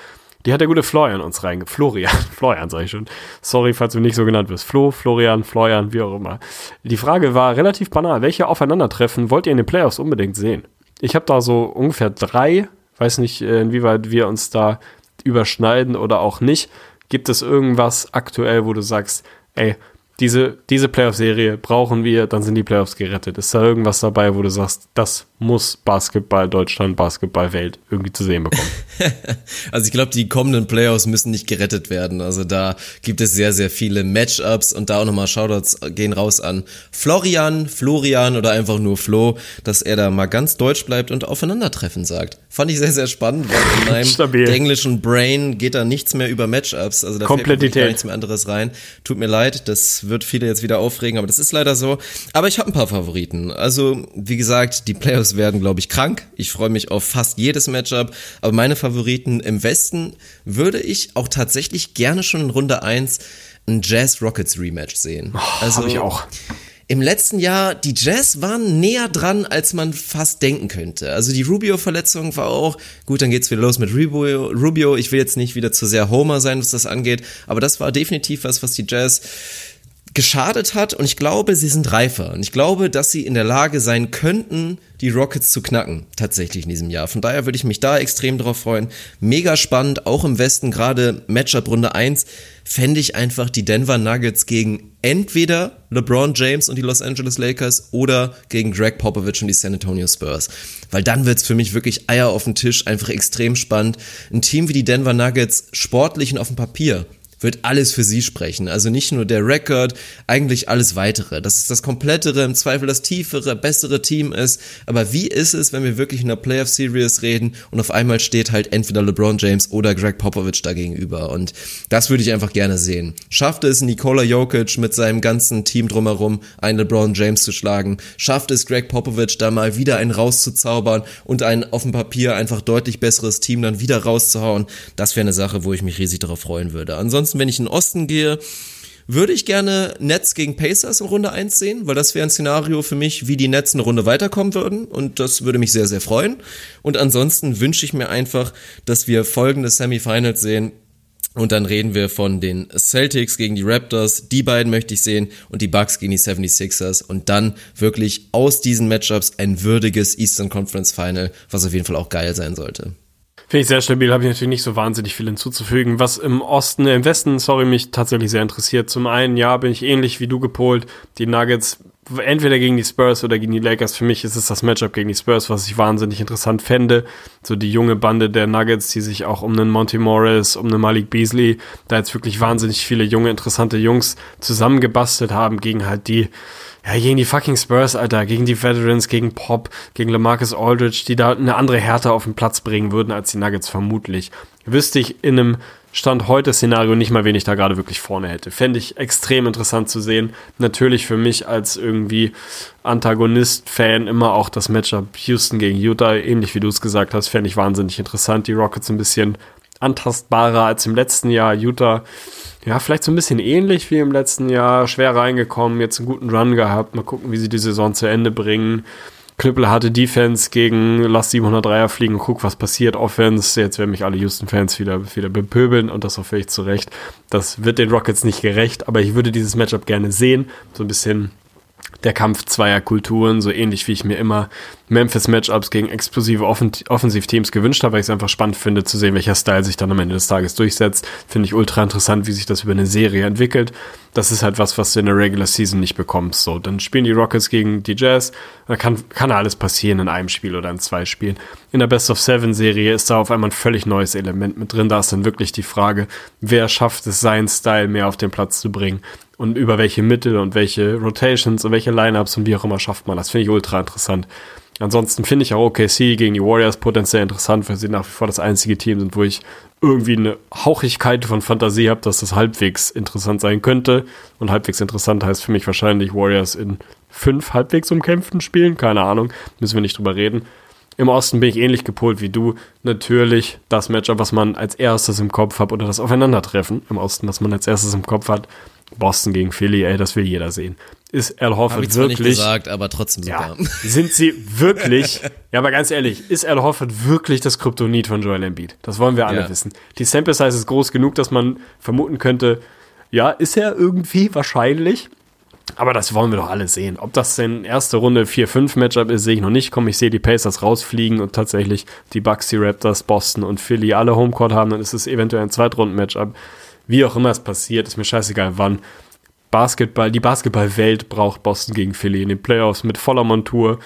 Die hat der gute Florian uns reinge... Florian, (laughs) Florian sag ich schon. Sorry, falls du nicht so genannt wirst. Flo, Florian, Florian, wie auch immer. Die Frage war relativ banal. Welche Aufeinandertreffen wollt ihr in den Playoffs unbedingt sehen? Ich habe da so ungefähr drei. Weiß nicht, äh, inwieweit wir uns da überschneiden oder auch nicht. Gibt es irgendwas aktuell, wo du sagst, ey, diese, diese Playoff-Serie brauchen wir, dann sind die Playoffs gerettet. Ist da irgendwas dabei, wo du sagst, das muss Basketball Deutschland, Basketball Welt irgendwie zu sehen bekommen? (laughs) also ich glaube, die kommenden Playoffs müssen nicht gerettet werden. Also da gibt es sehr, sehr viele Matchups und da auch nochmal Shoutouts gehen raus an Florian, Florian oder einfach nur Flo, dass er da mal ganz deutsch bleibt und aufeinandertreffen sagt. Fand ich sehr, sehr spannend, weil in meinem (laughs) Stabil. englischen Brain geht da nichts mehr über Matchups. Also da fällt mir gar nichts mehr anderes rein. Tut mir leid, das wird viele jetzt wieder aufregen, aber das ist leider so. Aber ich habe ein paar Favoriten. Also, wie gesagt, die Playoffs werden, glaube ich, krank. Ich freue mich auf fast jedes Matchup. Aber meine Favoriten im Westen würde ich auch tatsächlich gerne schon in Runde eins ein Jazz Rockets Rematch sehen. Oh, also ich auch im letzten Jahr, die Jazz waren näher dran, als man fast denken könnte. Also die Rubio-Verletzung war auch, gut, dann geht's wieder los mit Rubio. Rubio, ich will jetzt nicht wieder zu sehr Homer sein, was das angeht, aber das war definitiv was, was die Jazz geschadet hat und ich glaube, sie sind reifer und ich glaube, dass sie in der Lage sein könnten, die Rockets zu knacken, tatsächlich in diesem Jahr. Von daher würde ich mich da extrem drauf freuen. Mega spannend, auch im Westen, gerade Matchup Runde 1, fände ich einfach die Denver Nuggets gegen entweder LeBron James und die Los Angeles Lakers oder gegen Greg Popovich und die San Antonio Spurs. Weil dann wird's für mich wirklich Eier auf den Tisch, einfach extrem spannend. Ein Team wie die Denver Nuggets, sportlich und auf dem Papier, wird alles für sie sprechen. Also nicht nur der Rekord, eigentlich alles weitere. Dass es das komplettere, im Zweifel das tiefere, bessere Team ist. Aber wie ist es, wenn wir wirklich in der Playoff Series reden und auf einmal steht halt entweder LeBron James oder Greg Popovich da gegenüber? Und das würde ich einfach gerne sehen. Schafft es Nikola Jokic mit seinem ganzen Team drumherum, einen LeBron James zu schlagen? Schafft es Greg Popovich da mal wieder einen rauszuzaubern und ein auf dem Papier einfach deutlich besseres Team dann wieder rauszuhauen? Das wäre eine Sache, wo ich mich riesig darauf freuen würde. Ansonsten Ansonsten, wenn ich in den Osten gehe, würde ich gerne Nets gegen Pacers in Runde 1 sehen, weil das wäre ein Szenario für mich, wie die Nets eine Runde weiterkommen würden und das würde mich sehr, sehr freuen. Und ansonsten wünsche ich mir einfach, dass wir folgende Semifinals sehen. Und dann reden wir von den Celtics gegen die Raptors. Die beiden möchte ich sehen und die Bucks gegen die 76ers. Und dann wirklich aus diesen Matchups ein würdiges Eastern Conference Final, was auf jeden Fall auch geil sein sollte. Finde ich sehr stabil, habe ich natürlich nicht so wahnsinnig viel hinzuzufügen. Was im Osten, im Westen, sorry, mich tatsächlich sehr interessiert. Zum einen, ja, bin ich ähnlich wie du gepolt. Die Nuggets entweder gegen die Spurs oder gegen die Lakers. Für mich ist es das Matchup gegen die Spurs, was ich wahnsinnig interessant fände. So die junge Bande der Nuggets, die sich auch um einen Monty Morris, um einen Malik Beasley, da jetzt wirklich wahnsinnig viele junge, interessante Jungs zusammengebastelt haben gegen halt die ja, gegen die fucking Spurs, Alter, gegen die Veterans, gegen Pop, gegen LaMarcus Aldridge, die da eine andere Härte auf den Platz bringen würden als die Nuggets vermutlich. Wüsste ich in einem Stand heute Szenario nicht mal, wen ich da gerade wirklich vorne hätte. Fände ich extrem interessant zu sehen. Natürlich für mich als irgendwie Antagonist-Fan immer auch das Matchup Houston gegen Utah, ähnlich wie du es gesagt hast, fände ich wahnsinnig interessant. Die Rockets ein bisschen antastbarer als im letzten Jahr. Utah ja, vielleicht so ein bisschen ähnlich wie im letzten Jahr. Schwer reingekommen, jetzt einen guten Run gehabt. Mal gucken, wie sie die Saison zu Ende bringen. Knüppelharte Defense gegen Lass 703er fliegen guck, was passiert. Offense, jetzt werden mich alle Houston-Fans wieder, wieder bepöbeln und das auch völlig zu Recht. Das wird den Rockets nicht gerecht, aber ich würde dieses Matchup gerne sehen. So ein bisschen der Kampf zweier Kulturen, so ähnlich wie ich mir immer Memphis-Matchups gegen explosive Offen Offensivteams gewünscht habe, weil ich es einfach spannend finde zu sehen, welcher Style sich dann am Ende des Tages durchsetzt. Finde ich ultra interessant, wie sich das über eine Serie entwickelt. Das ist halt was, was du in der Regular Season nicht bekommst. So, dann spielen die Rockets gegen die Jazz. Da kann, kann alles passieren in einem Spiel oder in zwei Spielen. In der Best of Seven Serie ist da auf einmal ein völlig neues Element mit drin. Da ist dann wirklich die Frage, wer schafft es, seinen Style mehr auf den Platz zu bringen und über welche Mittel und welche Rotations und welche Lineups und wie auch immer schafft man das. Finde ich ultra interessant. Ansonsten finde ich auch OKC gegen die Warriors potenziell interessant, weil sie nach wie vor das einzige Team sind, wo ich irgendwie eine Hauchigkeit von Fantasie habe, dass das halbwegs interessant sein könnte. Und halbwegs interessant heißt für mich wahrscheinlich Warriors in fünf halbwegs umkämpften Spielen. Keine Ahnung, müssen wir nicht drüber reden. Im Osten bin ich ähnlich gepolt wie du. Natürlich das Matchup, was man als erstes im Kopf hat, oder das Aufeinandertreffen im Osten, was man als erstes im Kopf hat. Boston gegen Philly, ey, das will jeder sehen. Ist Al Horford Hab ich wirklich. Nicht gesagt, aber trotzdem ja, super. (laughs) Sind sie wirklich, ja, aber ganz ehrlich, ist Al Horford wirklich das Kryptonit von Joel Embiid? Das wollen wir alle Ja. wissen. Die Sample Size ist groß genug, dass man vermuten könnte, ja, ist er irgendwie wahrscheinlich. Aber das wollen wir doch alle sehen. Ob das denn erste Runde 4-5 Matchup ist, sehe ich noch nicht. Komm, ich sehe die Pacers rausfliegen und tatsächlich die Bucks, die Raptors, Boston und Philly alle Homecourt haben, dann ist es eventuell ein Zweitrunden-Matchup. Wie auch immer es passiert, ist mir scheißegal wann. Basketball, die Basketballwelt braucht Boston gegen Philly in den Playoffs mit voller Montur.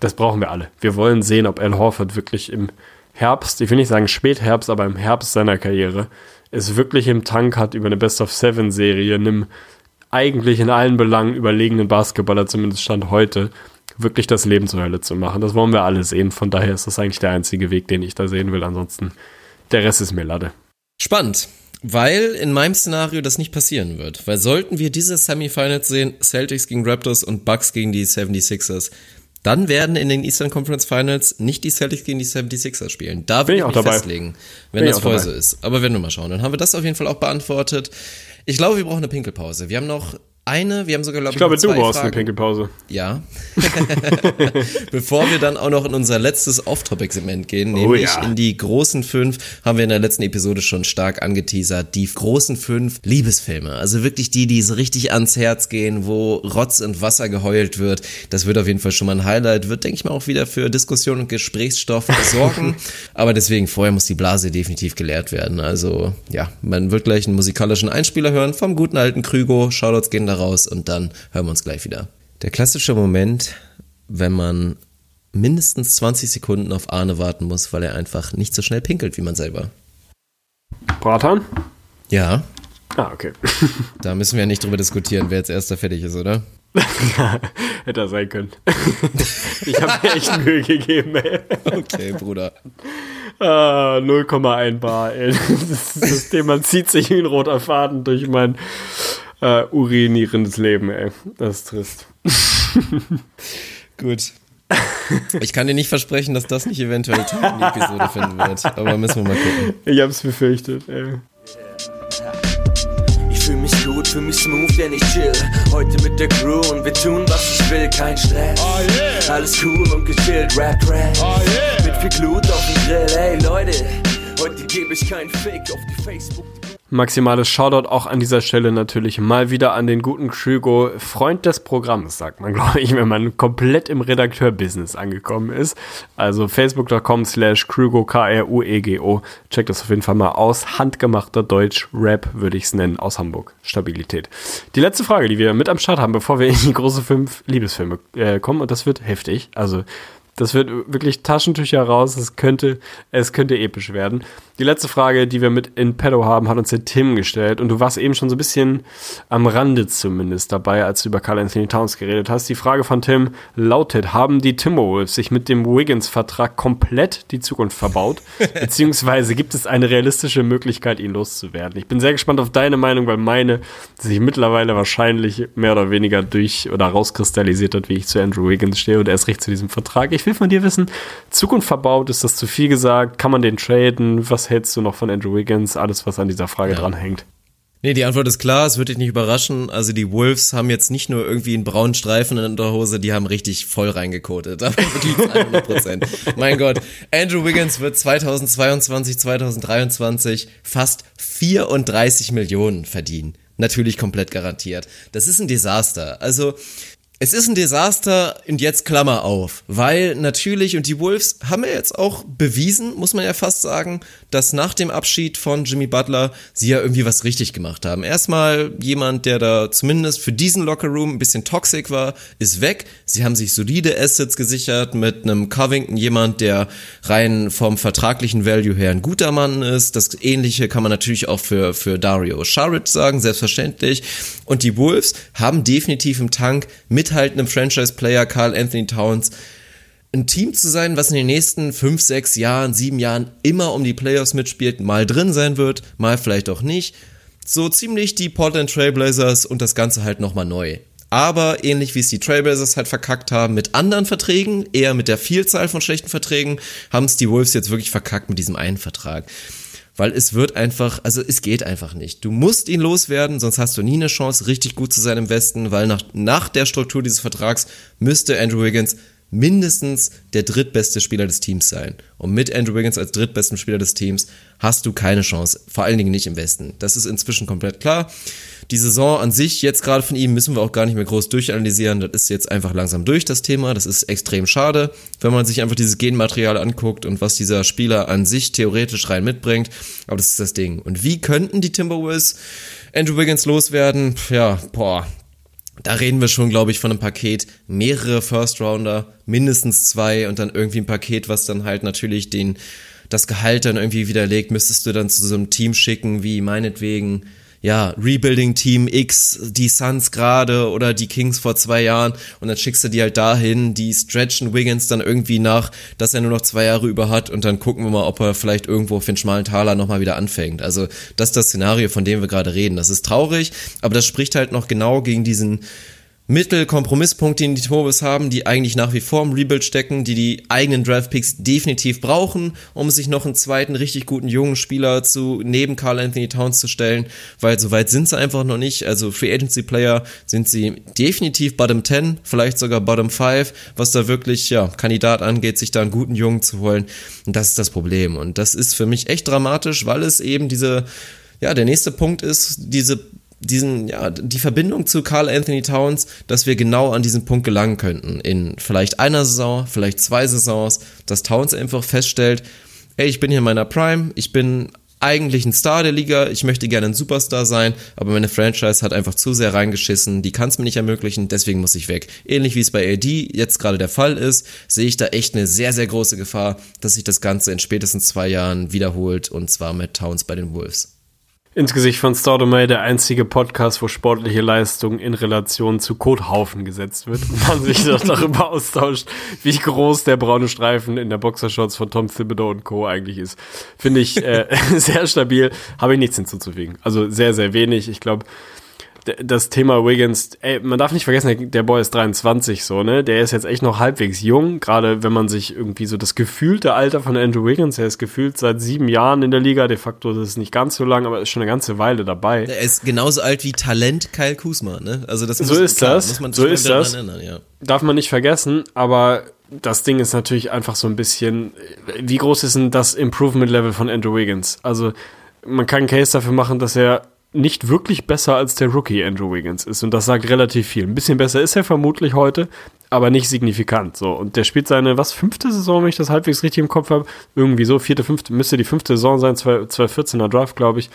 Das brauchen wir alle. Wir wollen sehen, ob Al Horford wirklich im Herbst, ich will nicht sagen Spätherbst, aber im Herbst seiner Karriere es wirklich im Tank hat über eine Best of Seven Serie, einem eigentlich in allen Belangen überlegenen Basketballer, zumindest Stand heute, wirklich das Leben zur Hölle zu machen. Das wollen wir alle sehen. Von daher ist das eigentlich der einzige Weg, den ich da sehen will. Ansonsten, der Rest ist mir Lade. Spannend. Weil in meinem Szenario das nicht passieren wird. Weil sollten wir diese Semifinals sehen, Celtics gegen Raptors und Bucks gegen die 76ers, dann werden in den Eastern Conference Finals nicht die Celtics gegen die 76ers spielen. Da will ich ich auch mich dabei. festlegen, wenn Bin das voll so ist. Aber werden wir mal schauen. Dann haben wir das auf jeden Fall auch beantwortet. Ich glaube, wir brauchen eine Pinkelpause. Wir haben noch eine, wir haben sogar, glaube ich, glaube, noch zwei du brauchst Fragen. eine Pinkelpause. Ja. (laughs) Bevor wir dann auch noch in unser letztes Off-Topic-Segment gehen, nämlich ja. in die großen fünf, haben wir in der letzten Episode schon stark angeteasert, die großen fünf Liebesfilme. Also wirklich die, die so richtig ans Herz gehen, wo Rotz und Wasser geheult wird. Das wird auf jeden Fall schon mal ein Highlight, wird, denke ich mal, auch wieder für Diskussion und Gesprächsstoff (laughs) sorgen. Aber deswegen, vorher muss die Blase definitiv geleert werden. Also, ja, man wird gleich einen musikalischen Einspieler hören vom guten alten Krügo. Shoutouts gehen da raus und dann hören wir uns gleich wieder. Der klassische Moment, wenn man mindestens 20 Sekunden auf Arne warten muss, weil er einfach nicht so schnell pinkelt wie man selber. Bratan? Ja, Ah, okay. (laughs) da müssen wir ja nicht drüber diskutieren, wer jetzt erster fertig ist, oder? (laughs) Hätte er sein können. (laughs) ich habe mir echt Mühe gegeben, ey. Okay, Bruder. Ah, 0,1 Bar, ey. Das, ist das Thema zieht sich wie ein roter Faden durch mein äh, urinierendes Leben, ey. Das ist trist. (laughs) Gut. Ich kann dir nicht versprechen, dass das nicht eventuell die Episode finden wird, aber müssen wir mal gucken. Ich hab's befürchtet, ey. Ich fühl mich gut, fühl mich smooth, denn ich chill. Heute mit der Crew und wir tun, was ich will, kein Stress. Alles cool und gechillt, Rap, Rap. Mit viel Glut auf dem Grill, ey Leute. Heute gebe ich keinen Fake auf die Facebook. Maximales Shoutout auch an dieser Stelle natürlich mal wieder an den guten Krügo, Freund des Programms, sagt man, (laughs) glaube ich, wenn man komplett im Redakteur-Business angekommen ist. Also facebook.com slash Krügo, K-R-U-E-G-O. Checkt das auf jeden Fall mal aus. Handgemachter Deutsch-Rap würde ich es nennen, aus Hamburg. Stabilität. Die letzte Frage, die wir mit am Start haben, bevor wir in die große fünf Liebesfilme äh, kommen, und das wird heftig. Also das wird wirklich Taschentücher raus. Es könnte, es könnte episch werden. Die letzte Frage, die wir mit in Pedo haben, hat uns der Tim gestellt. Und du warst eben schon so ein bisschen am Rande zumindest dabei, als du über Carl Anthony Towns geredet hast. Die Frage von Tim lautet, haben die Timberwolves sich mit dem Wiggins-Vertrag komplett die Zukunft verbaut? (laughs) Beziehungsweise gibt es eine realistische Möglichkeit, ihn loszuwerden? Ich bin sehr gespannt auf deine Meinung, weil meine sich mittlerweile wahrscheinlich mehr oder weniger durch oder rauskristallisiert hat, wie ich zu Andrew Wiggins stehe und erst recht zu diesem Vertrag. Ich will von dir wissen, Zukunft verbaut, ist das zu viel gesagt? Kann man den traden? Was hältst du noch von Andrew Wiggins? Alles, was an dieser Frage ja. dranhängt. Nee, die Antwort ist klar, es wird dich nicht überraschen. Also die Wolves haben jetzt nicht nur irgendwie einen braunen Streifen in der Hose, die haben richtig voll reingekotet. (laughs) Aber wirklich 100 Prozent. mein Gott, Andrew Wiggins wird 2022, 2023 fast 34 Millionen verdienen. Natürlich komplett garantiert. Das ist ein Desaster. Also es ist ein Desaster und jetzt Klammer auf, weil natürlich, und die Wolves haben ja jetzt auch bewiesen, muss man ja fast sagen, dass nach dem Abschied von Jimmy Butler sie ja irgendwie was richtig gemacht haben. Erstmal jemand, der da zumindest für diesen Lockerroom ein bisschen toxic war, ist weg. Sie haben sich solide Assets gesichert mit einem Covington, jemand, der rein vom vertraglichen Value her ein guter Mann ist. Das ähnliche kann man natürlich auch für, für Dario Saric sagen, selbstverständlich. Und die Wolves haben definitiv im Tank mit mithaltendem Franchise-Player Carl Anthony Towns ein Team zu sein, was in den nächsten fünf, sechs Jahren, sieben Jahren immer um die Playoffs mitspielt, mal drin sein wird, mal vielleicht auch nicht. So ziemlich die Portland Trailblazers und das Ganze halt nochmal neu. Aber ähnlich wie es die Trailblazers halt verkackt haben mit anderen Verträgen, eher mit der Vielzahl von schlechten Verträgen, haben es die Wolves jetzt wirklich verkackt mit diesem einen Vertrag weil es wird einfach, also es geht einfach nicht. Du musst ihn loswerden, sonst hast du nie eine Chance, richtig gut zu sein im Westen, weil nach, nach der Struktur dieses Vertrags müsste Andrew Wiggins mindestens der drittbeste Spieler des Teams sein. Und mit Andrew Wiggins als drittbesten Spieler des Teams hast du keine Chance. Vor allen Dingen nicht im Westen. Das ist inzwischen komplett klar. Die Saison an sich, jetzt gerade von ihm, müssen wir auch gar nicht mehr groß durchanalysieren. Das ist jetzt einfach langsam durch, das Thema. Das ist extrem schade, wenn man sich einfach dieses Genmaterial anguckt und was dieser Spieler an sich theoretisch rein mitbringt. Aber das ist das Ding. Und wie könnten die Timberwolves Andrew Wiggins loswerden? Ja, boah, da reden wir schon, glaube ich, von einem Paket, mehrere First Rounder, mindestens zwei und dann irgendwie ein Paket, was dann halt natürlich den, das Gehalt dann irgendwie widerlegt, müsstest du dann zu so einem Team schicken, wie meinetwegen, ja, Rebuilding Team X, die Suns gerade oder die Kings vor zwei Jahren und dann schickst du die halt dahin, die stretchen Wiggins dann irgendwie nach, dass er nur noch zwei Jahre über hat und dann gucken wir mal, ob er vielleicht irgendwo auf den schmalen Taler nochmal wieder anfängt. Also das ist das Szenario, von dem wir gerade reden. Das ist traurig, aber das spricht halt noch genau gegen diesen Mittel-Kompromisspunkte, die die Tobis haben, die eigentlich nach wie vor im Rebuild stecken, die die eigenen Draftpicks definitiv brauchen, um sich noch einen zweiten richtig guten jungen Spieler zu neben Carl Anthony Towns zu stellen, weil so weit sind sie einfach noch nicht. Also Free Agency Player sind sie definitiv Bottom 10, vielleicht sogar Bottom 5, was da wirklich ja Kandidat angeht, sich da einen guten Jungen zu holen. Und das ist das Problem. Und das ist für mich echt dramatisch, weil es eben diese ja, der nächste Punkt ist diese diesen, ja, die Verbindung zu Carl Anthony Towns, dass wir genau an diesen Punkt gelangen könnten. In vielleicht einer Saison, vielleicht zwei Saisons, dass Towns einfach feststellt, ey, ich bin hier in meiner Prime, ich bin eigentlich ein Star der Liga, ich möchte gerne ein Superstar sein, aber meine Franchise hat einfach zu sehr reingeschissen, die kann es mir nicht ermöglichen, deswegen muss ich weg. Ähnlich wie es bei AD jetzt gerade der Fall ist, sehe ich da echt eine sehr, sehr große Gefahr, dass sich das Ganze in spätestens zwei Jahren wiederholt und zwar mit Towns bei den Wolves. Ins Gesicht von Staudemeyer der einzige Podcast, wo sportliche Leistung in Relation zu Kothaufen gesetzt wird und man sich doch darüber austauscht, wie groß der braune Streifen in der Boxershorts von Tom Thibodeau und Co. eigentlich ist. Finde ich äh, (laughs) sehr stabil, habe ich nichts hinzuzufügen. Also sehr, sehr wenig. Ich glaube, das Thema Wiggins, ey, man darf nicht vergessen, der Boy ist 23 so, ne? Der ist jetzt echt noch halbwegs jung, gerade wenn man sich irgendwie so das gefühlte Alter von Andrew Wiggins, er ist gefühlt seit sieben Jahren in der Liga, de facto ist es nicht ganz so lang, aber ist schon eine ganze Weile dabei. Er ist genauso alt wie Talent Kyle Kuzma, ne? Also das so ist klar, das, so ist das. Erinnern, ja. Darf man nicht vergessen, aber das Ding ist natürlich einfach so ein bisschen, wie groß ist denn das Improvement-Level von Andrew Wiggins? Also man kann einen Case dafür machen, dass er nicht wirklich besser als der Rookie Andrew Wiggins ist. Und das sagt relativ viel. Ein bisschen besser ist er vermutlich heute, aber nicht signifikant. So. Und der spielt seine, was, fünfte Saison, wenn ich das halbwegs richtig im Kopf habe. Irgendwie so, vierte, fünfte, müsste die fünfte Saison sein, 2014er Draft, glaube ich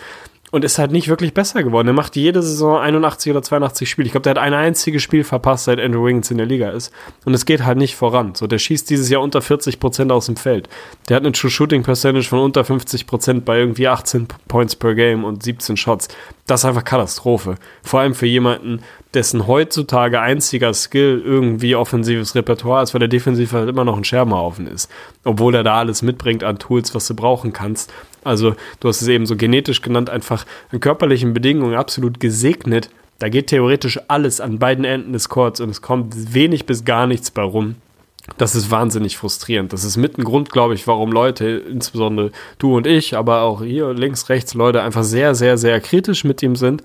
und ist halt nicht wirklich besser geworden. Er macht jede Saison 81 oder 82 Spiele. Ich glaube, der hat ein einziges Spiel verpasst, seit Andrew Wiggins in der Liga ist. Und es geht halt nicht voran. So, der schießt dieses Jahr unter 40 Prozent aus dem Feld. Der hat eine True Shooting Percentage von unter 50 Prozent bei irgendwie 18 Points per Game und 17 Shots. Das ist einfach Katastrophe. Vor allem für jemanden, dessen heutzutage einziger Skill irgendwie offensives Repertoire ist, weil der defensiv halt immer noch ein Scherbenhaufen ist. Obwohl er da alles mitbringt an Tools, was du brauchen kannst. Also du hast es eben so genetisch genannt, einfach an körperlichen Bedingungen absolut gesegnet. Da geht theoretisch alles an beiden Enden des Courts und es kommt wenig bis gar nichts bei rum. Das ist wahnsinnig frustrierend. Das ist mit ein Grund, glaube ich, warum Leute, insbesondere du und ich, aber auch hier links, rechts Leute einfach sehr, sehr, sehr kritisch mit ihm sind,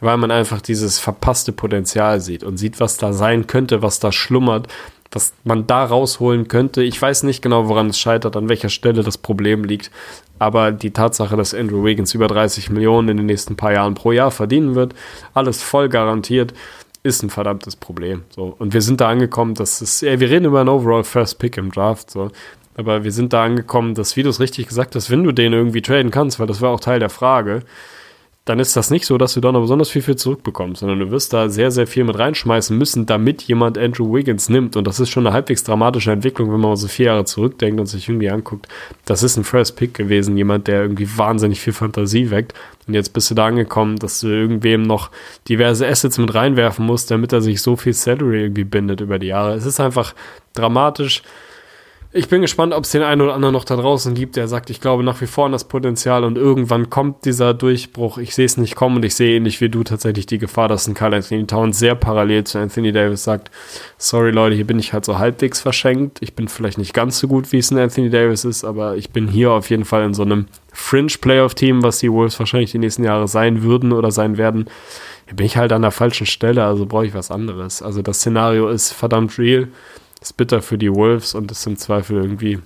weil man einfach dieses verpasste Potenzial sieht und sieht, was da sein könnte, was da schlummert, was man da rausholen könnte. Ich weiß nicht genau, woran es scheitert, an welcher Stelle das Problem liegt. Aber die Tatsache, dass Andrew Wiggins über 30 Millionen in den nächsten paar Jahren pro Jahr verdienen wird, alles voll garantiert, ist ein verdammtes Problem. So. Und wir sind da angekommen, dass es, ja, wir reden über einen Overall First Pick im Draft, so. Aber wir sind da angekommen, dass, wie du es richtig gesagt hast, wenn du den irgendwie traden kannst, weil das war auch Teil der Frage, dann ist das nicht so, dass du da noch besonders viel für zurückbekommst, sondern du wirst da sehr, sehr viel mit reinschmeißen müssen, damit jemand Andrew Wiggins nimmt. Und das ist schon eine halbwegs dramatische Entwicklung, wenn man so vier Jahre zurückdenkt und sich irgendwie anguckt. Das ist ein First Pick gewesen, jemand, der irgendwie wahnsinnig viel Fantasie weckt. Und jetzt bist du da angekommen, dass du irgendwem noch diverse Assets mit reinwerfen musst, damit er sich so viel Salary irgendwie bindet über die Jahre. Es ist einfach dramatisch. Ich bin gespannt, ob es den einen oder anderen noch da draußen gibt, der sagt, ich glaube nach wie vor an das Potenzial und irgendwann kommt dieser Durchbruch. Ich sehe es nicht kommen und ich sehe ähnlich wie du tatsächlich die Gefahr, dass ein Carl Anthony Towns sehr parallel zu Anthony Davis sagt, sorry Leute, hier bin ich halt so halbwegs verschenkt. Ich bin vielleicht nicht ganz so gut, wie es ein Anthony Davis ist, aber ich bin hier auf jeden Fall in so einem Fringe Playoff Team, was die Wolves wahrscheinlich die nächsten Jahre sein würden oder sein werden. Hier bin ich halt an der falschen Stelle, also brauche ich was anderes. Also das Szenario ist verdammt real ist bitter für die Wolves und ist im Zweifel irgendwie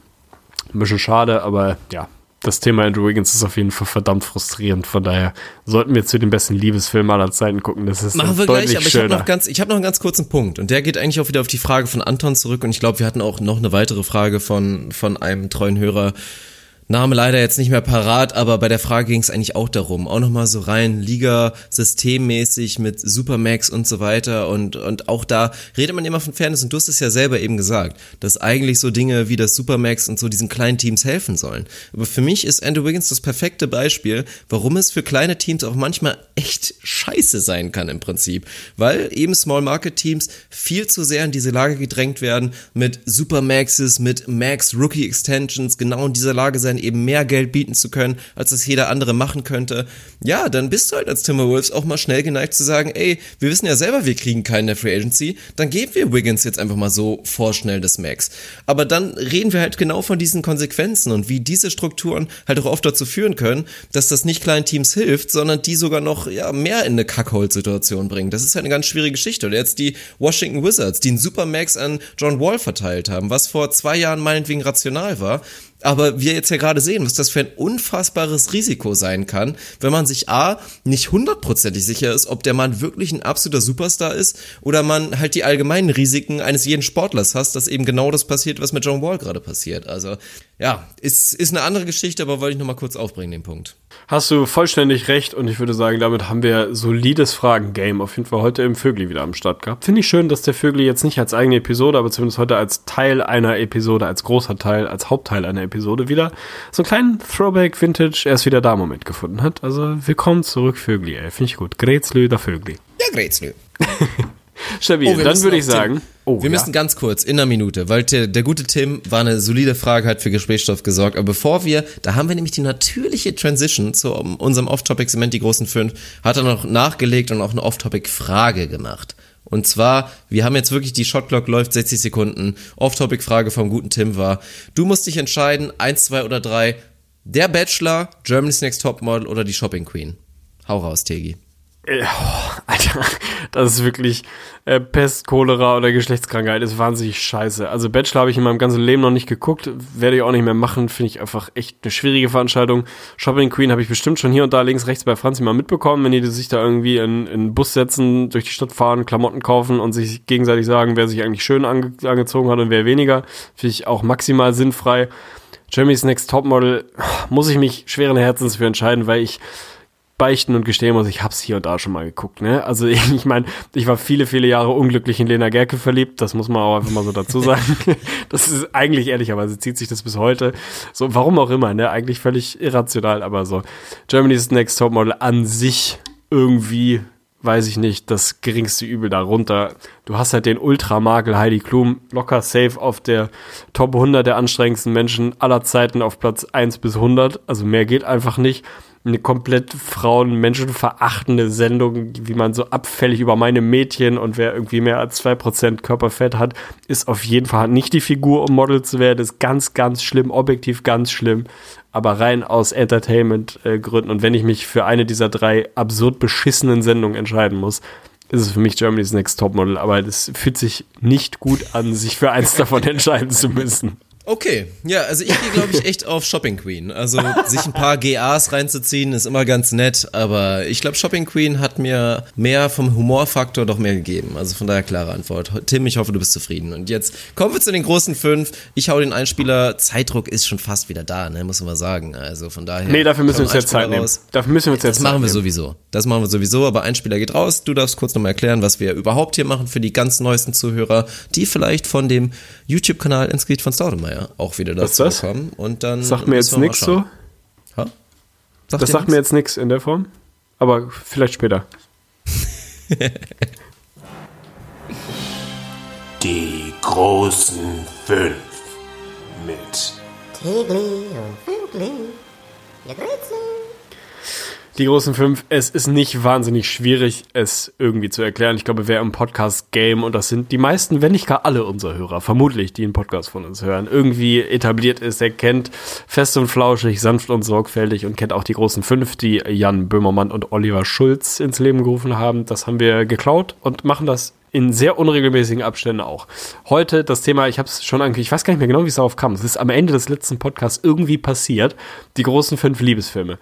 ein bisschen schade, aber ja, das Thema Andrew Wiggins ist auf jeden Fall verdammt frustrierend. Von daher sollten wir zu den besten Liebesfilmen aller Zeiten gucken. Das ist Machen wir gleich, aber ich habe noch, ganz, ich hab noch einen ganz kurzen Punkt. Und der geht eigentlich auch wieder auf die Frage von Anton zurück. Und ich glaube, wir hatten auch noch eine weitere Frage von, von einem treuen Hörer, Name leider jetzt nicht mehr parat, aber bei der Frage ging es eigentlich auch darum. Auch nochmal so rein Liga systemmäßig mit Supermax und so weiter und, und auch da redet man immer von Fairness und du hast es ja selber eben gesagt, dass eigentlich so Dinge wie das Supermax und so diesen kleinen Teams helfen sollen. Aber für mich ist Andrew Wiggins das perfekte Beispiel, warum es für kleine Teams auch manchmal echt scheiße sein kann im Prinzip. Weil eben Small Market Teams viel zu sehr in diese Lage gedrängt werden mit Supermaxes, mit Max Rookie Extensions, genau in dieser Lage sein Spielern eben mehr Geld bieten zu können, als das jeder andere machen könnte, ja, dann bist du halt als Timberwolves auch mal schnell geneigt zu sagen, ey, wir wissen ja selber, wir kriegen keinen in der Free Agency, dann geben wir Wiggins jetzt einfach mal so vorschnell des Max. Aber dann reden wir halt genau von diesen Konsequenzen und wie diese Strukturen halt auch oft dazu führen können, dass das nicht kleinen Teams hilft, sondern die sogar noch ja, mehr in eine Kackhold-Situation bringen. Das ist halt eine ganz schwierige Geschichte. Oder jetzt die Washington Wizards, die einen Supermax an John Wall verteilt haben, was vor zwei Jahren meinetwegen rational war, aber wir jetzt ja gerade sehen, was das für ein unfassbares Risiko sein kann, wenn man sich A, nicht hundertprozentig sicher ist, ob der Mann wirklich ein absoluter Superstar ist oder man halt die allgemeinen Risiken eines jeden Sportlers hast, dass eben genau das passiert, was mit John Wall gerade passiert. Also ja, ist, ist eine andere Geschichte, aber wollte ich nochmal kurz aufbringen, den Punkt. Hast du vollständig recht und ich würde sagen, damit haben wir solides Fragen-Game auf jeden Fall heute im Vögli wieder am Start gehabt. Finde ich schön, dass der Vögli jetzt nicht als eigene Episode, aber zumindest heute als Teil einer Episode, als großer Teil, als Hauptteil einer Episode wieder so einen kleinen Throwback Vintage, er ist wieder da Moment gefunden hat. Also willkommen zurück, Vögli, ey. Finde ich gut. Grätzlö, der Vögli. Ja, Grätzlö. (laughs) Stabil, Oh, dann würde ich sagen. Oh, wir ja. müssen ganz kurz in einer Minute, weil der, der gute Tim war eine solide Frage, hat für Gesprächsstoff gesorgt. Aber bevor wir, da haben wir nämlich die natürliche Transition zu unserem Off-Topic-Segment, die großen fünf, hat er noch nachgelegt und auch eine Off-Topic-Frage gemacht. Und zwar, wir haben jetzt wirklich, die Shotclock läuft 60 Sekunden. Off-Topic-Frage vom guten Tim war, du musst dich entscheiden, eins, zwei oder drei, der Bachelor, Germany's Next Topmodel oder die Shopping Queen. Hau raus, Tegi. Äh, oh, Alter, (laughs) das ist wirklich äh, Pest, Cholera oder Geschlechtskrankheit, ist wahnsinnig scheiße. Also Bachelor habe ich in meinem ganzen Leben noch nicht geguckt, werde ich auch nicht mehr machen, finde ich einfach echt eine schwierige Veranstaltung. Shopping Queen habe ich bestimmt schon hier und da links, rechts bei Franzi mal mitbekommen, wenn die sich da irgendwie in, in Bus setzen, durch die Stadt fahren, Klamotten kaufen und sich gegenseitig sagen, wer sich eigentlich schön ange angezogen hat und wer weniger, finde ich auch maximal sinnfrei. Jeremy's Next Topmodel muss ich mich schweren Herzens für entscheiden, weil ich beichten und gestehen muss, ich hab's hier und da schon mal geguckt, ne? Also (laughs) ich, ich meine, ich war viele, viele Jahre unglücklich in Lena Gerke verliebt, das muss man auch einfach mal so dazu sagen. (laughs) Das ist eigentlich ehrlicherweise zieht sich das bis heute. So, warum auch immer, ne? Eigentlich völlig irrational, aber so. Germany's Next Topmodel an sich irgendwie, weiß ich nicht, das geringste Übel darunter. Du hast halt den Ultramagel Heidi Klum locker safe auf der Top 100 der anstrengendsten Menschen aller Zeiten auf Platz 1 bis 100. Also mehr geht einfach nicht eine komplett Frauen menschenverachtende Sendung, wie man so abfällig über meine Mädchen und wer irgendwie mehr als 2% Körperfett hat, ist auf jeden Fall nicht die Figur, um Model zu werden. Ist ganz, ganz schlimm, objektiv ganz schlimm, aber rein aus Entertainment-Gründen. Und wenn ich mich für eine dieser drei absurd beschissenen Sendungen entscheiden muss, ist es für mich Germany's Next Topmodel, aber es fühlt sich nicht gut an, sich für eins davon (laughs) entscheiden zu müssen. Okay, ja, also ich gehe, glaube ich, echt auf Shopping Queen. Also sich ein paar GAs reinzuziehen, ist immer ganz nett, aber ich glaube, Shopping Queen hat mir mehr vom Humorfaktor doch mehr gegeben. Also von daher klare Antwort. Tim, ich hoffe, du bist zufrieden. Und jetzt kommen wir zu den großen fünf. Ich hau den Einspieler. Zeitdruck ist schon fast wieder da, ne, muss man sagen. Also von daher. Nee, dafür müssen wir uns jetzt Zeit Einspieler nehmen. Dafür müssen wir uns jetzt Das machen wir Zeit nehmen. sowieso. Das machen wir sowieso, aber ein Spieler geht raus. Du darfst kurz nochmal erklären, was wir überhaupt hier machen für die ganz neuesten Zuhörer, die vielleicht von dem YouTube-Kanal Inscript von Staudemeyer auch wieder Was ist dazu das? kommen. Und dann Sagt mir jetzt nichts so. Ha? Das dir sagt nix? mir jetzt nichts in der Form. Aber vielleicht später. (laughs) Die großen fünf mit Tegli und Fünkli. Ja, Grüezi. Die großen fünf, es ist nicht wahnsinnig schwierig, es irgendwie zu erklären. Ich glaube, wer im Podcast-Game, und das sind die meisten, wenn nicht gar alle unserer Hörer, vermutlich, die einen Podcast von uns hören, irgendwie etabliert ist, der kennt fest und flauschig, sanft und sorgfältig und kennt auch die großen fünf, die Jan Böhmermann und Oliver Schulz ins Leben gerufen haben. Das haben wir geklaut und machen das in sehr unregelmäßigen Abständen auch. Heute das Thema, ich habe es schon angekündigt, ich weiß gar nicht mehr genau, wie es darauf kam. Es ist am Ende des letzten Podcasts irgendwie passiert. Die großen fünf Liebesfilme.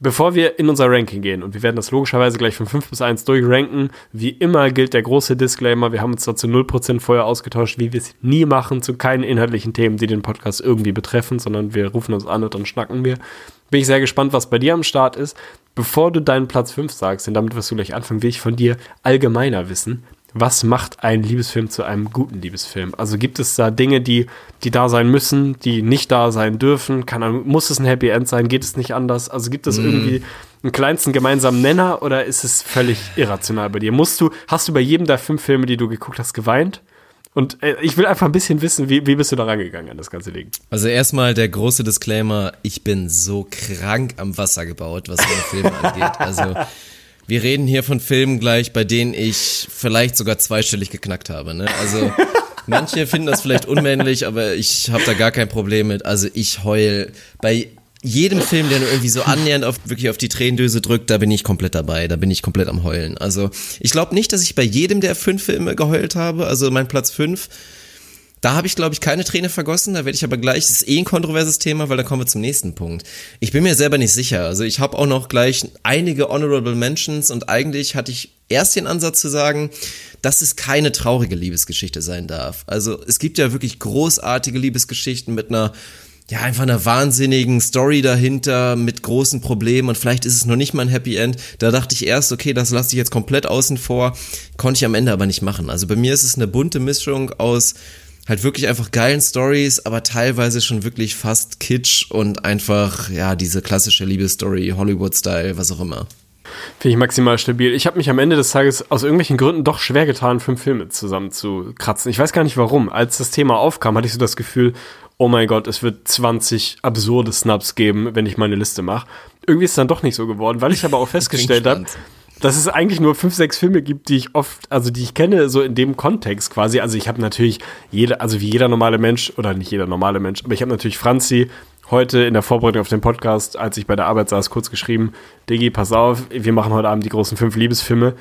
Bevor wir in unser Ranking gehen, und wir werden das logischerweise gleich von 5 bis 1 durchranken, wie immer gilt der große Disclaimer, wir haben uns dazu 0% vorher ausgetauscht, wie wir es nie machen, zu keinen inhaltlichen Themen, die den Podcast irgendwie betreffen, sondern wir rufen uns an und dann schnacken wir. Bin ich sehr gespannt, was bei dir am Start ist. Bevor du deinen Platz 5 sagst, denn damit wirst du gleich anfangen, will ich von dir allgemeiner wissen. Was macht ein Liebesfilm zu einem guten Liebesfilm? Also gibt es da Dinge, die, die da sein müssen, die nicht da sein dürfen? Kann, muss es ein Happy End sein? Geht es nicht anders? Also gibt es irgendwie einen kleinsten gemeinsamen Nenner oder ist es völlig irrational bei dir? Musst du, hast du bei jedem der fünf Filme, die du geguckt hast, geweint? Und äh, ich will einfach ein bisschen wissen, wie, wie bist du da rangegangen an das ganze Ding? Also erstmal der große Disclaimer, ich bin so krank am Wasser gebaut, was meine Filme (laughs) angeht. Also wir reden hier von Filmen gleich, bei denen ich vielleicht sogar zweistellig geknackt habe. Ne? Also (laughs) manche finden das vielleicht unmännlich, aber ich habe da gar kein Problem mit. Also ich heul bei jedem Film, der nur irgendwie so annähernd auf, wirklich auf die Tränendöse drückt, da bin ich komplett dabei, da bin ich komplett am Heulen. Also ich glaube nicht, dass ich bei jedem der fünf Filme geheult habe, also mein Platz fünf, da habe ich, glaube ich, keine Träne vergossen, da werde ich aber gleich, das ist eh ein kontroverses Thema, weil da kommen wir zum nächsten Punkt. Ich bin mir selber nicht sicher, also ich habe auch noch gleich einige Honorable Mentions und eigentlich hatte ich erst den Ansatz zu sagen, dass es keine traurige Liebesgeschichte sein darf. Also es gibt ja wirklich großartige Liebesgeschichten mit einer ja, einfach einer wahnsinnigen Story dahinter mit großen Problemen und vielleicht ist es noch nicht mal ein Happy End. Da dachte ich erst, okay, das lasse ich jetzt komplett außen vor, konnte ich am Ende aber nicht machen. Also bei mir ist es eine bunte Mischung aus halt wirklich einfach geilen Stories, aber teilweise schon wirklich fast Kitsch und einfach, ja, diese klassische Liebesstory, Hollywood-Style, was auch immer. Finde ich maximal stabil. Ich habe mich am Ende des Tages aus irgendwelchen Gründen doch schwer getan, fünf Filme zusammen zu kratzen. Ich weiß gar nicht warum. Als das Thema aufkam, hatte ich so das Gefühl, oh mein Gott, es wird 20 absurde Snaps geben, wenn ich meine Liste mache. Irgendwie ist es dann doch nicht so geworden, weil ich aber auch (laughs) festgestellt habe, dass es eigentlich nur fünf, sechs Filme gibt, die ich oft, also die ich kenne, so in dem Kontext quasi. Also ich habe natürlich jeder, also wie jeder normale Mensch, oder nicht jeder normale Mensch, aber ich habe natürlich Franzi heute in der Vorbereitung auf den Podcast, als ich bei der Arbeit saß, kurz geschrieben, Diggi, pass auf, wir machen heute Abend die großen fünf Liebesfilme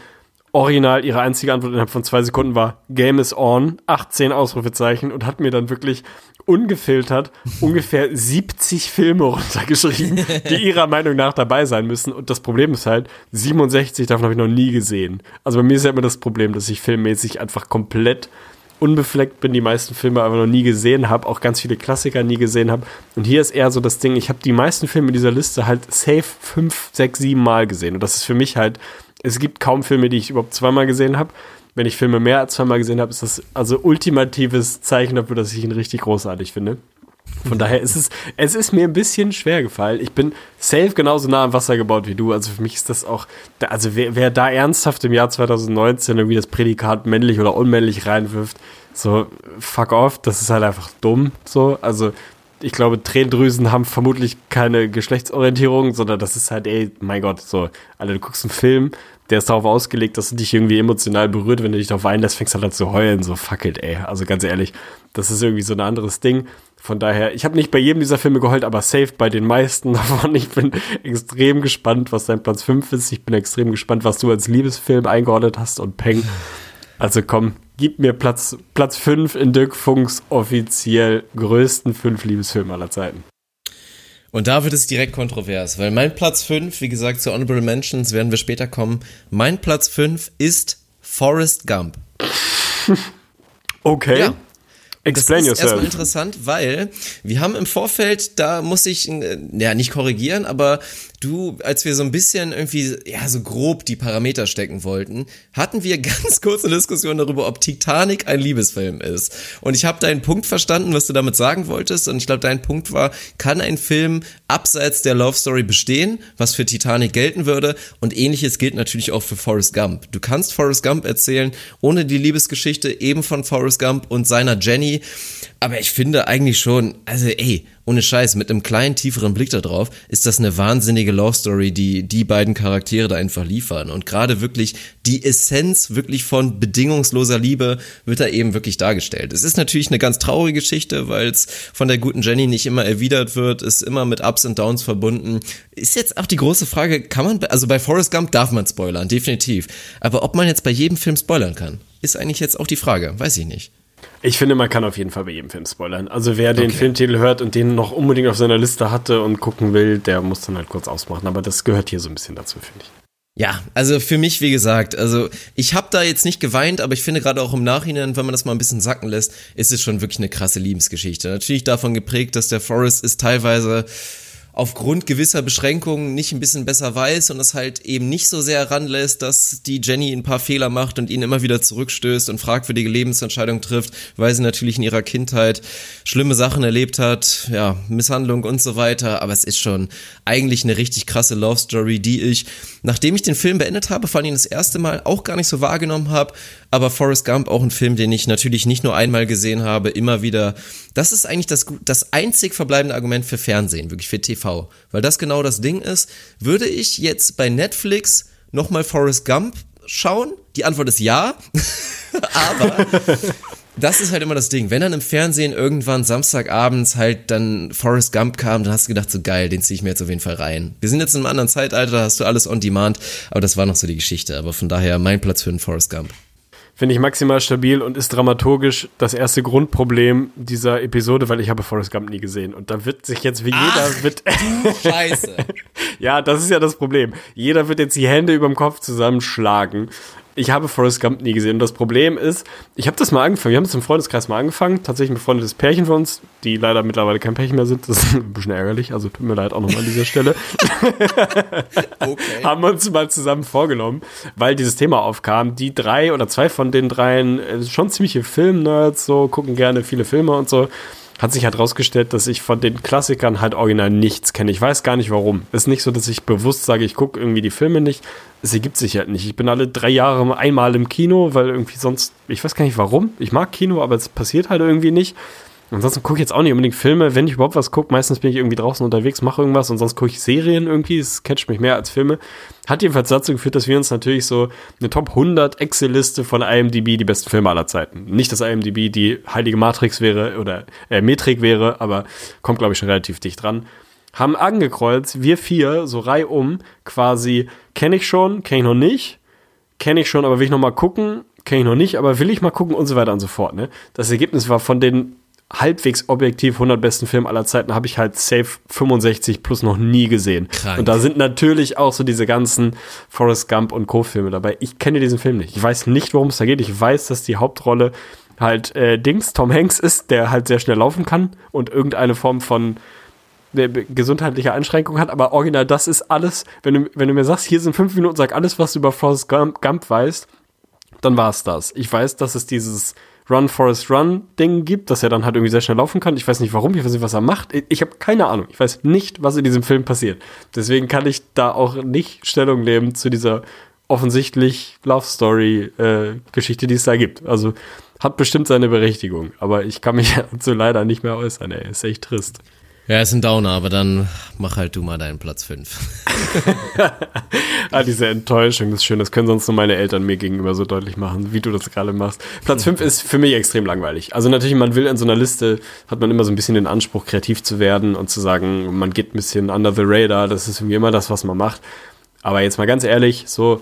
original ihre einzige Antwort innerhalb von zwei Sekunden war Game is on, 18 Ausrufezeichen und hat mir dann wirklich ungefiltert ungefähr 70 Filme runtergeschrieben, die (laughs) ihrer Meinung nach dabei sein müssen. Und das Problem ist halt, 67 davon habe ich noch nie gesehen. Also bei mir ist ja immer das Problem, dass ich filmmäßig einfach komplett unbefleckt bin, die meisten Filme aber noch nie gesehen habe, auch ganz viele Klassiker nie gesehen habe. Und hier ist eher so das Ding, ich habe die meisten Filme in dieser Liste halt safe fünf, sechs, sieben Mal gesehen. Und das ist für mich halt es gibt kaum Filme, die ich überhaupt zweimal gesehen habe. Wenn ich Filme mehr als zweimal gesehen habe, ist das also ultimatives Zeichen dafür, dass ich ihn richtig großartig finde. Von daher ist es, es ist mir ein bisschen schwer gefallen. Ich bin safe genauso nah am Wasser gebaut wie du. Also für mich ist das auch, also wer, wer da ernsthaft im Jahr 2019 irgendwie das Prädikat männlich oder unmännlich reinwirft, so fuck off, das ist halt einfach dumm. So, also ich glaube, Tränendrüsen haben vermutlich keine Geschlechtsorientierung, sondern das ist halt, ey, mein Gott, so, Alter, du guckst einen Film, der ist darauf ausgelegt, dass du dich irgendwie emotional berührt, wenn du dich darauf einlässt, fängst halt an zu heulen, so fuck it, ey. Also ganz ehrlich, das ist irgendwie so ein anderes Ding. Von daher, ich habe nicht bei jedem dieser Filme geheult, aber safe bei den meisten (laughs) davon. Ich bin extrem gespannt, was dein Platz 5 ist. Ich bin extrem gespannt, was du als Liebesfilm eingeordnet hast und Peng. Also komm, gib mir Platz, Platz 5 in Dirk Funks offiziell größten fünf Liebesfilme aller Zeiten. Und da wird es direkt kontrovers, weil mein Platz 5, wie gesagt, zu Honorable Mentions werden wir später kommen. Mein Platz 5 ist Forrest Gump. (laughs) Okay. Ja. Explain das ist yourself. erstmal interessant, weil wir haben im Vorfeld, da muss ich, äh, ja, nicht korrigieren, aber du, als wir so ein bisschen irgendwie, ja, so grob die Parameter stecken wollten, hatten wir (laughs) ganz kurze Diskussion darüber, ob Titanic ein Liebesfilm ist. Und ich habe deinen Punkt verstanden, was du damit sagen wolltest. Und ich glaube, dein Punkt war, kann ein Film abseits der Love Story bestehen, was für Titanic gelten würde. Und ähnliches gilt natürlich auch für Forrest Gump. Du kannst Forrest Gump erzählen, ohne die Liebesgeschichte eben von Forrest Gump und seiner Jenny. Aber ich finde eigentlich schon, also ey, ohne Scheiß, mit einem kleinen, tieferen Blick da drauf, ist das eine wahnsinnige Love Story, die die beiden Charaktere da einfach liefern. Und gerade wirklich die Essenz wirklich von bedingungsloser Liebe wird da eben wirklich dargestellt. Es ist natürlich eine ganz traurige Geschichte, weil es von der guten Jenny nicht immer erwidert wird, ist immer mit Ups und Downs verbunden. Ist jetzt auch die große Frage, kann man, also bei Forrest Gump darf man spoilern, definitiv. Aber ob man jetzt bei jedem Film spoilern kann, ist eigentlich jetzt auch die Frage, weiß ich nicht. Ich finde, man kann auf jeden Fall bei jedem Film spoilern. Also wer den Okay. Filmtitel hört und den noch unbedingt auf seiner Liste hatte und gucken will, der muss dann halt kurz ausmachen. Aber das gehört hier so ein bisschen dazu, finde ich. Ja, also für mich, wie gesagt, also ich habe da jetzt nicht geweint, aber ich finde gerade auch im Nachhinein, wenn man das mal ein bisschen sacken lässt, ist es schon wirklich eine krasse Liebesgeschichte. Natürlich davon geprägt, dass der Forrest ist teilweise aufgrund gewisser Beschränkungen nicht ein bisschen besser weiß und es halt eben nicht so sehr ranlässt, dass die Jenny ein paar Fehler macht und ihn immer wieder zurückstößt und fragwürdige Lebensentscheidungen trifft, weil sie natürlich in ihrer Kindheit schlimme Sachen erlebt hat, ja, Misshandlung und so weiter, aber es ist schon eigentlich eine richtig krasse Love Story, die ich, nachdem ich den Film beendet habe, vor allem das erste Mal auch gar nicht so wahrgenommen habe, aber Forrest Gump auch ein Film, den ich natürlich nicht nur einmal gesehen habe, immer wieder. Das ist eigentlich das, das einzig verbleibende Argument für Fernsehen, wirklich für TV. Weil das genau das Ding ist. Würde ich jetzt bei Netflix nochmal Forrest Gump schauen? Die Antwort ist ja. (laughs) aber das ist halt immer das Ding. Wenn dann im Fernsehen irgendwann Samstagabends halt dann Forrest Gump kam, dann hast du gedacht, so geil, den ziehe ich mir jetzt auf jeden Fall rein. Wir sind jetzt in einem anderen Zeitalter, da hast du alles on demand, aber das war noch so die Geschichte. Aber von daher mein Platz für den Forrest Gump finde ich maximal stabil und ist dramaturgisch das erste Grundproblem dieser Episode, weil ich habe Forrest Gump nie gesehen. Und da wird sich jetzt wie jeder Ach, wird. Du Scheiße. (laughs) ja, das ist ja das Problem. Jeder wird jetzt die Hände über dem Kopf zusammenschlagen ich habe Forrest Gump nie gesehen. Und das Problem ist, ich habe das mal angefangen. Wir haben es im Freundeskreis mal angefangen. Tatsächlich ein befreundetes Pärchen von uns, die leider mittlerweile kein Pärchen mehr sind. Das ist (laughs) ein bisschen ärgerlich. Also tut mir leid auch nochmal an dieser Stelle. (laughs) okay. haben wir uns mal zusammen vorgenommen, weil dieses Thema aufkam. Die drei oder zwei von den dreien, äh, schon ziemliche Film-Nerds, so gucken gerne viele Filme und so hat sich halt rausgestellt, dass ich von den Klassikern halt original nichts kenne. Ich weiß gar nicht warum. Ist nicht so, dass ich bewusst sage, ich gucke irgendwie die Filme nicht. Es ergibt sich halt nicht. Ich bin alle drei Jahre einmal im Kino, weil irgendwie sonst, ich weiß gar nicht warum. Ich mag Kino, aber es passiert halt irgendwie nicht. Ansonsten gucke ich jetzt auch nicht unbedingt Filme. Wenn ich überhaupt was gucke, meistens bin ich irgendwie draußen unterwegs, mache irgendwas und sonst gucke ich Serien irgendwie. Es catcht mich mehr als Filme. Hat jedenfalls dazu geführt, dass wir uns natürlich so eine Top 100 Excel-Liste von IMDb, die besten Filme aller Zeiten. Nicht, dass IMDb die heilige Matrix wäre oder äh, Metrik wäre, aber kommt, glaube ich, schon relativ dicht dran. Haben angekreuzt, wir vier, so reihum, quasi, kenne ich schon, kenne ich noch nicht, kenne ich schon, aber will ich noch mal gucken, kenne ich noch nicht, aber will ich mal gucken und so weiter und so fort. Ne? Das Ergebnis war von den halbwegs objektiv 100 besten Film aller Zeiten habe ich halt safe 65 plus noch nie gesehen. Krank. Und da sind natürlich auch so diese ganzen Forrest Gump und Co-Filme dabei. Ich kenne diesen Film nicht. Ich weiß nicht, worum es da geht. Ich weiß, dass die Hauptrolle halt äh, Dings, Tom Hanks ist, der halt sehr schnell laufen kann und irgendeine Form von äh, gesundheitlicher Einschränkung hat, aber original, das ist alles, wenn du, wenn du mir sagst, hier sind fünf Minuten, sag alles, was du über Forrest Gump, Gump weißt, dann war es das. Ich weiß, dass es dieses Run Forest Run Ding gibt, dass er dann halt irgendwie sehr schnell laufen kann. Ich weiß nicht warum, ich weiß nicht, was er macht. Ich habe keine Ahnung. Ich weiß nicht, was in diesem Film passiert. Deswegen kann ich da auch nicht Stellung nehmen zu dieser offensichtlich Love Story äh, Geschichte, die es da gibt. Also hat bestimmt seine Berechtigung, aber ich kann mich (laughs) dazu leider nicht mehr äußern. Ey, ist echt trist. Ja, ist ein Downer, aber dann mach halt du mal deinen Platz 5. (laughs) ah, diese Enttäuschung, ist schön. Das können sonst nur meine Eltern mir gegenüber so deutlich machen, wie du das gerade machst. Platz 5 ist für mich extrem langweilig. Also natürlich, man will in so einer Liste, hat man immer so ein bisschen den Anspruch, kreativ zu werden und zu sagen, man geht ein bisschen under the radar. Das ist irgendwie immer das, was man macht. Aber jetzt mal ganz ehrlich, so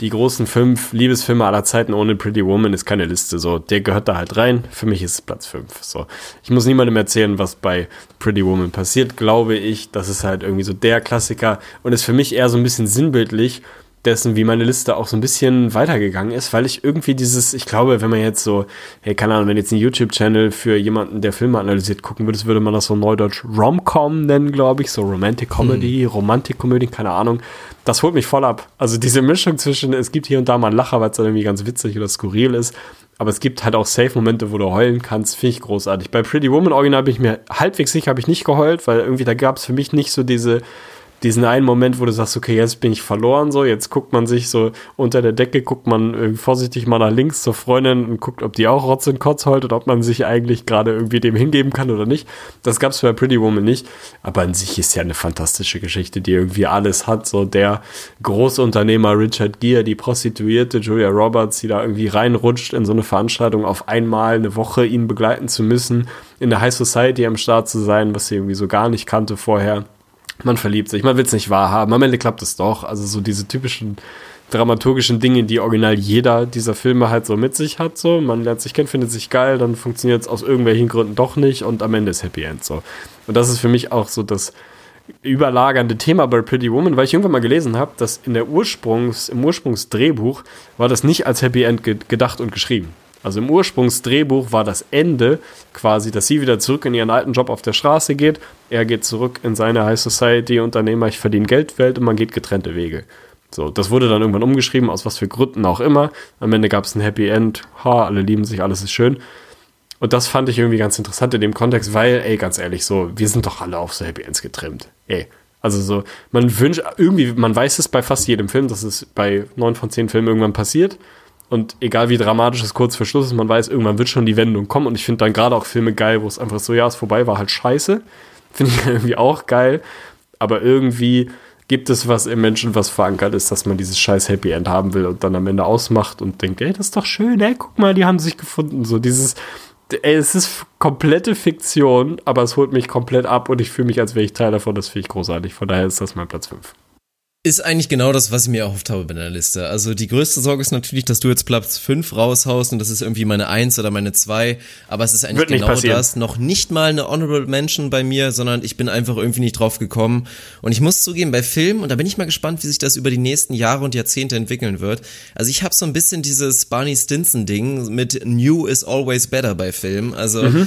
die großen fünf Liebesfilme aller Zeiten ohne Pretty Woman ist keine Liste. So, der gehört da halt rein. Für mich ist es Platz fünf. So, ich muss niemandem erzählen, was bei Pretty Woman passiert, glaube ich. Das ist halt irgendwie so der Klassiker und ist für mich eher so ein bisschen sinnbildlich dessen, wie meine Liste auch so ein bisschen weitergegangen ist, weil ich irgendwie dieses, ich glaube, wenn man jetzt so, hey, keine Ahnung, wenn jetzt ein YouTube-Channel für jemanden, der Filme analysiert, gucken würde, würde man das so neudeutsch Rom-Com nennen, glaube ich, so Romantic Comedy, hm. Romantik-Komödie, keine Ahnung. Das holt mich voll ab. Also diese Mischung zwischen, es gibt hier und da mal einen Lacher, weil es dann irgendwie ganz witzig oder skurril ist, aber es gibt halt auch Safe-Momente, wo du heulen kannst, finde ich großartig. Bei Pretty Woman Original bin ich mir halbwegs sicher, habe ich nicht geheult, weil irgendwie da gab es für mich nicht so diese diesen einen Moment, wo du sagst, okay, jetzt bin ich verloren, so, jetzt guckt man sich so unter der Decke, guckt man äh, vorsichtig mal nach links zur Freundin und guckt, ob die auch Rotz und Kotz heult oder ob man sich eigentlich gerade irgendwie dem hingeben kann oder nicht. Das gab es bei Pretty Woman nicht, aber an sich ist ja eine fantastische Geschichte, die irgendwie alles hat, so der Großunternehmer Richard Gere, die Prostituierte Julia Roberts, die da irgendwie reinrutscht in so eine Veranstaltung, auf einmal eine Woche ihn begleiten zu müssen, in der High Society am Start zu sein, was sie irgendwie so gar nicht kannte vorher man verliebt sich, man will es nicht wahrhaben, am Ende klappt es doch. Also so diese typischen dramaturgischen Dinge, die original jeder dieser Filme halt so mit sich hat. So, man lernt sich kennen, findet sich geil, dann funktioniert es aus irgendwelchen Gründen doch nicht und am Ende ist Happy End so. Und das ist für mich auch so das überlagernde Thema bei Pretty Woman, weil ich irgendwann mal gelesen habe, dass in der Ursprungs, im Ursprungsdrehbuch war das nicht als Happy End ge gedacht und geschrieben. Also im Ursprungsdrehbuch war das Ende quasi, dass sie wieder zurück in ihren alten Job auf der Straße geht. Er geht zurück in seine High Society Unternehmer, ich verdiene Geldwelt und man geht getrennte Wege. So, das wurde dann irgendwann umgeschrieben, aus was für Gründen auch immer. Am Ende gab es ein Happy End. Ha, alle lieben sich, alles ist schön. Und das fand ich irgendwie ganz interessant in dem Kontext, weil, ey, ganz ehrlich, so, wir sind doch alle auf so Happy Ends getrimmt. Ey. Also so, man wünscht, irgendwie, man weiß es bei fast jedem Film, dass es bei neun von zehn Filmen irgendwann passiert. Und egal wie dramatisch es kurz vor Schluss ist, man weiß, irgendwann wird schon die Wendung kommen. Und ich finde dann gerade auch Filme geil, wo es einfach so, ja, ist vorbei, war halt scheiße. (laughs) Finde ich irgendwie auch geil. Aber irgendwie gibt es was im Menschen, was verankert ist, dass man dieses scheiß Happy End haben will und dann am Ende ausmacht und denkt, ey, das ist doch schön, ey, guck mal, die haben sich gefunden. So dieses, ey, es ist komplette Fiktion, aber es holt mich komplett ab und ich fühle mich, als wäre ich Teil davon. Das finde ich großartig. Von daher ist das mein Platz 5. Ist eigentlich genau das, was ich mir erhofft habe bei der Liste. Also die größte Sorge ist natürlich, dass du jetzt Platz 5 raushaust und das ist irgendwie meine 1 oder meine 2. Aber es ist eigentlich genau passieren. das. Noch nicht mal eine Honorable Mention bei mir, sondern ich bin einfach irgendwie nicht drauf gekommen. Und ich muss zugeben, bei Filmen, und da bin ich mal gespannt, wie sich das über die nächsten Jahre und Jahrzehnte entwickeln wird. Also ich habe so ein bisschen dieses Barney Stinson-Ding mit New is always better bei Filmen. Also mhm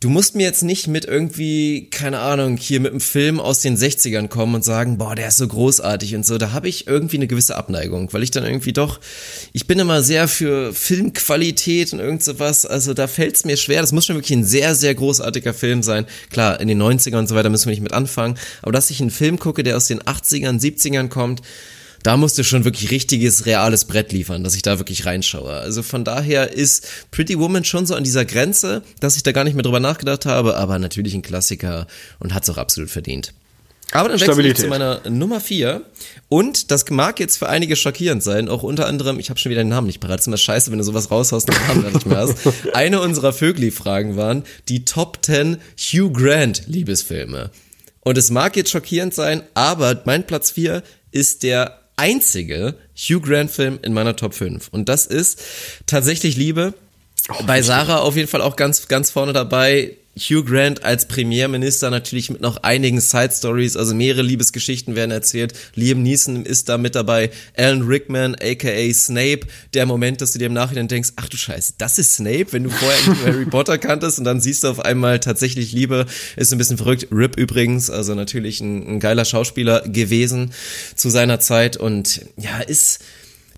du musst mir jetzt nicht mit irgendwie, keine Ahnung, hier mit einem Film aus den 60ern kommen und sagen, boah, der ist so großartig und so. Da habe ich irgendwie eine gewisse Abneigung, weil ich dann irgendwie doch, ich bin immer sehr für Filmqualität und irgend sowas. Also da fällt es mir schwer. Das muss schon wirklich ein sehr, sehr großartiger Film sein. Klar, in den 90ern und so weiter müssen wir nicht mit anfangen. Aber dass ich einen Film gucke, der aus den 80ern, 70ern kommt, da musst du schon wirklich richtiges, reales Brett liefern, dass ich da wirklich reinschaue. Also von daher ist Pretty Woman schon so an dieser Grenze, dass ich da gar nicht mehr drüber nachgedacht habe, aber natürlich ein Klassiker und hat es auch absolut verdient. Aber dann wechsle ich zu meiner Nummer vier Und das mag jetzt für einige schockierend sein. Auch unter anderem, ich habe schon wieder den Namen nicht parat. Es ist immer scheiße, wenn du sowas raushaust und den Namen nicht mehr hast. (laughs) Eine unserer Vögli-Fragen waren die Top 10 Hugh Grant Liebesfilme. Und es mag jetzt schockierend sein, aber mein Platz vier ist der einzige Hugh Grant-Film in meiner Top 5. Und das ist tatsächlich Liebe. Oh, Bei Sarah auf jeden Fall auch ganz, ganz vorne dabei. Hugh Grant als Premierminister natürlich mit noch einigen Side Stories, also mehrere Liebesgeschichten werden erzählt. Liam Neeson ist da mit dabei, Alan Rickman, aka Snape. Der Moment, dass du dir im Nachhinein denkst, ach du Scheiße, das ist Snape, wenn du vorher nicht Harry (laughs) Potter kanntest und dann siehst du auf einmal tatsächlich Liebe, ist ein bisschen verrückt. Rip übrigens, also natürlich ein, ein geiler Schauspieler gewesen zu seiner Zeit und ja, ist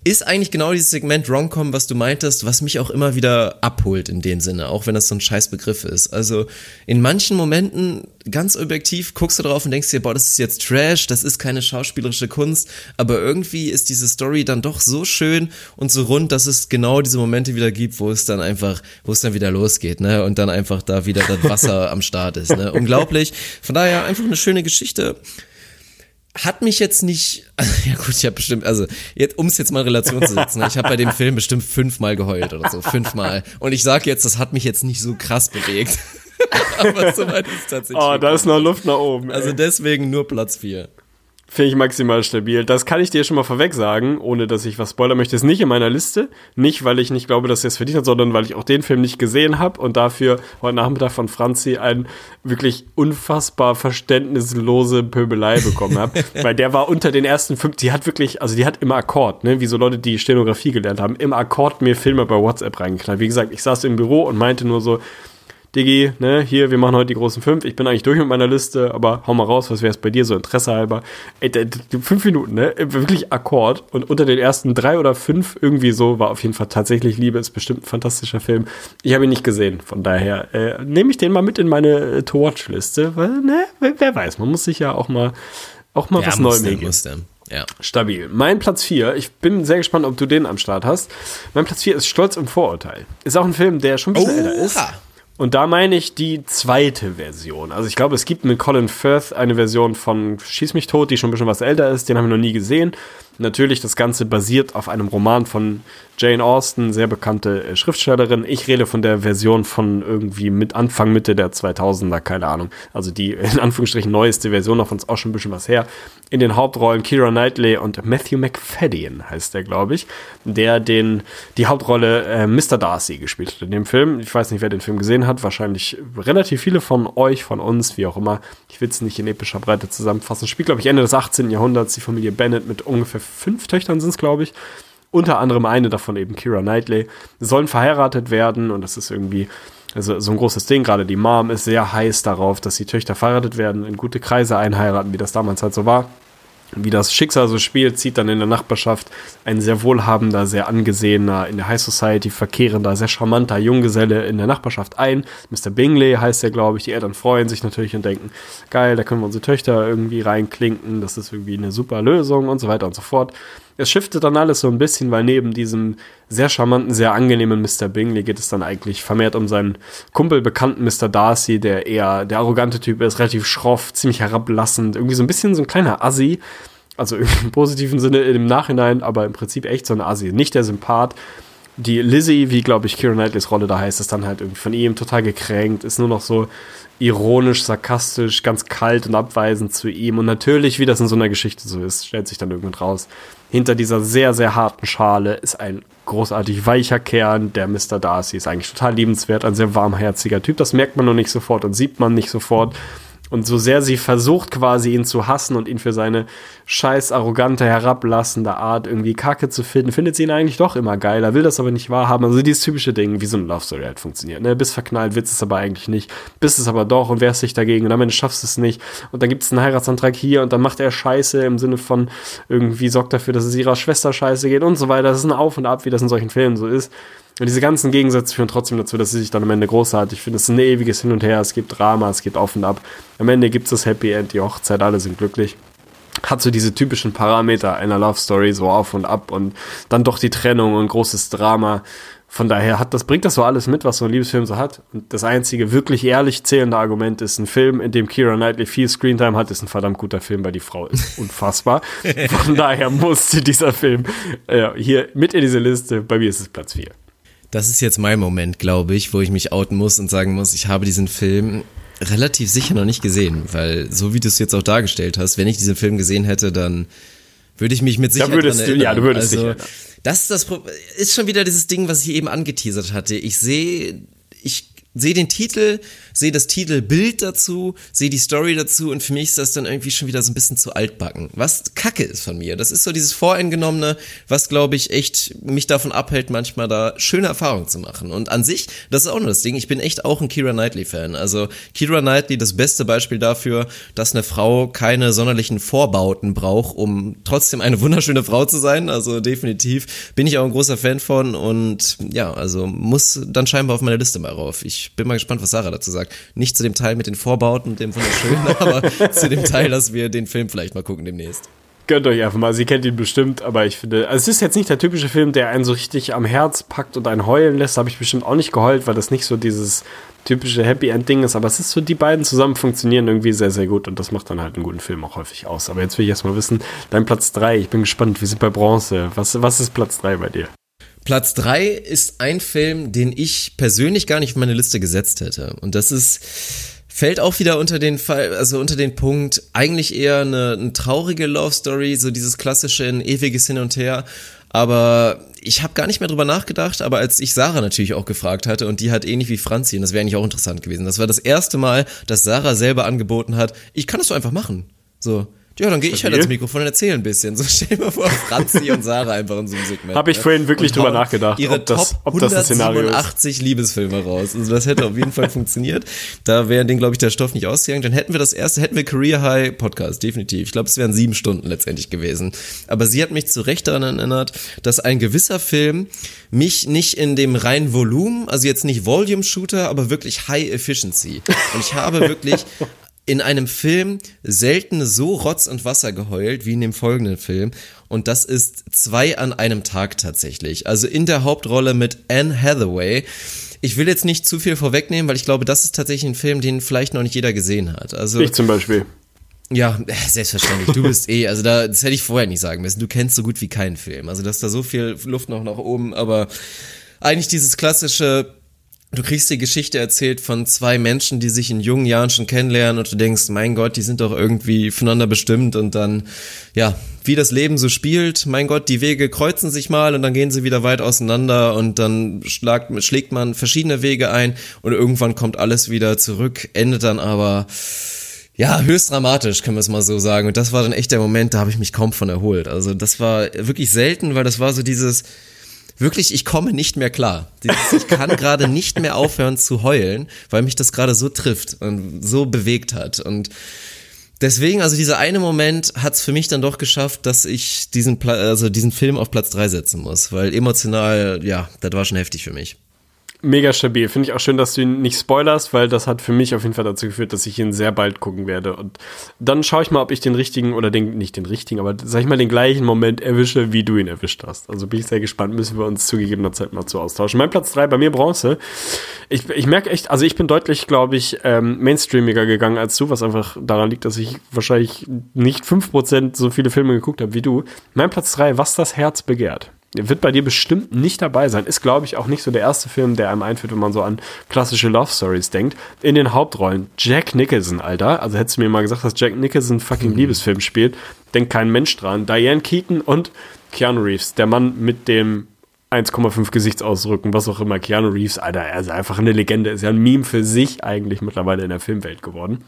ist eigentlich genau dieses Segment Romcom, was du meintest, was mich auch immer wieder abholt in dem Sinne, auch wenn das so ein scheiß Begriff ist. Also in manchen Momenten, ganz objektiv, guckst du drauf und denkst dir, boah, das ist jetzt Trash, das ist keine schauspielerische Kunst, aber irgendwie ist diese Story dann doch so schön und so rund, dass es genau diese Momente wieder gibt, wo es dann einfach, wo es dann wieder losgeht, ne, und dann einfach da wieder das Wasser am Start ist, ne. (laughs) Unglaublich. Von daher einfach eine schöne Geschichte hat mich jetzt nicht, also, ja gut, ich habe bestimmt, also jetzt, um es jetzt mal in Relation zu setzen, ne, ich habe bei dem Film bestimmt fünfmal geheult oder so, fünfmal. Und ich sage jetzt, das hat mich jetzt nicht so krass bewegt. (laughs) Aber soweit ist tatsächlich. Oh, da ist noch Luft nach oben. Ey. Also deswegen nur Platz vier. Finde ich maximal stabil. Das kann ich dir schon mal vorweg sagen, ohne dass ich was spoilern möchte. Ist nicht in meiner Liste. Nicht, weil ich nicht glaube, dass er es verdient hat, sondern weil ich auch den Film nicht gesehen habe und dafür heute Nachmittag von Franzi ein wirklich unfassbar verständnislose Pöbelei bekommen habe. (laughs) weil der war unter den ersten fünf, die hat wirklich, also die hat im Akkord, ne, wie so Leute, die Stenografie gelernt haben, im Akkord mir Filme bei WhatsApp reingeknallt. Wie gesagt, ich saß im Büro und meinte nur so, Digi, ne, hier, wir machen heute die großen fünf. Ich bin eigentlich durch mit meiner Liste, aber hau mal raus, was wäre es bei dir so Interesse halber? Ey, fünf Minuten, ne, wirklich Akkord. Und unter den ersten drei oder fünf irgendwie so war auf jeden Fall tatsächlich Liebe, ist bestimmt ein fantastischer Film. Ich habe ihn nicht gesehen, von daher äh, nehme ich den mal mit in meine äh, To-Watch-Liste, weil, ne, wer weiß, man muss sich ja auch mal, auch mal ja, was Neues geben. Ja. Stabil. Mein Platz 4, ich bin sehr gespannt, ob du den am Start hast. Mein Platz 4 ist Stolz und Vorurteil. Ist auch ein Film, der schon ein bisschen oh, älter ist. Und da meine ich die zweite Version. Also ich glaube, es gibt mit Colin Firth eine Version von Schieß mich tot, die schon ein bisschen was älter ist. Den haben wir noch nie gesehen. Natürlich, das Ganze basiert auf einem Roman von Jane Austen, sehr bekannte äh, Schriftstellerin. Ich rede von der Version von irgendwie mit Anfang, Mitte der 2000er, keine Ahnung. Also die in Anführungsstrichen neueste Version, davon ist auch schon ein bisschen was her. In den Hauptrollen Kira Knightley und Matthew McFadden heißt der, glaube ich, der den, die Hauptrolle äh, Mr. Darcy gespielt hat in dem Film. Ich weiß nicht, wer den Film gesehen hat. Wahrscheinlich relativ viele von euch, von uns, wie auch immer. Ich will es nicht in epischer Breite zusammenfassen. Spielt, glaube ich, Ende des 18. Jahrhunderts. Die Familie Bennett mit ungefähr fünf Töchtern sind es, glaube ich. Unter anderem eine davon eben Kira Knightley, sollen verheiratet werden. Und das ist irgendwie also so ein großes Ding. Gerade die Mom ist sehr heiß darauf, dass die Töchter verheiratet werden, in gute Kreise einheiraten, wie das damals halt so war wie das Schicksal so spielt, zieht dann in der Nachbarschaft ein sehr wohlhabender, sehr angesehener, in der High Society verkehrender, sehr charmanter Junggeselle in der Nachbarschaft ein. Mr. Bingley heißt er, glaube ich. Die Eltern freuen sich natürlich und denken, geil, da können wir unsere Töchter irgendwie reinklinken, das ist irgendwie eine super Lösung und so weiter und so fort. Es shiftet dann alles so ein bisschen, weil neben diesem sehr charmanten, sehr angenehmen Mr. Bingley geht es dann eigentlich vermehrt um seinen Kumpel, bekannten Mr. Darcy, der eher der arrogante Typ ist, relativ schroff, ziemlich herablassend, irgendwie so ein bisschen so ein kleiner Assi. Also (laughs) im positiven Sinne im Nachhinein, aber im Prinzip echt so ein Assi. Nicht der Sympath. Die Lizzie, wie glaube ich Kira Knightleys Rolle da heißt, ist dann halt irgendwie von ihm total gekränkt, ist nur noch so ironisch, sarkastisch, ganz kalt und abweisend zu ihm. Und natürlich, wie das in so einer Geschichte so ist, stellt sich dann irgendwann raus, hinter dieser sehr, sehr harten Schale ist ein großartig weicher Kern. Der Mr. Darcy ist eigentlich total liebenswert, ein sehr warmherziger Typ. Das merkt man noch nicht sofort und sieht man nicht sofort. Und so sehr sie versucht quasi ihn zu hassen und ihn für seine scheiß arrogante, herablassende Art irgendwie kacke zu finden, findet sie ihn eigentlich doch immer geiler, will das aber nicht wahrhaben. Also dieses typische Ding, wie so eine Love Story halt funktioniert. Ne? Bist verknallt, willst es aber eigentlich nicht, bist es aber doch und wehrst dich dagegen und am Ende schaffst es nicht. Und dann gibt es einen Heiratsantrag hier und dann macht er Scheiße im Sinne von irgendwie sorgt dafür, dass es ihrer Schwester scheiße geht und so weiter. Das ist ein Auf und Ab, wie das in solchen Filmen so ist. Und diese ganzen Gegensätze führen trotzdem dazu, dass sie sich dann am Ende großartig finden. Es ist ein ewiges Hin und Her, es gibt Drama, es geht auf und ab. Am Ende gibt es das Happy End, die Hochzeit, alle sind glücklich. Hat so diese typischen Parameter einer Love Story, so auf und ab und dann doch die Trennung und großes Drama. Von daher hat das, bringt das so alles mit, was so ein Liebesfilm so hat. Und das einzige wirklich ehrlich zählende Argument ist ein Film, in dem Kira Knightley viel Screentime hat, ist ein verdammt guter Film, weil die Frau ist (laughs) unfassbar. Von daher musste dieser Film äh, hier mit in diese Liste. Bei mir ist es Platz 4. Das ist jetzt mein Moment, glaube ich, wo ich mich outen muss und sagen muss, ich habe diesen Film relativ sicher noch nicht gesehen, weil so wie du es jetzt auch dargestellt hast, wenn ich diesen Film gesehen hätte, dann würde ich mich mit Sicherheit da würdest du, Ja, du würdest also, dich Das ist das ist schon wieder dieses Ding, was ich eben angeteasert hatte. Ich sehe ich sehe den Titel, sehe das Titelbild dazu, sehe die Story dazu und für mich ist das dann irgendwie schon wieder so ein bisschen zu altbacken. Was Kacke ist von mir. Das ist so dieses Voreingenommene, was glaube ich echt mich davon abhält, manchmal da schöne Erfahrungen zu machen. Und an sich, das ist auch nur das Ding, ich bin echt auch ein Kira Knightley-Fan. Also Kira Knightley, das beste Beispiel dafür, dass eine Frau keine sonderlichen Vorbauten braucht, um trotzdem eine wunderschöne Frau zu sein. Also definitiv bin ich auch ein großer Fan von und ja, also muss dann scheinbar auf meine Liste mal rauf. Ich ich bin mal gespannt, was Sarah dazu sagt. Nicht zu dem Teil mit den Vorbauten und dem wunderschönen, (laughs) aber zu dem Teil, dass wir den Film vielleicht mal gucken demnächst. Gönnt euch einfach mal. Sie kennt ihn bestimmt, aber ich finde, also es ist jetzt nicht der typische Film, der einen so richtig am Herz packt und einen heulen lässt. Da habe ich bestimmt auch nicht geheult, weil das nicht so dieses typische Happy End Ding ist. Aber es ist so, die beiden zusammen funktionieren irgendwie sehr, sehr gut und das macht dann halt einen guten Film auch häufig aus. Aber jetzt will ich erstmal wissen, dein Platz 3, ich bin gespannt, wir sind bei Bronze. Was, was ist Platz 3 bei dir? Platz drei ist ein Film, den ich persönlich gar nicht auf meine Liste gesetzt hätte. Und das ist, fällt auch wieder unter den Fall, also unter den Punkt, eigentlich eher eine, eine traurige Love Story, so dieses klassische ein ewiges Hin und Her. Aber ich habe gar nicht mehr drüber nachgedacht, aber als ich Sarah natürlich auch gefragt hatte und die hat ähnlich wie Franzi, und das wäre eigentlich auch interessant gewesen, das war das erste Mal, dass Sarah selber angeboten hat, ich kann das so einfach machen. So, ja, dann gehe ich halt ans Mikrofon und erzähle ein bisschen. So (laughs) stell dir mal vor, Franzi und Sarah einfach in so einem Segment. Habe ich ne? vorhin wirklich drüber nachgedacht, ihre ob das, ob das ein Szenario ist. 187 Liebesfilme raus. Also das hätte auf jeden Fall (laughs) funktioniert. Da wäre den, glaube ich, der Stoff nicht ausgegangen. Dann hätten wir das erste, hätten wir Career High Podcast, definitiv. Ich glaube, es wären sieben Stunden letztendlich gewesen. Aber sie hat mich zu Recht daran erinnert, dass ein gewisser Film mich nicht in dem reinen Volumen, also jetzt nicht Volume Shooter, aber wirklich High Efficiency. Und ich habe wirklich (laughs) in einem Film selten so Rotz und Wasser geheult wie in dem folgenden Film. Und das ist zwei an einem Tag tatsächlich. Also in der Hauptrolle mit Anne Hathaway. Ich will jetzt nicht zu viel vorwegnehmen, weil ich glaube, das ist tatsächlich ein Film, den vielleicht noch nicht jeder gesehen hat. Also ich zum Beispiel. Ja, (laughs) selbstverständlich. Du bist eh, also da, das hätte ich vorher nicht sagen müssen. Du kennst so gut wie keinen Film. Also, dass da so viel Luft noch nach oben, aber eigentlich dieses klassische Du kriegst die Geschichte erzählt von zwei Menschen, die sich in jungen Jahren schon kennenlernen und du denkst, mein Gott, die sind doch irgendwie voneinander bestimmt und dann, ja, wie das Leben so spielt, mein Gott, die Wege kreuzen sich mal und dann gehen sie wieder weit auseinander und dann schlagt, schlägt man verschiedene Wege ein und irgendwann kommt alles wieder zurück, endet dann aber ja, höchst dramatisch, können wir es mal so sagen. Und das war dann echt der Moment, da habe ich mich kaum von erholt. Also das war wirklich selten, weil das war so dieses, wirklich, ich komme nicht mehr klar. Ich kann gerade nicht mehr aufhören zu heulen, weil mich das gerade so trifft und so bewegt hat. Und deswegen, also dieser eine Moment hat es für mich dann doch geschafft, dass ich diesen, Pla also diesen Film auf Platz drei setzen muss, weil emotional, ja, das war schon heftig für mich. Mega stabil. Finde ich auch schön, dass du ihn nicht spoilerst, weil das hat für mich auf jeden Fall dazu geführt, dass ich ihn sehr bald gucken werde. Und dann schaue ich mal, ob ich den richtigen oder den, nicht den richtigen, aber sag ich mal, den gleichen Moment erwische, wie du ihn erwischt hast. Also bin ich sehr gespannt, müssen wir uns zu gegebener Zeit mal zu austauschen. Mein Platz drei bei mir Bronze. Ich, ich merke echt, also ich bin deutlich, glaube ich, ähm, mainstreamiger gegangen als du, was einfach daran liegt, dass ich wahrscheinlich nicht fünf Prozent so viele Filme geguckt habe wie du. Mein Platz drei, was das Herz begehrt wird bei dir bestimmt nicht dabei sein. Ist, glaube ich, auch nicht so der erste Film, der einem einführt, wenn man so an klassische Love Stories denkt. In den Hauptrollen Jack Nicholson, Alter. Also hättest du mir mal gesagt, dass Jack Nicholson fucking mhm. Liebesfilm spielt, denkt kein Mensch dran. Diane Keaton und Keanu Reeves, der Mann mit dem 1,5 Gesichtsausdrücken, was auch immer. Keanu Reeves, Alter, er ist einfach eine Legende. Ist ja ein Meme für sich eigentlich mittlerweile in der Filmwelt geworden.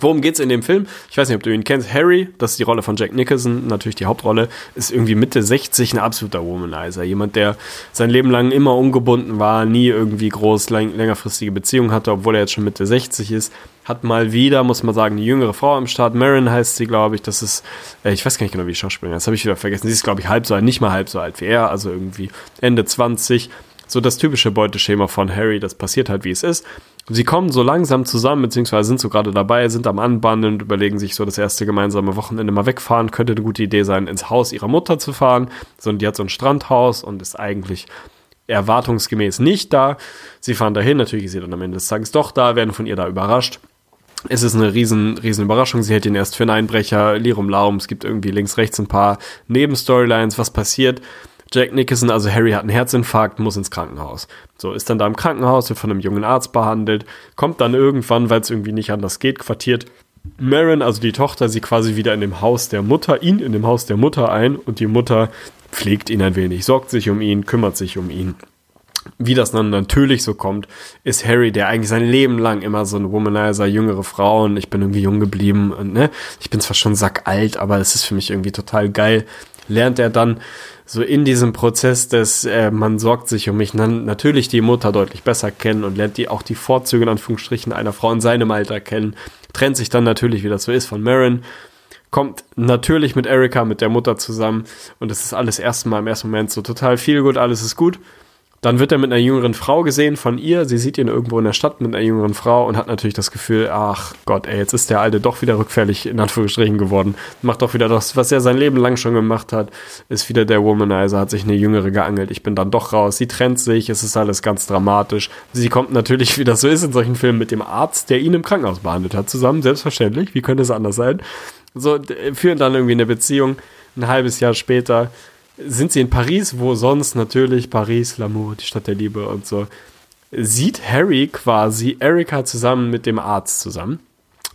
Worum geht's in dem Film? Ich weiß nicht, ob du ihn kennst. Harry, das ist die Rolle von Jack Nicholson, natürlich die Hauptrolle, ist irgendwie Mitte 60 ein absoluter Womanizer. Jemand, der sein Leben lang immer ungebunden war, nie irgendwie groß längerfristige Beziehungen hatte, obwohl er jetzt schon Mitte 60 ist. Hat mal wieder, muss man sagen, eine jüngere Frau am Start. Marin heißt sie, glaube ich. Das ist, äh, ich weiß gar nicht genau, wie die Schauspielerin. Das habe ich wieder vergessen. Sie ist, glaube ich, halb so alt, nicht mal halb so alt wie er, also irgendwie Ende 20 so das typische Beuteschema von Harry, das passiert halt, wie es ist. Sie kommen so langsam zusammen, beziehungsweise sind so gerade dabei, sind am Anbahnen und überlegen sich so das erste gemeinsame Wochenende mal wegfahren. Könnte eine gute Idee sein, ins Haus ihrer Mutter zu fahren. So, und die hat so ein Strandhaus und ist eigentlich erwartungsgemäß nicht da. Sie fahren dahin, natürlich ist sie dann am Ende des Tages doch da, werden von ihr da überrascht. Es ist eine riesen, riesen Überraschung. Sie hält ihn erst für einen Einbrecher, Lirum Laum. Es gibt irgendwie links, rechts ein paar Nebenstorylines, was passiert. Jack Nicholson, also Harry hat einen Herzinfarkt, muss ins Krankenhaus. So, ist dann da im Krankenhaus, wird von einem jungen Arzt behandelt, kommt dann irgendwann, weil es irgendwie nicht anders geht, quartiert Marin, also die Tochter, sie quasi wieder in dem Haus der Mutter, ihn in dem Haus der Mutter ein und die Mutter pflegt ihn ein wenig, sorgt sich um ihn, kümmert sich um ihn. Wie das dann natürlich so kommt, ist Harry, der eigentlich sein Leben lang immer so ein Womanizer, jüngere Frauen, ich bin irgendwie jung geblieben und ne, ich bin zwar schon sackalt, aber es ist für mich irgendwie total geil, lernt er dann so in diesem Prozess des, äh, man sorgt sich um mich, dann natürlich die Mutter deutlich besser kennen und lernt die auch die Vorzüge in Anführungsstrichen einer Frau in seinem Alter kennen, trennt sich dann natürlich, wie das so ist, von Marin, kommt natürlich mit Erika, mit der Mutter zusammen und das ist alles erstmal im ersten Moment so total viel gut, alles ist gut dann wird er mit einer jüngeren Frau gesehen von ihr. Sie sieht ihn irgendwo in der Stadt mit einer jüngeren Frau und hat natürlich das Gefühl, ach Gott, ey, jetzt ist der Alte doch wieder rückfällig in Anführungsstrichen geworden. Macht doch wieder das, was er sein Leben lang schon gemacht hat. Ist wieder der Womanizer, hat sich eine jüngere geangelt. Ich bin dann doch raus. Sie trennt sich. Es ist alles ganz dramatisch. Sie kommt natürlich, (laughs) wie das so ist in solchen Filmen, mit dem Arzt, der ihn im Krankenhaus behandelt hat, zusammen. Selbstverständlich. Wie könnte es anders sein? So, führen dann irgendwie eine Beziehung. Ein halbes Jahr später sind sie in Paris, wo sonst natürlich Paris, L'amour, die Stadt der Liebe und so, sieht Harry quasi Erika zusammen mit dem Arzt zusammen.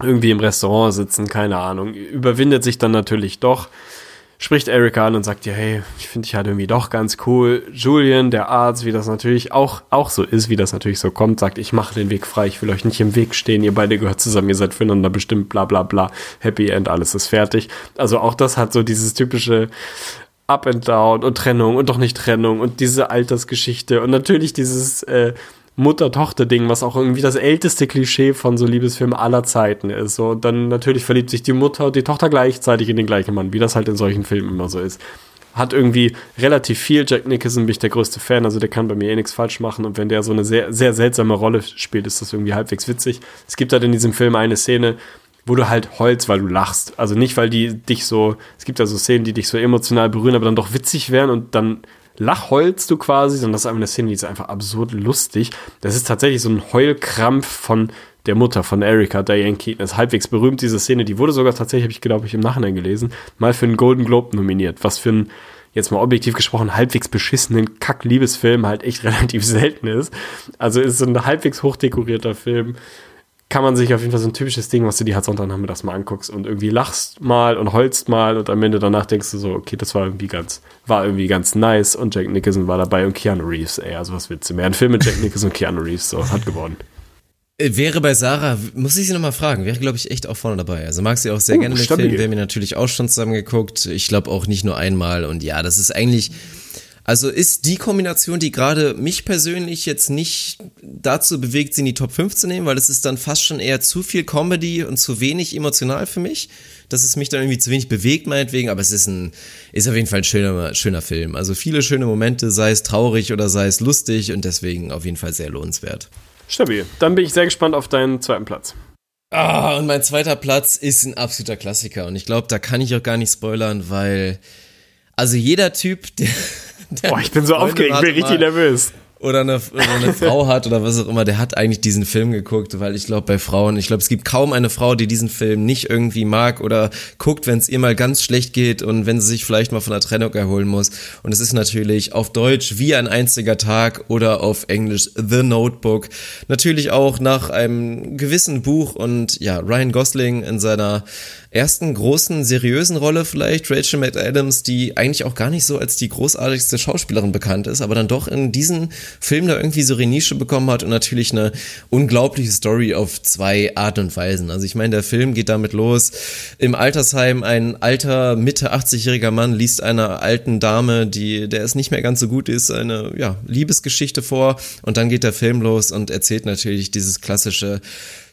Irgendwie im Restaurant sitzen, keine Ahnung. Überwindet sich dann natürlich doch, spricht Erika an und sagt ja, hey, ich finde dich halt irgendwie doch ganz cool. Julian, der Arzt, wie das natürlich auch, auch so ist, wie das natürlich so kommt, sagt, ich mache den Weg frei, ich will euch nicht im Weg stehen, ihr beide gehört zusammen, ihr seid füreinander bestimmt, bla bla bla, Happy End, alles ist fertig. Also auch das hat so dieses typische Up and Down und Trennung und doch nicht Trennung und diese Altersgeschichte und natürlich dieses äh, Mutter-Tochter-Ding, was auch irgendwie das älteste Klischee von so Liebesfilmen aller Zeiten ist. So, und dann natürlich verliebt sich die Mutter und die Tochter gleichzeitig in den gleichen Mann, wie das halt in solchen Filmen immer so ist. Hat irgendwie relativ viel. Jack Nicholson bin ich der größte Fan, also der kann bei mir eh nichts falsch machen. Und wenn der so eine sehr, sehr seltsame Rolle spielt, ist das irgendwie halbwegs witzig. Es gibt halt in diesem Film eine Szene, wo du halt heulst, weil du lachst. Also nicht, weil die dich so, es gibt ja so Szenen, die dich so emotional berühren, aber dann doch witzig wären und dann lachheulst du quasi, sondern das ist eine Szene, die ist einfach absurd lustig. Das ist tatsächlich so ein Heulkrampf von der Mutter von Erika, Diane Keaton. Das ist halbwegs berühmt, diese Szene. Die wurde sogar tatsächlich, habe ich glaube ich im Nachhinein gelesen, mal für einen Golden Globe nominiert. Was für einen, jetzt mal objektiv gesprochen, halbwegs beschissenen Kack-Liebesfilm halt echt (laughs) relativ selten ist. Also ist so ein halbwegs hochdekorierter Film kann man sich auf jeden Fall so ein typisches Ding, was du dir halt Sonntagnachmittags mal anguckst und irgendwie lachst mal und holst mal und am Ende danach denkst du so, okay, das war irgendwie ganz, war irgendwie ganz nice und Jack Nicholson war dabei und Keanu Reeves, ey, also was willst du mehr? Ein Film mit Jack Nicholson und Keanu Reeves, so, hat gewonnen. Äh, Wäre bei Sarah, muss ich sie nochmal fragen, wäre, glaube ich, echt auch vorne dabei. Also mag sie auch sehr Oh, gerne stabil. mitfilmen, wir haben ihn natürlich auch schon zusammen geguckt. Ich glaube auch nicht nur einmal. Und ja, das ist eigentlich, also ist die Kombination, die gerade mich persönlich jetzt nicht dazu bewegt, sie in die Top 5 zu nehmen, weil es ist dann fast schon eher zu viel Comedy und zu wenig emotional für mich. Dass es mich dann irgendwie zu wenig bewegt, meinetwegen, aber es ist ein, ist auf jeden Fall ein schöner, schöner Film. Also viele schöne Momente, sei es traurig oder sei es lustig und deswegen auf jeden Fall sehr lohnenswert. Stabil. Dann bin ich sehr gespannt auf deinen zweiten Platz. Ah, und mein zweiter Platz ist ein absoluter Klassiker. Und ich glaube, da kann ich auch gar nicht spoilern, weil, also jeder Typ, der (laughs) Boah, ich bin so aufgeregt, bin richtig nervös. oder eine, oder eine (laughs) Frau hat oder was auch immer, der hat eigentlich diesen Film geguckt, weil ich glaube bei Frauen, ich glaube es gibt kaum eine Frau, die diesen Film nicht irgendwie mag oder guckt, wenn es ihr mal ganz schlecht geht und wenn sie sich vielleicht mal von der Trennung erholen muss. Und es ist natürlich auf Deutsch wie ein einziger Tag oder auf Englisch The Notebook. Natürlich auch nach einem gewissen Buch und ja, Ryan Gosling in seiner ersten großen seriösen Rolle vielleicht, Rachel McAdams, die eigentlich auch gar nicht so als die großartigste Schauspielerin bekannt ist, aber dann doch in diesen Film da irgendwie so eine Nische bekommen hat und natürlich eine unglaubliche Story auf zwei Art und Weisen. Also ich meine, der Film geht damit los. Im Altersheim ein alter, Mitte 80-jähriger Mann liest einer alten Dame, die, der es nicht mehr ganz so gut ist, eine, ja, Liebesgeschichte vor und dann geht der Film los und erzählt natürlich dieses klassische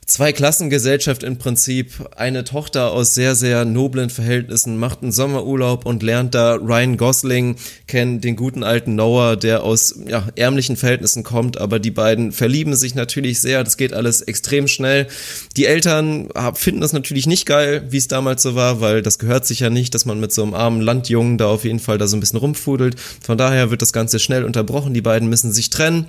Zweiklassengesellschaft im Prinzip. Eine Tochter aus sehr, sehr noblen Verhältnissen macht einen Sommerurlaub und lernt da Ryan Gosling kennen, den guten alten Noah, der aus ja, ärmlichen Verhältnissen kommt, aber die beiden verlieben sich natürlich sehr. Das geht alles extrem schnell. Die Eltern finden das natürlich nicht geil, wie es damals so war, weil das gehört sich ja nicht, dass man mit so einem armen Landjungen da auf jeden Fall da so ein bisschen rumfudelt. Von daher wird das Ganze schnell unterbrochen. Die beiden müssen sich trennen.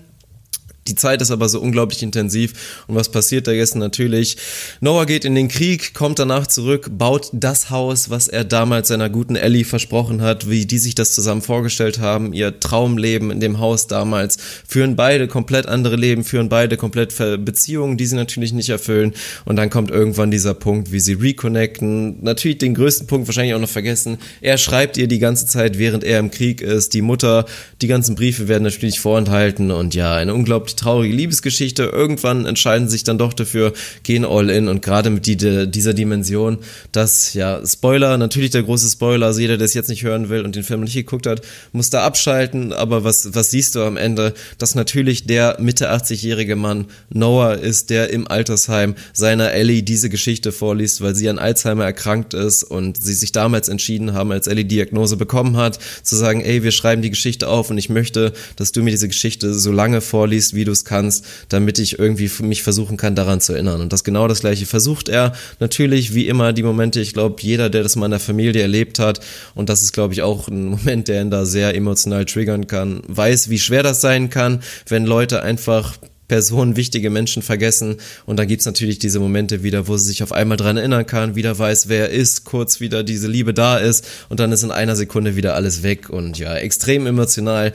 Die Zeit ist aber so unglaublich intensiv. Und was passiert da jetzt natürlich? Noah geht in den Krieg, kommt danach zurück, baut das Haus, was er damals seiner guten Ellie versprochen hat, wie die sich das zusammen vorgestellt haben, ihr Traumleben in dem Haus damals, führen beide komplett andere Leben, führen beide komplett Beziehungen, die sie natürlich nicht erfüllen. Und dann kommt irgendwann dieser Punkt, wie sie reconnecten. Natürlich den größten Punkt wahrscheinlich auch noch vergessen. Er schreibt ihr die ganze Zeit, während er im Krieg ist. Die Mutter, die ganzen Briefe werden natürlich vorenthalten und ja, eine unglaublich traurige Liebesgeschichte. Irgendwann entscheiden sich dann doch dafür, gehen all in und gerade mit die, dieser Dimension, dass, ja, Spoiler, natürlich der große Spoiler, also jeder, der es jetzt nicht hören will und den Film nicht geguckt hat, muss da abschalten, aber was, was siehst du am Ende? Dass natürlich der Mitte 80-jährige Mann Noah ist, der im Altersheim seiner Ellie diese Geschichte vorliest, weil sie an Alzheimer erkrankt ist und sie sich damals entschieden haben, als Ellie Diagnose bekommen hat, zu sagen, ey, wir schreiben die Geschichte auf und ich möchte, dass du mir diese Geschichte so lange vorliest, wie du es kannst, damit ich irgendwie mich versuchen kann, daran zu erinnern. Und das genau das gleiche versucht er. Natürlich, wie immer, die Momente, ich glaube, jeder, der das mal in der Familie erlebt hat, und das ist, glaube ich, auch ein Moment, der ihn da sehr emotional triggern kann, weiß, wie schwer das sein kann, wenn Leute einfach Personen, wichtige Menschen vergessen. Und dann gibt's natürlich diese Momente wieder, wo sie sich auf einmal dran erinnern kann, wieder weiß, wer er ist, kurz wieder diese Liebe da ist und dann ist in einer Sekunde wieder alles weg und ja, extrem emotional.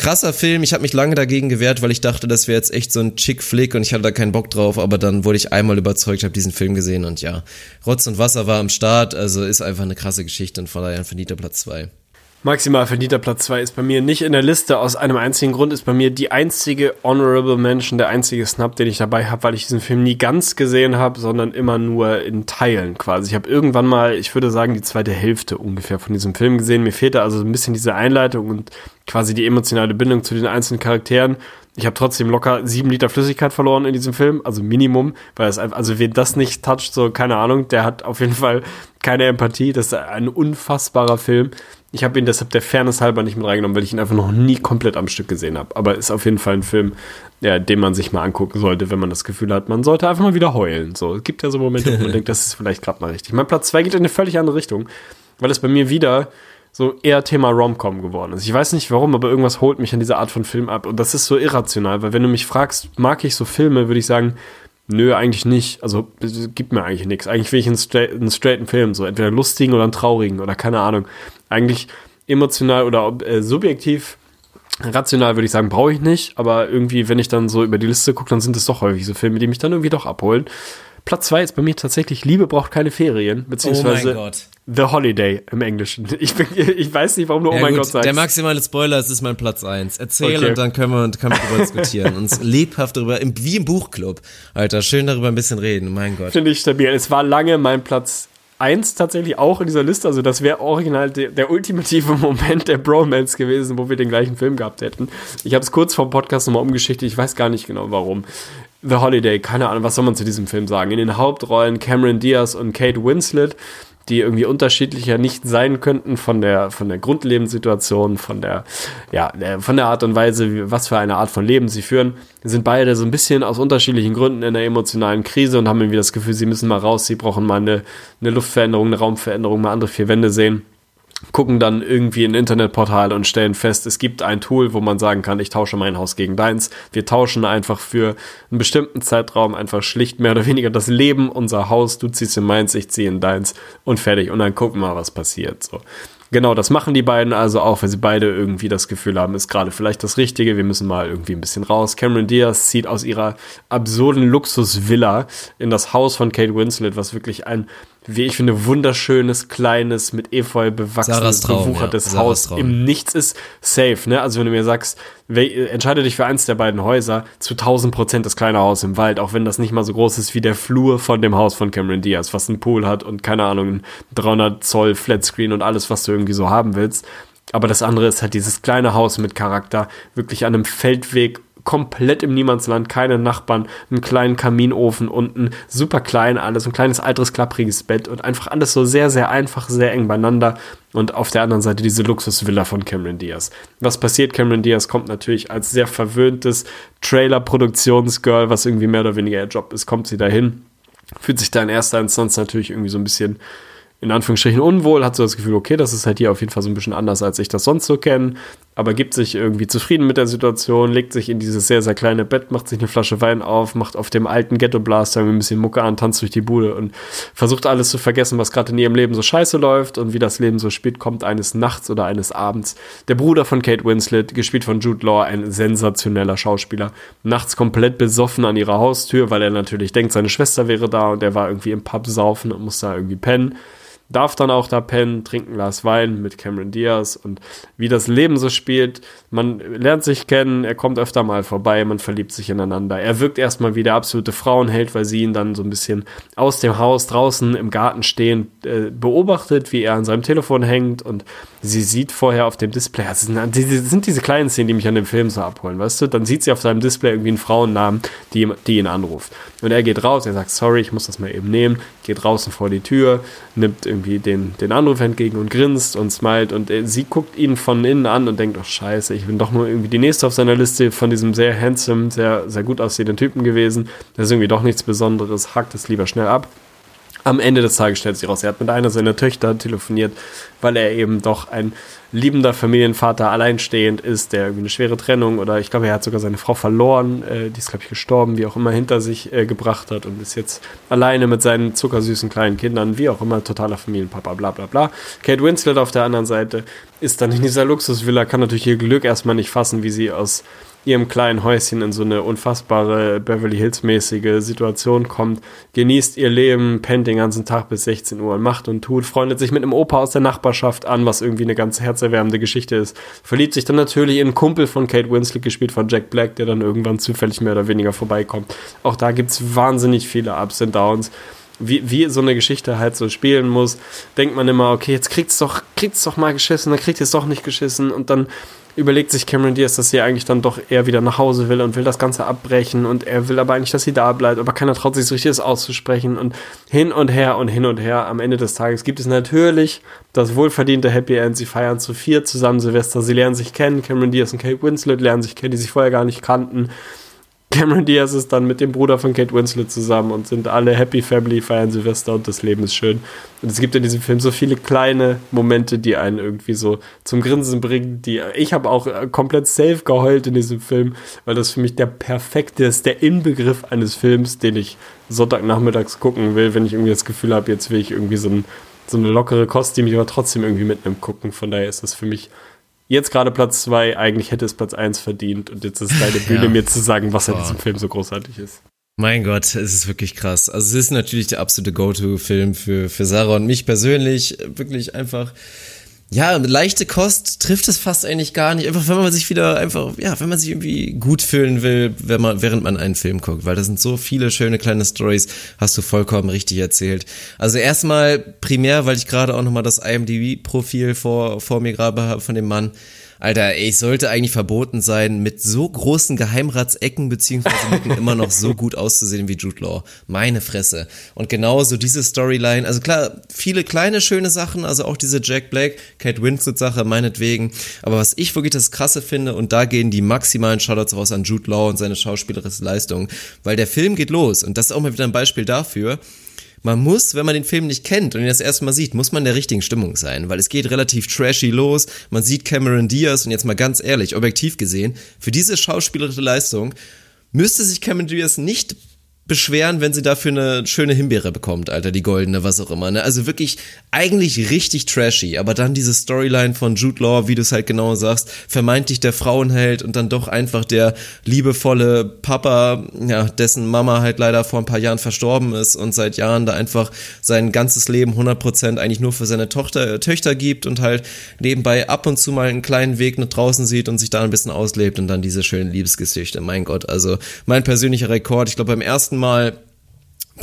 Krasser Film, ich habe mich lange dagegen gewehrt, weil ich dachte, das wäre jetzt echt so ein Chick-Flick und ich hatte da keinen Bock drauf, aber dann wurde ich einmal überzeugt, habe diesen Film gesehen und ja, Rotz und Wasser war am Start, also ist einfach eine krasse Geschichte und von daher ein Platz zwei. Maximal verdienter Platz 2 ist bei mir nicht in der Liste. Aus einem einzigen Grund ist bei mir die einzige Honorable Mention, der einzige Snap, den ich dabei habe, weil ich diesen Film nie ganz gesehen habe, sondern immer nur in Teilen quasi. Ich habe irgendwann mal, ich würde sagen, die zweite Hälfte ungefähr von diesem Film gesehen. Mir fehlte also ein bisschen diese Einleitung und quasi die emotionale Bindung zu den einzelnen Charakteren. Ich habe trotzdem locker sieben Liter Flüssigkeit verloren in diesem Film, also Minimum, weil es einfach, also wer das nicht toucht, so keine Ahnung, der hat auf jeden Fall keine Empathie. Das ist ein unfassbarer Film. Ich habe ihn deshalb der Fairness halber nicht mit reingenommen, weil ich ihn einfach noch nie komplett am Stück gesehen habe. Aber ist auf jeden Fall ein Film, ja, den man sich mal angucken sollte, wenn man das Gefühl hat, man sollte einfach mal wieder heulen. So, es gibt ja so Momente, wo man (laughs) denkt, das ist vielleicht gerade mal richtig. Mein Platz 2 geht in eine völlig andere Richtung, weil es bei mir wieder so eher Thema Rom-Com geworden ist. Ich weiß nicht warum, aber irgendwas holt mich an dieser Art von Film ab. Und das ist so irrational, weil wenn du mich fragst, mag ich so Filme, würde ich sagen, nö, eigentlich nicht. Also gibt mir eigentlich nichts. Eigentlich will ich einen, straight, einen straighten Film, so entweder einen lustigen oder einen traurigen oder keine Ahnung. Eigentlich emotional oder äh, subjektiv rational würde ich sagen, brauche ich nicht, aber irgendwie, wenn ich dann so über die Liste gucke, dann sind es doch häufig so Filme, die mich dann irgendwie doch abholen. Platz zwei ist bei mir tatsächlich Liebe braucht keine Ferien, beziehungsweise Oh mein Gott. The Holiday im Englischen. (laughs) Ich, bin, ich weiß nicht, warum du Oh Ja, mein gut, Gott sagst. Der maximale Spoiler, es ist mein Platz eins. Erzähl Okay. und dann können wir, können wir darüber diskutieren. (laughs) Uns lebhaft darüber, im, wie im Buchclub. Alter, schön darüber ein bisschen reden. Mein Gott. Finde ich stabil. Es war lange mein Platz 1 tatsächlich auch in dieser Liste. Also das wäre original der, der ultimative (laughs) Moment der Bromance gewesen, wo wir den gleichen Film gehabt hätten. Ich habe es kurz vor dem Podcast nochmal umgeschichtet. Ich weiß gar nicht genau warum. The Holiday, keine Ahnung, was soll man zu diesem Film sagen? In den Hauptrollen Cameron Diaz und Kate Winslet, die irgendwie unterschiedlicher nicht sein könnten von der, von der Grundlebenssituation, von der, ja, von der Art und Weise, was für eine Art von Leben sie führen, sind beide so ein bisschen aus unterschiedlichen Gründen in einer emotionalen Krise und haben irgendwie das Gefühl, sie müssen mal raus, sie brauchen mal eine, eine Luftveränderung, eine Raumveränderung, mal andere vier Wände sehen gucken dann irgendwie in ein Internetportal und stellen fest, es gibt ein Tool, wo man sagen kann, ich tausche mein Haus gegen deins. Wir tauschen einfach für einen bestimmten Zeitraum einfach schlicht mehr oder weniger das Leben, unser Haus, du ziehst in meins, ich ziehe in deins und fertig. Und dann gucken wir mal, was passiert. So. Genau, das machen die beiden also auch, weil sie beide irgendwie das Gefühl haben, ist gerade vielleicht das Richtige, wir müssen mal irgendwie ein bisschen raus. Cameron Diaz zieht aus ihrer absurden Luxusvilla in das Haus von Kate Winslet, was wirklich ein, wie ich finde, wunderschönes, kleines, mit Efeu bewachsenes, Traum, bewuchertes ja. Haus Traum. im Nichts ist safe, ne? Also wenn du mir sagst, entscheide dich für eins der beiden Häuser, zu 1000 Prozent das kleine Haus im Wald, auch wenn das nicht mal so groß ist wie der Flur von dem Haus von Cameron Diaz, was einen Pool hat und keine Ahnung, ein 300 Zoll Flatscreen und alles, was du irgendwie so haben willst. Aber das andere ist halt dieses kleine Haus mit Charakter, wirklich an einem Feldweg, komplett im Niemandsland, keine Nachbarn, einen kleinen Kaminofen unten, super klein alles, ein kleines altes klappriges Bett und einfach alles so sehr, sehr einfach, sehr eng beieinander. Und auf der anderen Seite diese Luxusvilla von Cameron Diaz. Was passiert? Cameron Diaz kommt natürlich als sehr verwöhntes Trailer-Produktionsgirl, was irgendwie mehr oder weniger ihr Job ist, kommt sie dahin, fühlt sich da in erster Instanz natürlich irgendwie so ein bisschen in Anführungsstrichen unwohl, hat so das Gefühl, okay, das ist halt hier auf jeden Fall so ein bisschen anders, als ich das sonst so kenne, aber gibt sich irgendwie zufrieden mit der Situation, legt sich in dieses sehr, sehr kleine Bett, macht sich eine Flasche Wein auf, macht auf dem alten Ghetto-Blaster ein bisschen Mucke an, tanzt durch die Bude und versucht alles zu vergessen, was gerade in ihrem Leben so scheiße läuft und wie das Leben so spät kommt, eines Nachts oder eines Abends. Der Bruder von Kate Winslet, gespielt von Jude Law, ein sensationeller Schauspieler, nachts komplett besoffen an ihrer Haustür, weil er natürlich denkt, seine Schwester wäre da und er war irgendwie im Pub saufen und muss da irgendwie pennen darf dann auch da pennen, trinkt ein Glas Wein mit Cameron Diaz und wie das Leben so spielt. Man lernt sich kennen, er kommt öfter mal vorbei, man verliebt sich ineinander. Er wirkt erstmal wie der absolute Frauenheld, weil sie ihn dann so ein bisschen aus dem Haus draußen im Garten stehend äh, beobachtet, wie er an seinem Telefon hängt und sie sieht vorher auf dem Display, das sind, die, das sind diese kleinen Szenen, die mich an dem Film so abholen, weißt du? Dann sieht sie auf seinem Display irgendwie einen Frauennamen, die, die ihn anruft. Und er geht raus, er sagt, sorry, ich muss das mal eben nehmen, geht draußen vor die Tür, nimmt irgendwie den, den Anruf entgegen und grinst und smilet und äh, sie guckt ihn von innen an und denkt, oh scheiße, ich bin doch nur irgendwie die nächste auf seiner Liste von diesem sehr handsome, sehr, sehr gut aussehenden Typen gewesen. Das ist irgendwie doch nichts Besonderes, hackt es lieber schnell ab. Am Ende des Tages stellt sich raus, er hat mit einer seiner Töchter telefoniert, weil er eben doch ein liebender Familienvater alleinstehend ist, der irgendwie eine schwere Trennung oder ich glaube, er hat sogar seine Frau verloren, äh, die ist, glaube ich, gestorben, wie auch immer, hinter sich äh, gebracht hat und ist jetzt alleine mit seinen zuckersüßen kleinen Kindern, wie auch immer, totaler Familienpapa, bla bla bla. Kate Winslet auf der anderen Seite ist dann in dieser Luxusvilla, kann natürlich ihr Glück erstmal nicht fassen, wie sie aus ihrem kleinen Häuschen in so eine unfassbare Beverly Hills mäßige Situation kommt, genießt ihr Leben, pennt den ganzen Tag bis 16 Uhr und macht und tut, freundet sich mit einem Opa aus der Nachbarschaft an, was irgendwie eine ganz herzerwärmende Geschichte ist, verliebt sich dann natürlich in einen Kumpel von Kate Winslet, gespielt von Jack Black, der dann irgendwann zufällig mehr oder weniger vorbeikommt. Auch da gibt's wahnsinnig viele Ups und Downs wie, wie so eine Geschichte halt so spielen muss, denkt man immer, okay, jetzt kriegt's doch, kriegt's doch mal geschissen, dann kriegt es doch nicht geschissen und dann überlegt sich Cameron Diaz, dass sie eigentlich dann doch eher wieder nach Hause will und will das Ganze abbrechen und er will aber eigentlich, dass sie da bleibt, aber keiner traut sich so richtig auszusprechen und hin und her und hin und her. Am Ende des Tages gibt es natürlich das wohlverdiente Happy End. Sie feiern zu vier zusammen Silvester, sie lernen sich kennen, Cameron Diaz und Kate Winslet lernen sich kennen, die sich vorher gar nicht kannten. Cameron Diaz ist dann mit dem Bruder von Kate Winslet zusammen und sind alle Happy Family, feiern Silvester und das Leben ist schön. Und es gibt in diesem Film so viele kleine Momente, die einen irgendwie so zum Grinsen bringen. Die ich habe auch äh, komplett safe geheult in diesem Film, weil das für mich der perfekte ist, der Inbegriff eines Films, den ich Sonntagnachmittags gucken will, wenn ich irgendwie das Gefühl habe, jetzt will ich irgendwie so, ein, so eine lockere Kost, die mich aber trotzdem irgendwie mitnimmt gucken. Von daher ist das für mich jetzt gerade Platz zwei, eigentlich hätte es Platz eins verdient und jetzt ist deine (laughs) Bühne, Ja. mir zu sagen, was an diesem Film so großartig ist. Mein Gott, es ist wirklich krass. Also es ist natürlich der absolute Go-To-Film für, für Sarah und mich persönlich. Wirklich einfach, ja, leichte Kost trifft es fast eigentlich gar nicht. Einfach, wenn man sich wieder einfach, ja, wenn man sich irgendwie gut fühlen will, wenn man, während man einen Film guckt. Weil da sind so viele schöne kleine Stories, hast du vollkommen richtig erzählt. Also erstmal primär, weil ich gerade auch nochmal das IMDb-Profil vor, vor mir gerade habe von dem Mann. Alter, ich sollte eigentlich verboten sein, mit so großen Geheimratsecken beziehungsweise Lücken immer noch so gut auszusehen wie Jude Law. Meine Fresse. Und genauso diese Storyline, also klar, viele kleine schöne Sachen, also auch diese Jack Black, Kate Winslet Sache, meinetwegen. Aber was ich wirklich das Krasse finde, und da gehen die maximalen Shoutouts raus an Jude Law und seine schauspielerische Leistung, weil der Film geht los und das ist auch mal wieder ein Beispiel dafür, man muss, wenn man den Film nicht kennt und ihn das erste Mal sieht, muss man in der richtigen Stimmung sein, weil es geht relativ trashy los. Man sieht Cameron Diaz und jetzt mal ganz ehrlich, objektiv gesehen, für diese schauspielerische Leistung müsste sich Cameron Diaz nicht beschweren, wenn sie dafür eine schöne Himbeere bekommt, Alter, die goldene, was auch immer. Ne? Also wirklich eigentlich richtig trashy, aber dann diese Storyline von Jude Law, wie du es halt genau sagst, vermeintlich der Frauenheld und dann doch einfach der liebevolle Papa, ja, dessen Mama halt leider vor ein paar Jahren verstorben ist und seit Jahren da einfach sein ganzes Leben 100% eigentlich nur für seine Tochter, äh, Töchter gibt und halt nebenbei ab und zu mal einen kleinen Weg nach draußen sieht und sich da ein bisschen auslebt und dann diese schönen Liebesgeschichte. Mein Gott, also mein persönlicher Rekord, ich glaube beim ersten Mal,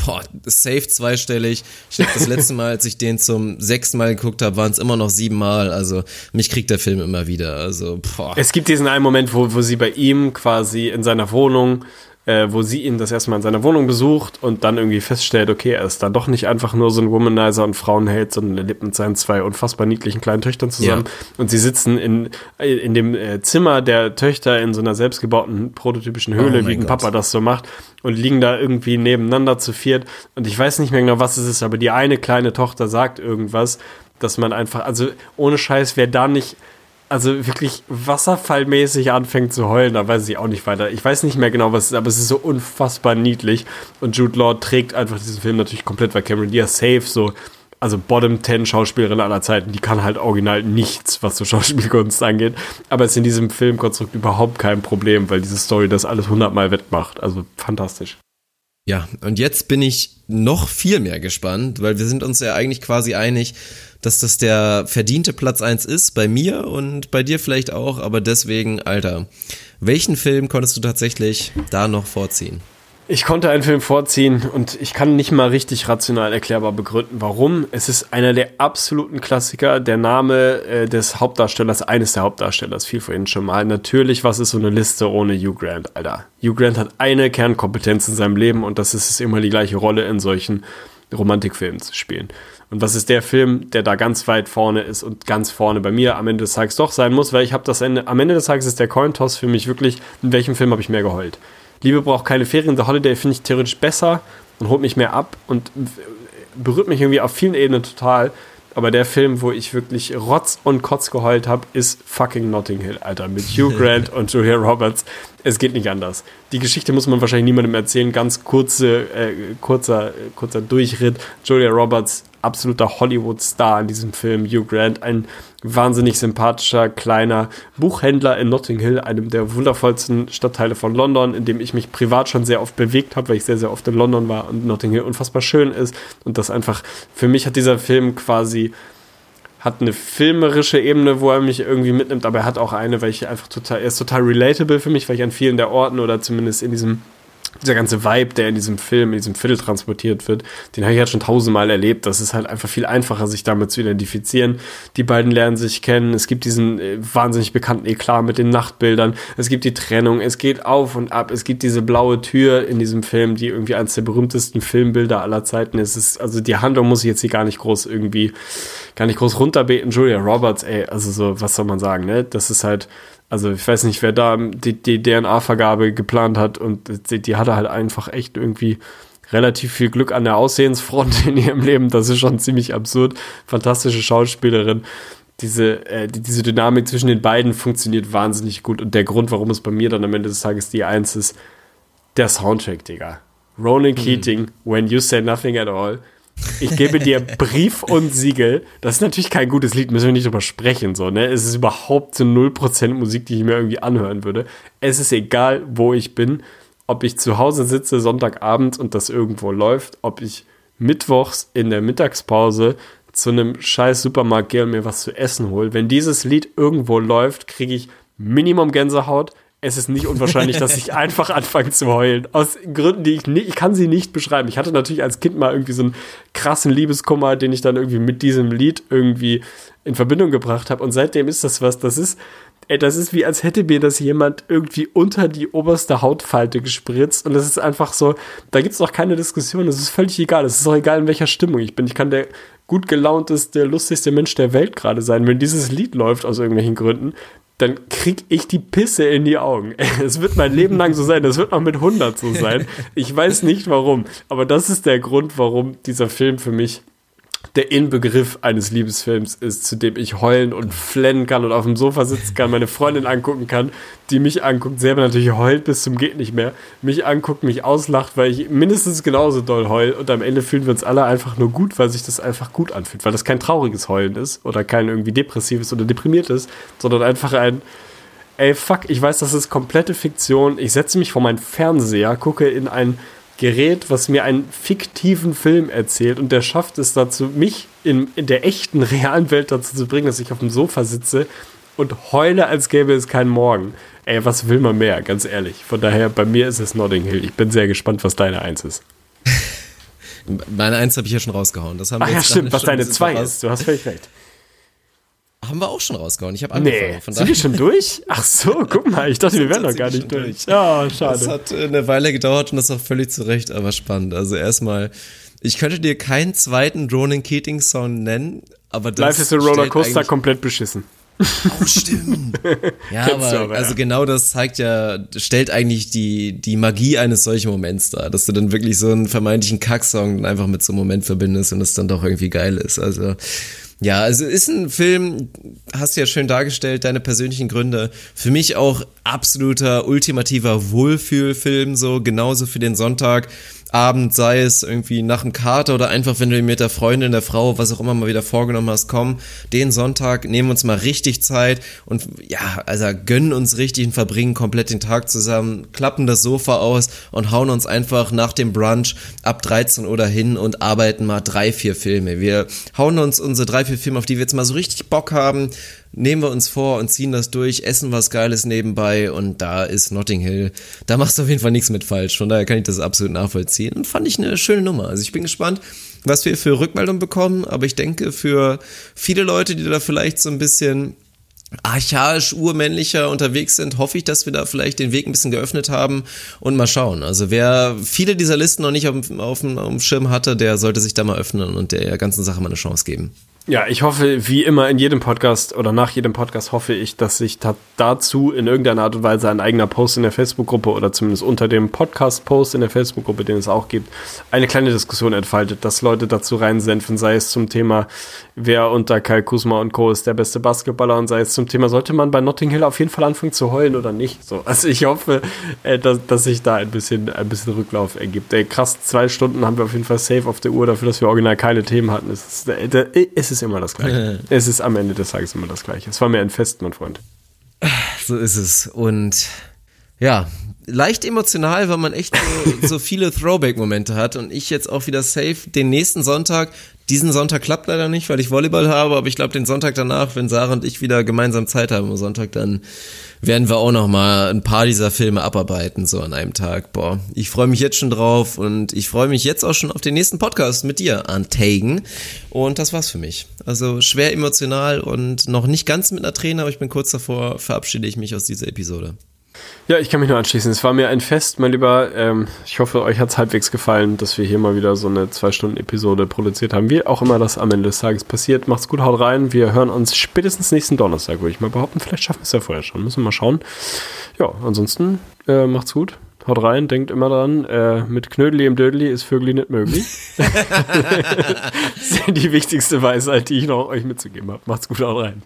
boah, safe zweistellig. Ich glaube, das (laughs) letzte Mal, als ich den zum sechsten Mal geguckt habe, waren es immer noch sieben Mal. Also mich kriegt der Film immer wieder. Also, boah. Es gibt diesen einen Moment, wo, wo sie bei ihm quasi in seiner Wohnung äh, wo sie ihn das erstmal in seiner Wohnung besucht und dann irgendwie feststellt, okay, er ist dann doch nicht einfach nur so ein Womanizer und Frauenheld, sondern er lebt mit seinen zwei unfassbar niedlichen kleinen Töchtern zusammen. Ja. Und sie sitzen in, in dem äh, Zimmer der Töchter in so einer selbstgebauten prototypischen Höhle, oh wie ein Papa das so macht, und liegen da irgendwie nebeneinander zu viert. Und ich weiß nicht mehr genau, was es ist, aber die eine kleine Tochter sagt irgendwas, dass man einfach, also ohne Scheiß, wer da nicht also wirklich wasserfallmäßig anfängt zu heulen, da weiß ich auch nicht weiter. Ich weiß nicht mehr genau, was es ist, aber es ist so unfassbar niedlich. Und Jude Law trägt einfach diesen Film natürlich komplett, weil Cameron Diaz safe so, also Bottom 10 Schauspielerin aller Zeiten, die kann halt original nichts, was so (laughs) Schauspielkunst angeht. Aber es ist in diesem Filmkonstrukt überhaupt kein Problem, weil diese Story das alles hundertmal wettmacht. Also fantastisch. Ja, und jetzt bin ich noch viel mehr gespannt, weil wir sind uns ja eigentlich quasi einig, dass das der verdiente Platz eins ist, bei mir und bei dir vielleicht auch, aber deswegen, Alter, welchen Film konntest du tatsächlich da noch vorziehen? Ich konnte einen Film vorziehen und ich kann nicht mal richtig rational erklärbar begründen, warum. Es ist einer der absoluten Klassiker. Der Name äh, des Hauptdarstellers, eines der Hauptdarstellers, viel vorhin schon mal. Natürlich, was ist so eine Liste ohne Hugh Grant, Alter? Hugh Grant hat eine Kernkompetenz in seinem Leben und das ist es immer die gleiche Rolle in solchen Romantikfilmen zu spielen. Und was ist der Film, der da ganz weit vorne ist und ganz vorne bei mir am Ende des Tages doch sein muss, weil ich habe das Ende, am Ende des Tages ist der Cointoss für mich wirklich, in welchem Film habe ich mehr geheult. Liebe braucht keine Ferien, The Holiday finde ich theoretisch besser und holt mich mehr ab und berührt mich irgendwie auf vielen Ebenen total. Aber der Film, wo ich wirklich Rotz und Kotz geheult habe, ist fucking Notting Hill, Alter. Mit Hugh (laughs) Grant und Julia Roberts. Es geht nicht anders. Die Geschichte muss man wahrscheinlich niemandem erzählen. Ganz kurze, äh, kurzer, kurzer Durchritt. Julia Roberts absoluter Hollywood-Star in diesem Film. Hugh Grant, ein wahnsinnig sympathischer kleiner Buchhändler in Notting Hill, einem der wundervollsten Stadtteile von London, in dem ich mich privat schon sehr oft bewegt habe, weil ich sehr, sehr oft in London war und Notting Hill unfassbar schön ist. Und das einfach, für mich hat dieser Film quasi hat eine filmerische Ebene, wo er mich irgendwie mitnimmt, aber er hat auch eine, weil ich einfach total, er ist total relatable für mich, weil ich an vielen der Orten oder zumindest in diesem dieser ganze Vibe, der in diesem Film, in diesem Viertel transportiert wird, den habe ich halt schon tausendmal erlebt. Das ist halt einfach viel einfacher, sich damit zu identifizieren. Die beiden lernen sich kennen. Es gibt diesen äh, wahnsinnig bekannten Eklat mit den Nachtbildern. Es gibt die Trennung. Es geht auf und ab. Es gibt diese blaue Tür in diesem Film, die irgendwie eines der berühmtesten Filmbilder aller Zeiten ist. Ist also die Handlung muss ich jetzt hier gar nicht groß irgendwie, gar nicht groß runterbeten. Julia Roberts, ey, also so, was soll man sagen, ne? Das ist halt, also ich weiß nicht, wer da die, die DNA-Vergabe geplant hat und die, die hatte halt einfach echt irgendwie relativ viel Glück an der Aussehensfront (laughs) in ihrem Leben. Das ist schon ziemlich absurd. Fantastische Schauspielerin. Diese, äh, die, diese Dynamik zwischen den beiden funktioniert wahnsinnig gut. Und der Grund, warum es bei mir dann am Ende des Tages die Eins ist, der Soundtrack, Digga. Ronan mhm. Keating, mhm. When You Say Nothing at All. Ich gebe dir Brief und Siegel. Das ist natürlich kein gutes Lied, müssen wir nicht drüber sprechen. So, ne? Es ist überhaupt so 0% Musik, die ich mir irgendwie anhören würde. Es ist egal, wo ich bin. ob ich zu Hause sitze Sonntagabend und das irgendwo läuft, ob ich mittwochs in der Mittagspause zu einem scheiß Supermarkt gehe und mir was zu essen hole. Wenn dieses Lied irgendwo läuft, kriege ich Minimum Gänsehaut. Es ist nicht unwahrscheinlich, dass ich einfach anfange zu heulen. Aus Gründen, die ich nicht, ich kann sie nicht beschreiben. Ich hatte natürlich als Kind mal irgendwie so einen krassen Liebeskummer, den ich dann irgendwie mit diesem Lied irgendwie in Verbindung gebracht habe. Und seitdem ist das was, das ist, ey, das ist wie, als hätte mir das jemand irgendwie unter die oberste Hautfalte gespritzt. Und das ist einfach so, da gibt es auch keine Diskussion. Es ist völlig egal. Es ist auch egal, in welcher Stimmung ich bin. Ich kann der gut gelaunteste, lustigste Mensch der Welt gerade sein. Wenn dieses Lied läuft aus irgendwelchen Gründen, dann krieg ich die Pisse in die Augen. (laughs) Es wird mein Leben lang so sein, das wird noch mit 100 so sein. Ich weiß nicht warum, aber das ist der Grund, warum dieser Film für mich der Inbegriff eines Liebesfilms ist, zu dem ich heulen und flennen kann und auf dem Sofa sitzen kann, meine Freundin angucken kann, die mich anguckt, selber natürlich heult bis zum geht nicht mehr, mich anguckt, mich auslacht, weil ich mindestens genauso doll heul und am Ende fühlen wir uns alle einfach nur gut, weil sich das einfach gut anfühlt, weil das kein trauriges Heulen ist oder kein irgendwie depressives oder deprimiertes, sondern einfach ein ey fuck, ich weiß, das ist komplette Fiktion, ich setze mich vor meinen Fernseher, gucke in ein Gerät, was mir einen fiktiven Film erzählt und der schafft es dazu, mich in, in der echten, (laughs) realen Welt dazu zu bringen, dass ich auf dem Sofa sitze und heule, als gäbe es keinen Morgen. Ey, was will man mehr, ganz ehrlich. Von daher, bei mir ist es Notting Hill. Ich bin sehr gespannt, was deine Eins ist. (laughs) Meine Eins habe ich ja schon rausgehauen. Das haben Ach wir ja, stimmt, was deine Zwei ist. Du hast völlig recht. Haben wir auch schon rausgehauen. Ich habe angefangen. Nee, Von sind wir schon durch? Ach so, guck mal, ich dachte, wir (laughs) wären noch gar nicht durch. Ja, Das schade. hat äh, eine Weile gedauert und das auch völlig zu Recht, aber spannend. Also erstmal, ich könnte dir keinen zweiten Ronan Keating Song nennen, aber das Life is a Rollercoaster, komplett beschissen. (laughs) Oh, stimmt. ja, aber, aber, also ja. genau das zeigt ja, stellt eigentlich die, die Magie eines solchen Moments dar, dass du dann wirklich so einen vermeintlichen Kacksong einfach mit so einem Moment verbindest und es dann doch irgendwie geil ist. Also, ja, also ist ein Film, hast du ja schön dargestellt, deine persönlichen Gründe. Für mich auch absoluter, ultimativer Wohlfühlfilm, so genauso für den Sonntag. Abend, sei es irgendwie nach dem Kater oder einfach, wenn du mit der Freundin, der Frau, was auch immer mal wieder vorgenommen hast, komm, den Sonntag nehmen wir uns mal richtig Zeit und ja, also gönnen uns richtig und verbringen komplett den Tag zusammen, klappen das Sofa aus und hauen uns einfach nach dem Brunch ab 13 Uhr dahin und arbeiten mal drei, vier Filme. Wir hauen uns unsere drei, vier Filme, auf die wir jetzt mal so richtig Bock haben, nehmen wir uns vor und ziehen das durch, essen was Geiles nebenbei und da ist Notting Hill. Da machst du auf jeden Fall nichts mit falsch. Von daher kann ich das absolut nachvollziehen und fand ich eine schöne Nummer. Also ich bin gespannt, was wir für Rückmeldungen bekommen, aber ich denke für viele Leute, die da vielleicht so ein bisschen archaisch, urmännlicher unterwegs sind, hoffe ich, dass wir da vielleicht den Weg ein bisschen geöffnet haben und mal schauen. Also wer viele dieser Listen noch nicht auf, auf, auf dem Schirm hatte, der sollte sich da mal öffnen und der ganzen Sache mal eine Chance geben. Ja, ich hoffe, wie immer in jedem Podcast oder nach jedem Podcast hoffe ich, dass sich dazu in irgendeiner Art und Weise ein eigener Post in der Facebook-Gruppe oder zumindest unter dem Podcast-Post in der Facebook-Gruppe, den es auch gibt, eine kleine Diskussion entfaltet, dass Leute dazu reinsenfen, sei es zum Thema, wer unter Kai Kusma und Co. ist der beste Basketballer und sei es zum Thema, sollte man bei Notting Hill auf jeden Fall anfangen zu heulen oder nicht. So, also ich hoffe, äh, dass, dass sich da ein bisschen, ein bisschen Rücklauf ergibt. Ey, krass, zwei Stunden haben wir auf jeden Fall safe auf der Uhr dafür, dass wir original keine Themen hatten. Es ist, äh, es ist immer das Gleiche. (laughs) es ist am Ende des Tages immer das Gleiche. Es war mir ein Fest, mein Freund. So ist es. Und ja, leicht emotional, weil man echt so, so viele Throwback-Momente hat. Und ich jetzt auch wieder safe den nächsten Sonntag. Diesen Sonntag klappt leider nicht, weil ich Volleyball habe, aber ich glaube, den Sonntag danach, wenn Sarah und ich wieder gemeinsam Zeit haben am Sonntag, dann werden wir auch noch mal ein paar dieser Filme abarbeiten, so an einem Tag. Boah, ich freue mich jetzt schon drauf und ich freue mich jetzt auch schon auf den nächsten Podcast mit dir, Antagen. Und das war's für mich. Also schwer emotional und noch nicht ganz mit einer Träne, aber ich bin kurz davor, verabschiede ich mich aus dieser Episode. Ja, ich kann mich nur anschließen. Es war mir ein Fest, mein Lieber. Ähm, ich hoffe, euch hat es halbwegs gefallen, dass wir hier mal wieder so eine Zwei-Stunden-Episode produziert haben. Wie auch immer das am Ende des Tages passiert. Macht's gut, haut rein. Wir hören uns spätestens nächsten Donnerstag, würde ich mal behaupten. Vielleicht schaffen wir es ja vorher schon. Müssen wir mal schauen. Ja, ansonsten äh, macht's gut. Haut rein, denkt immer dran, äh, mit Knödeli im Dödeli ist Vögeli nicht möglich. (laughs) (laughs) das ist die wichtigste Weisheit, die ich noch euch mitzugeben habe. Macht's gut, haut rein.